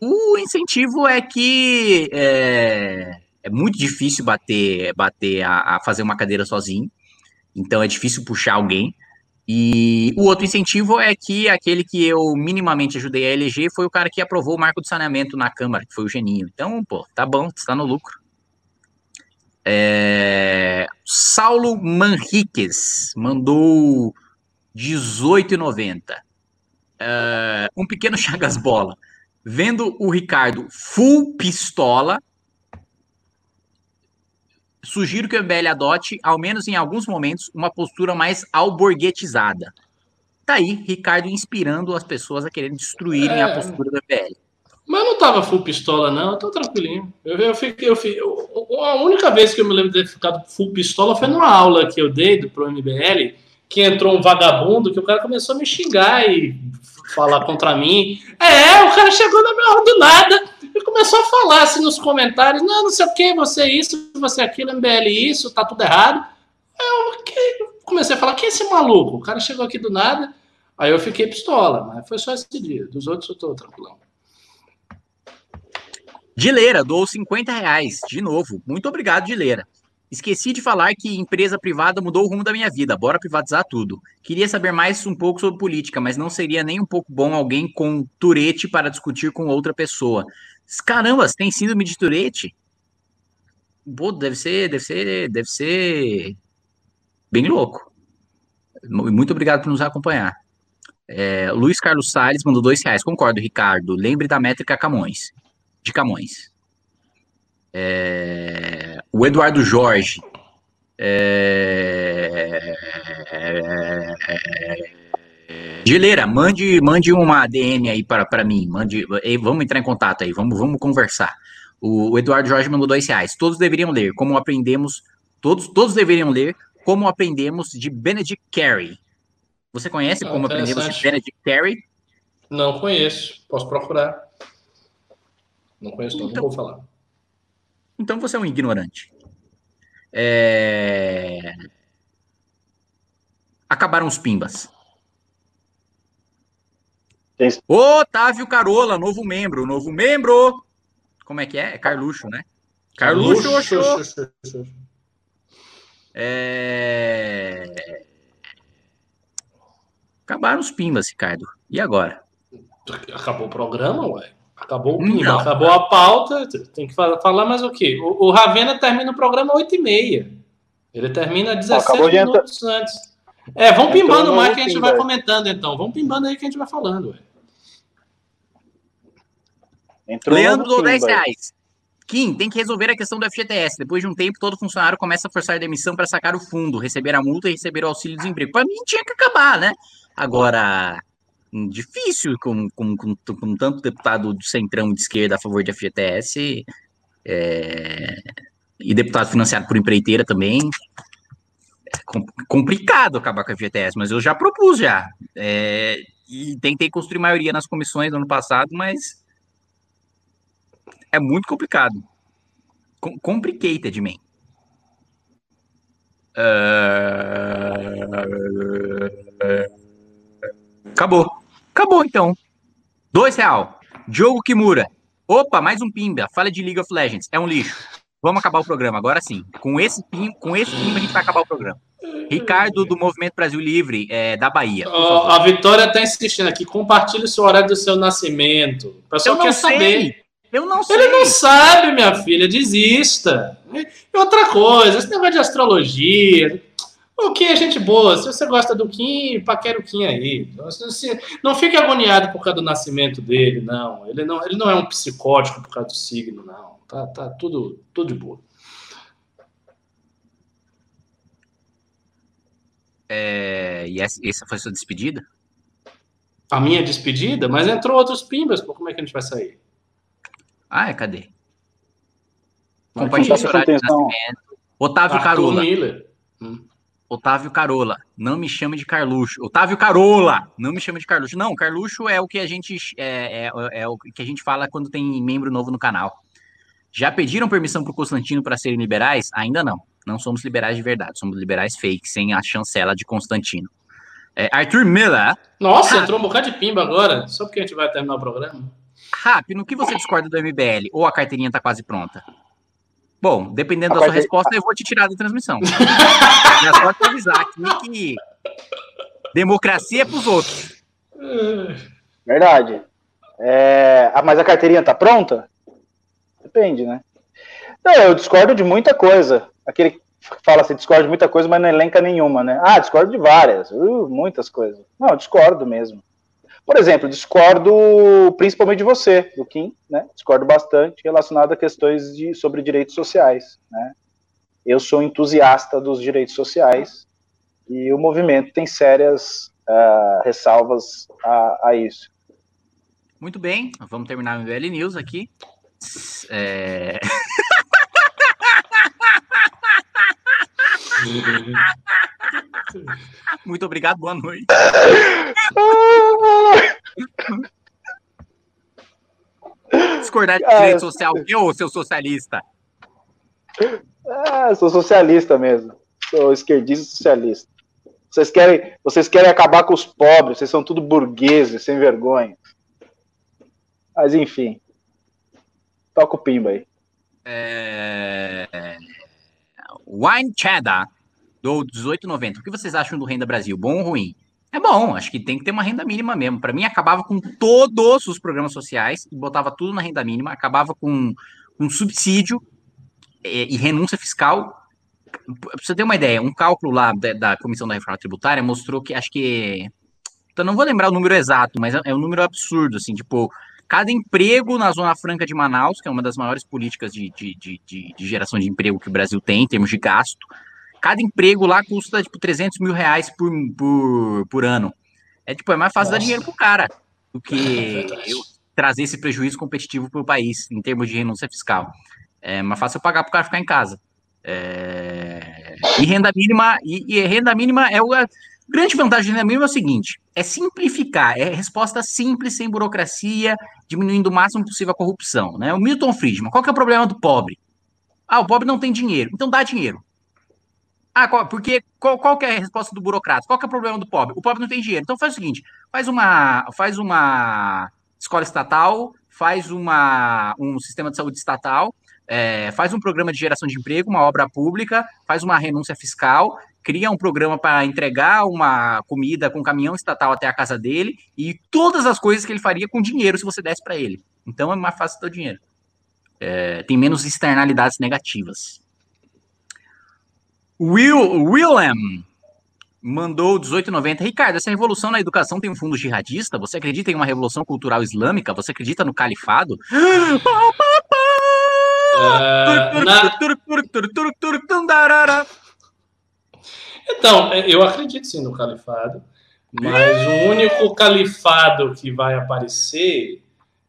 O incentivo é que é, é muito difícil bater, bater a, a, fazer uma cadeira sozinho, então é difícil puxar alguém. E o outro incentivo é que aquele que eu minimamente ajudei a eleger foi o cara que aprovou o marco do saneamento na Câmara, que foi o Geninho. Então, pô, tá bom, está no lucro. É... Saulo Manriquez mandou 18,90. É... Um pequeno [LAUGHS] Chagas Bola. Vendo o Ricardo full pistola, sugiro que o MBL adote, ao menos em alguns momentos, uma postura mais alborguetizada. Tá aí, Ricardo inspirando as pessoas a quererem destruírem é... a postura do MBL. Mas eu não tava full pistola, não, eu tô tranquilinho. Eu, eu fiquei, eu fiquei, eu, a única vez que eu me lembro de ter ficado full pistola foi numa aula que eu dei do pro MBL, que entrou um vagabundo, que o cara começou a me xingar e falar contra mim. É, o cara chegou na minha hora do nada e começou a falar assim nos comentários: não, não sei o que, você é isso, você é aquilo, MBL isso, tá tudo errado. Eu comecei a falar: quem é esse maluco? O cara chegou aqui do nada. Aí eu fiquei pistola, mas foi só esse dia. Dos outros eu tô tranquilão. Dileira, dou 50 reais. De novo, muito obrigado, Dileira. Esqueci de falar que empresa privada mudou o rumo da minha vida. Bora privatizar tudo. Queria saber mais um pouco sobre política, mas não seria nem um pouco bom alguém com turete para discutir com outra pessoa. Caramba, tem síndrome de turete? Pô, deve ser, deve ser, deve ser bem louco. Muito obrigado por nos acompanhar. É, Luiz Carlos Salles mandou dois reais. Concordo, Ricardo. Lembre da métrica Camões. De Camões. É, o Eduardo Jorge. É, Gileira, mande, mande uma DM aí para mim. Mande, vamos entrar em contato aí, vamos, vamos conversar. O, o, Eduardo Jorge mandou dois reais. Todos deveriam ler como aprendemos. Todos, todos deveriam ler como aprendemos de Benedict Carey. Você conhece ah, como aprendemos de Benedict Carey? Não conheço. Posso procurar. Não conheço, então, não vou falar. Então você é um ignorante. É... Acabaram os pimbas. Otávio Carola, novo membro, novo membro. Como é que é? É Carluxo, né? Carluxo. É... Acabaram os pimbas, Ricardo. E agora? Acabou o programa, ué? Acabou o Não. acabou a pauta. Tem que falar mais o quê? O, o Ravena termina o programa 8h30. Ele termina 17 minutos entrar... antes. É, vamos pimbando mais que a gente vai comentando, então. Vamos pimbando aí que a gente vai falando. Ué. Entrou Leandro dou 10 reais. Kim, tem que resolver a questão do FGTS. Depois de um tempo, todo funcionário começa a forçar a demissão para sacar o fundo, receber a multa e receber o auxílio desemprego. Para mim, tinha que acabar, né? Agora, difícil com, com, com, com tanto deputado de centrão de esquerda a favor de FGTS é, e deputado financiado por empreiteira também. É complicado acabar com a FGTS, mas eu já propus já. É, e tentei construir maioria nas comissões no ano passado, mas é muito complicado. Com, complicated, man. Uh... Acabou. Acabou, então. Dois real. Diogo Kimura. Opa, mais um pimba. Fala de League of Legends. É um lixo. Vamos acabar o programa, agora sim. Com esse pimba, com esse pimba a gente vai acabar o programa. Ricardo, do Movimento Brasil Livre, é, da Bahia. Oh, a Vitória está insistindo aqui. Compartilhe o seu horário do seu nascimento. O pessoal quer sei. saber. Eu não sei. Ele não sabe, minha filha, desista. E outra coisa, esse negócio de astrologia. O Kim é gente boa. Se você gosta do Kim, paquera o Kim aí. Não fique agoniado por causa do nascimento dele, não. Ele não, ele não é um psicótico por causa do signo, não. Tá, tá tudo, tudo de boa. É, e essa, foi a sua despedida? A minha despedida? Mas entrou outros pimbas, pô, como é que a gente vai sair? Ah, é, cadê? Compartilhe seu horário de nascimento. Otávio Arthur Carola. Miller. Hum. Otávio Carola, não me chame de Carluxo. Otávio Carola, não me chame de Carluxo. Não, Carluxo é o que a gente é, é, é o que a gente fala quando tem membro novo no canal. Já pediram permissão para o Constantino para serem liberais? Ainda não. Não somos liberais de verdade, somos liberais fake, sem a chancela de Constantino. É, Arthur Miller. Nossa, entrou um bocado de pimba agora, só porque a gente vai terminar o programa. Rápido, no que você discorda do MBL? Ou a carteirinha está quase pronta? Bom, dependendo a da sua resposta, eu vou te tirar da transmissão. [LAUGHS] é só te avisar aqui que democracia é pros outros. Verdade. É... Ah, mas a carteirinha tá pronta? Depende, né? Não, eu discordo de muita coisa. Aquele que fala assim, discordo de muita coisa, mas não elenca nenhuma, né? Ah, discordo de várias, uh, muitas coisas. Não, discordo mesmo. Por exemplo, discordo principalmente de você, do Kim, né? Discordo bastante relacionado a questões de, sobre direitos sociais, né? Eu sou entusiasta dos direitos sociais e o movimento tem sérias uh, ressalvas a, a, isso. Muito bem, vamos terminar o MBL News aqui. É... [LAUGHS] Muito obrigado, boa noite. Discordar de ah, direito social, eu, seu socialista? Ah, sou socialista mesmo. Sou esquerdista socialista. Vocês querem, vocês querem acabar com os pobres, vocês são tudo burgueses, sem vergonha. Mas enfim. Toca o pimba aí. É... Wine Cheddar do 18,90. O que vocês acham do Renda Brasil? Bom ou ruim? É bom, acho que tem que ter uma renda mínima mesmo. Para mim, acabava com todos os programas sociais botava tudo na renda mínima, acabava com, um subsídio e, e, renúncia fiscal. Pra você ter uma ideia, um cálculo lá da, da, Comissão da Reforma Tributária mostrou que acho que. Então, não vou lembrar o número exato, mas é, é um número absurdo, assim, tipo, cada emprego na Zona Franca de Manaus, que é uma das maiores políticas de, de, de, de geração de emprego que o Brasil tem, em termos de gasto, Cada emprego lá custa, tipo, 300 mil reais por, por, por ano. É, tipo, é mais fácil Nossa. dar dinheiro pro cara do que é eu trazer esse prejuízo competitivo para o país, em termos de renúncia fiscal. É mais fácil eu pagar pro cara ficar em casa. É... E renda mínima, e, e, renda mínima é o. A grande vantagem da renda mínima é o seguinte: é simplificar, é resposta simples, sem burocracia, diminuindo o máximo possível a corrupção. Né? O Milton Friedman, qual que é o problema do pobre? Ah, o pobre não tem dinheiro, então dá dinheiro. Ah, qual, porque qual, qual é a resposta do burocrata? Qual é o problema do pobre? O pobre não tem dinheiro. Então faz o seguinte: faz uma, faz uma escola estatal, faz uma, um sistema de saúde estatal, é, faz um programa de geração de emprego, uma obra pública, faz uma renúncia fiscal, cria um programa para entregar uma comida com caminhão estatal até a casa dele e todas as coisas que ele faria com dinheiro se você desse para ele. Então é mais fácil ter o dinheiro. É, tem menos externalidades negativas. Will, Willem mandou 1890. Ricardo, essa revolução na educação tem um fundo jihadista? Você acredita em uma revolução cultural islâmica? Você acredita no califado? [GASPS] Então, eu acredito sim no califado, mas o único califado que vai aparecer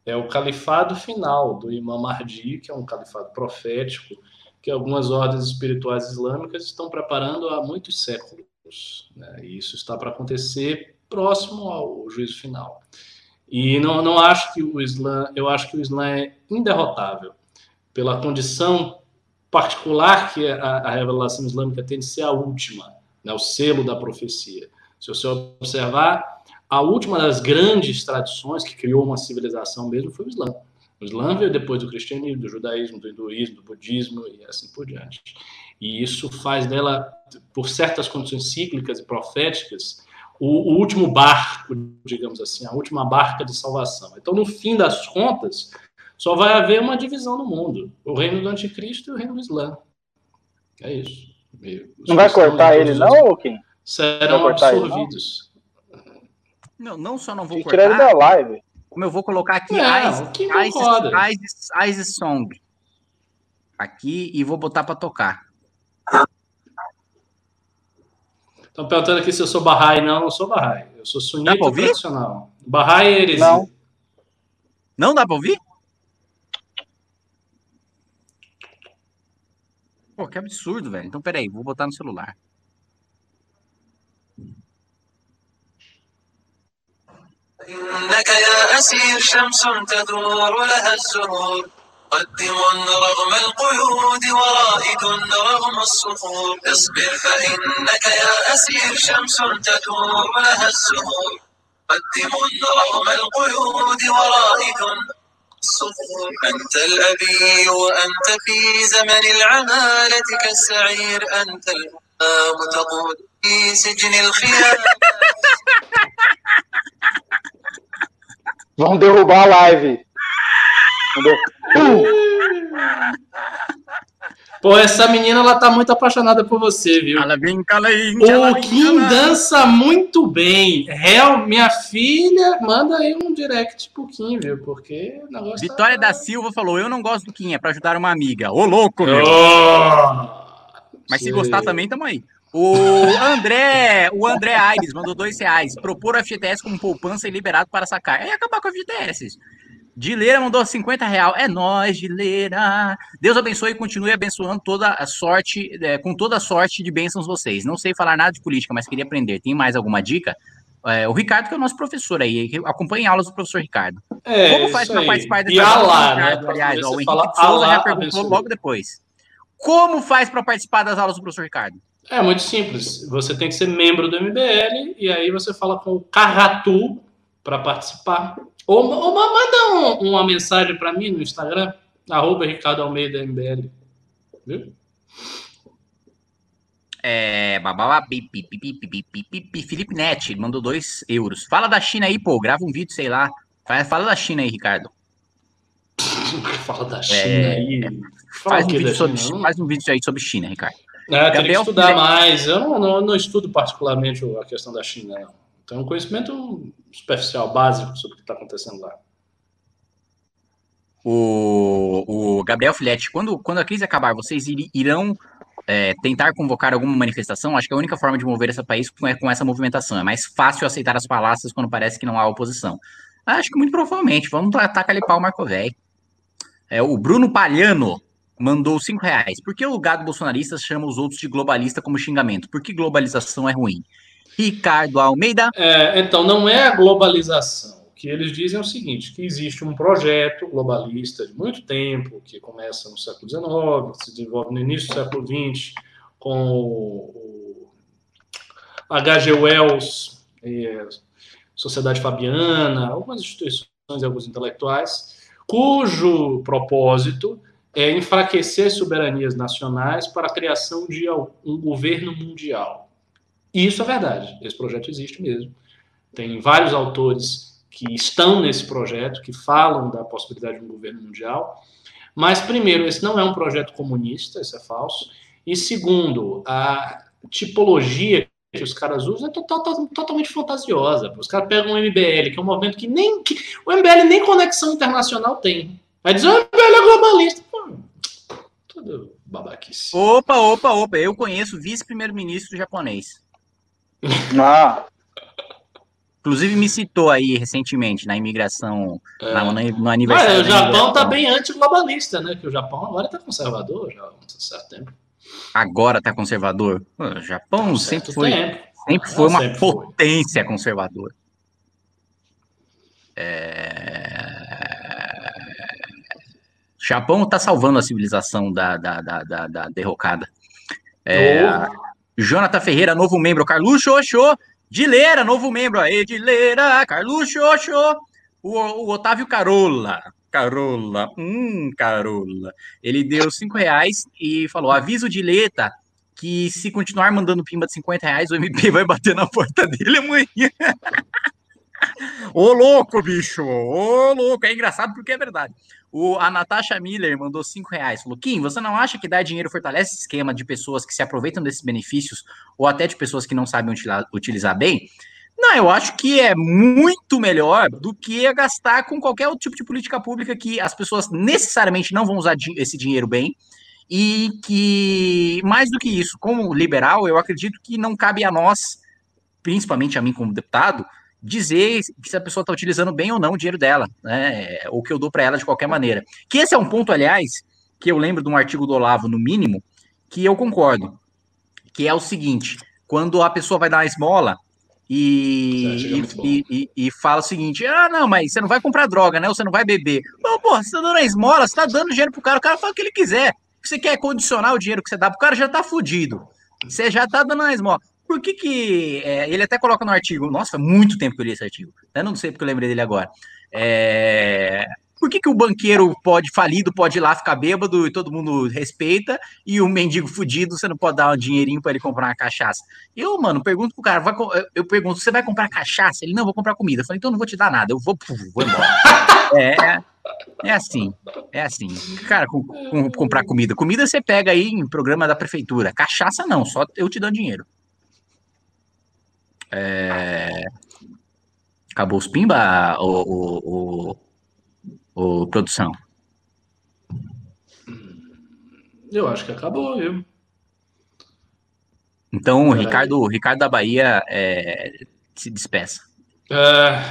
é o califado final do Imam Mahdi, que é um califado profético, que algumas ordens espirituais islâmicas estão preparando há muitos séculos. Né? E isso está para acontecer próximo ao juízo final. E não, não acho que o Islã, eu acho que o Islã é inderrotável pela condição particular que a, a revelação islâmica tem de ser a última, né? o selo da profecia. Se você observar, a última das grandes tradições que criou uma civilização mesmo foi o Islã. O Islã veio depois do cristianismo, do judaísmo, do hinduísmo, do budismo e assim por diante. E isso faz dela, por certas condições cíclicas e proféticas, o, o, último barco, digamos assim, a última barca de salvação. Então, no fim das contas, Só vai haver uma divisão no mundo: o reino do anticristo e o reino do Islã. É isso. Os não vai cortar ele, não, Kim? Serão absorvidos. Não, não só não vou cortar. Ele da live. Como eu vou colocar aqui Ice, Ice, Song. Aqui e vou botar para tocar. Estão perguntando aqui se eu sou Bahá'í. Não, eu não sou Bahá'í. Eu sou sunita tradicional. Bahá'í é heresia. Não. não dá para ouvir? Pô, que absurdo, velho. Então, peraí, vou botar no celular. إنك يا أسير شمس تدور لها الزهور. قدم رغم القيود ورائد رغم الصخور. اصبر فإنك يا أسير شمس تدور لها الزهور. قدم رغم القيود ورائد أنت الأبي وأنت في زمن العمالة كالسعير. أنت الهام تقود في سجن الخيانة Vão derrubar a live. Pô, essa menina ela tá muito apaixonada por você, viu? Ela vem, cala aí. O Kim dança muito bem. Real, minha filha, manda aí um direct pro Kim, viu? Porque o negócio Vitória tá... da Silva falou: Eu não gosto do Kim, é pra ajudar uma amiga. Ô, louco, meu. Oh, Mas se gostar também, tamo aí. O André, o André Aires mandou dois reais. Propor o FGTS como poupança e liberado para sacar. É acabar com o FGTS. Dileira mandou 50 real. É nós, Dileira. Deus abençoe e continue abençoando toda a sorte, é, com toda a sorte de bênçãos vocês. Não sei falar nada de política, mas queria aprender. Tem mais alguma dica? É, o Ricardo, que é o nosso professor aí, acompanha aulas do professor Ricardo. É, Como faz para participar dessa aula, né? Aliás, ó, o Henrique Souza já perguntou logo depois. Como faz para participar das aulas do professor Ricardo? É muito simples. Você tem que ser membro do MBL e aí você fala com o Carratu para participar. Ou, ou manda um, uma mensagem para mim no Instagram, arroba Ricardo Almeida MBL. Viu? É, babá, Felipe Net mandou dois euros. Fala da China aí, pô. Grava um vídeo, sei lá. Fala da China aí, Ricardo. [LAUGHS] Fala da China é, aí. Faz um, vídeo sobre, faz um vídeo aí sobre China, Ricardo. É, tem que estudar mais. Eu não, não, não, estudo particularmente a questão da China, não. Tenho um conhecimento superficial, básico sobre o que está acontecendo lá. O, o Gabriel Filete, quando, quando a crise acabar, vocês irão é, tentar convocar alguma manifestação? Acho que a única forma de mover esse país é com essa movimentação. É mais fácil aceitar as palavras quando parece que não há oposição. Acho que muito provavelmente. Vamos tacar ali pau, Marco Velho. É, o Bruno Palhano mandou cinco reais. Por que o gado bolsonarista chama os outros de globalista como xingamento? Por que globalização é ruim? Ricardo Almeida. É, então, não é a globalização. O que eles dizem é o seguinte: que existe um projeto globalista de muito tempo, que começa no século XIX, se desenvolve no início do século XX, com o H.G. Wells, Sociedade Fabiana, algumas instituições e alguns intelectuais, cujo propósito é enfraquecer as soberanias nacionais para a criação de um governo mundial. E isso é verdade, esse projeto existe mesmo. Tem vários autores que estão nesse projeto, que falam da possibilidade de um governo mundial. Mas, primeiro, esse não é um projeto comunista, isso é falso. E, segundo, a tipologia que os caras usam é total, totalmente fantasiosa. Os caras pegam o MBL, que é um movimento que nem. Que, o MBL nem conexão internacional tem. Vai dizer, o MBL é globalista. Tudo babaquice. Opa, opa, opa. Eu conheço o vice-primeiro-ministro japonês. [LAUGHS] Ah. Inclusive me citou aí recentemente na imigração, é. na, no aniversário. o Japão tá bem anti-globalista, né? Que o Japão agora tá conservador já há um certo tempo. Agora tá conservador? O Japão um sempre foi, tempo. sempre foi uma sempre potência foi. conservadora. É... Japão está salvando a civilização da, da, da, da, da derrocada. É, oh. Jonathan Ferreira, novo membro. Carluxo Oxô. Dileira, novo membro. Aí, Dileira. Carluxo Oxô. O, o Otávio Carola. Carola. Hum, Carola. Ele deu cinco reais e falou: aviso Dileta que se continuar mandando pimba de 50 reais, o MP [LAUGHS] vai bater na porta dele amanhã. [LAUGHS] Ô louco, bicho! Ô louco! É engraçado porque é verdade. O, a Natasha Miller mandou 5 reais. Kim, você não acha que dar dinheiro fortalece esse esquema de pessoas que se aproveitam desses benefícios ou até de pessoas que não sabem utilizar bem? Não, eu acho que é muito melhor do que gastar com qualquer outro tipo de política pública que as pessoas necessariamente não vão usar esse dinheiro bem. E que, mais do que isso, como liberal, eu acredito que não cabe a nós, principalmente a mim como deputado, dizer se a pessoa está utilizando bem ou não o dinheiro dela, né? Ou que eu dou para ela de qualquer maneira. Que esse é um ponto, aliás, que eu lembro de um artigo do Olavo, no mínimo, que eu concordo. Que é o seguinte: quando a pessoa vai dar uma esmola e, e, e, e, fala o seguinte: ah, não, mas você não vai comprar droga, né? Ou você não vai beber. Pô, pô, você tá dando a esmola, você tá dando dinheiro pro cara, o cara fala o que ele quiser. Você quer condicionar o dinheiro que você dá pro cara, já tá fudido. Você já tá dando a esmola. Por que que... É, ele até coloca no artigo, nossa, muito tempo que eu li esse artigo, eu não sei porque eu lembrei dele agora. É, por que, que o banqueiro pode falido, pode ir lá ficar bêbado e todo mundo respeita, e o mendigo fudido, você não pode dar um dinheirinho para ele comprar uma cachaça? Eu, mano, pergunto pro cara, vai, eu pergunto, você vai comprar cachaça? Ele, não, vou comprar comida. Eu falei, então não vou te dar nada, eu vou, vou embora. é, é assim, é assim. Cara, com, com, comprar comida. Comida você pega aí em programa da prefeitura. Cachaça não, só eu te dando dinheiro. É... Acabou os pimba, o, o, o, o, produção? Eu acho que acabou, viu? Então, o Ricardo, Ricardo da Bahia é, se despeça. É,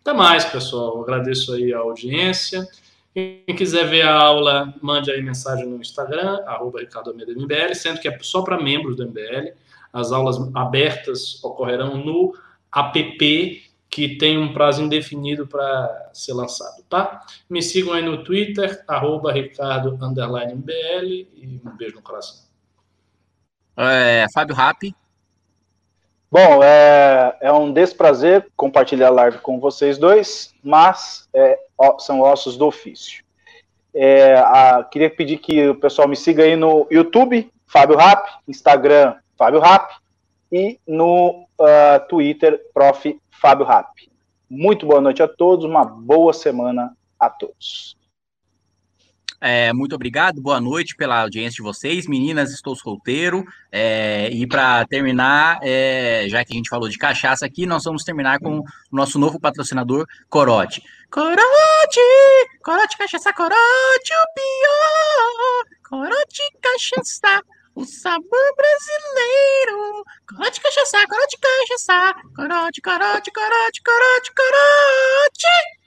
até mais, pessoal. agradeço aí a audiência. Quem quiser ver a aula, mande aí mensagem no Instagram, arroba Ricardo MBL, sendo que é só para membros do MBL. As aulas abertas ocorrerão no app que tem um prazo indefinido para ser lançado, tá? Me sigam aí no Twitter, arroba Ricardo e um beijo no coração. É, Fábio Rappi. Bom, é, é um desprazer compartilhar a live com vocês dois, mas é, são ossos do ofício. É, a, queria pedir que o pessoal me siga aí no YouTube, Fábio Rap, Instagram, Fábio Rap, e no uh, Twitter, Prof. Fábio Rap. Muito boa noite a todos, uma boa semana a todos. É, muito obrigado, boa noite pela audiência de vocês. Meninas, estou solteiro. É, e para terminar, é, já que a gente falou de cachaça aqui, nós vamos terminar com o nosso novo patrocinador, Corote. Corote! Corote, cachaça, corote, o pior! Corote, cachaça, o sabor brasileiro. Corote, cachaça, corote, cachaça, corote, corote, corote, corote, corote.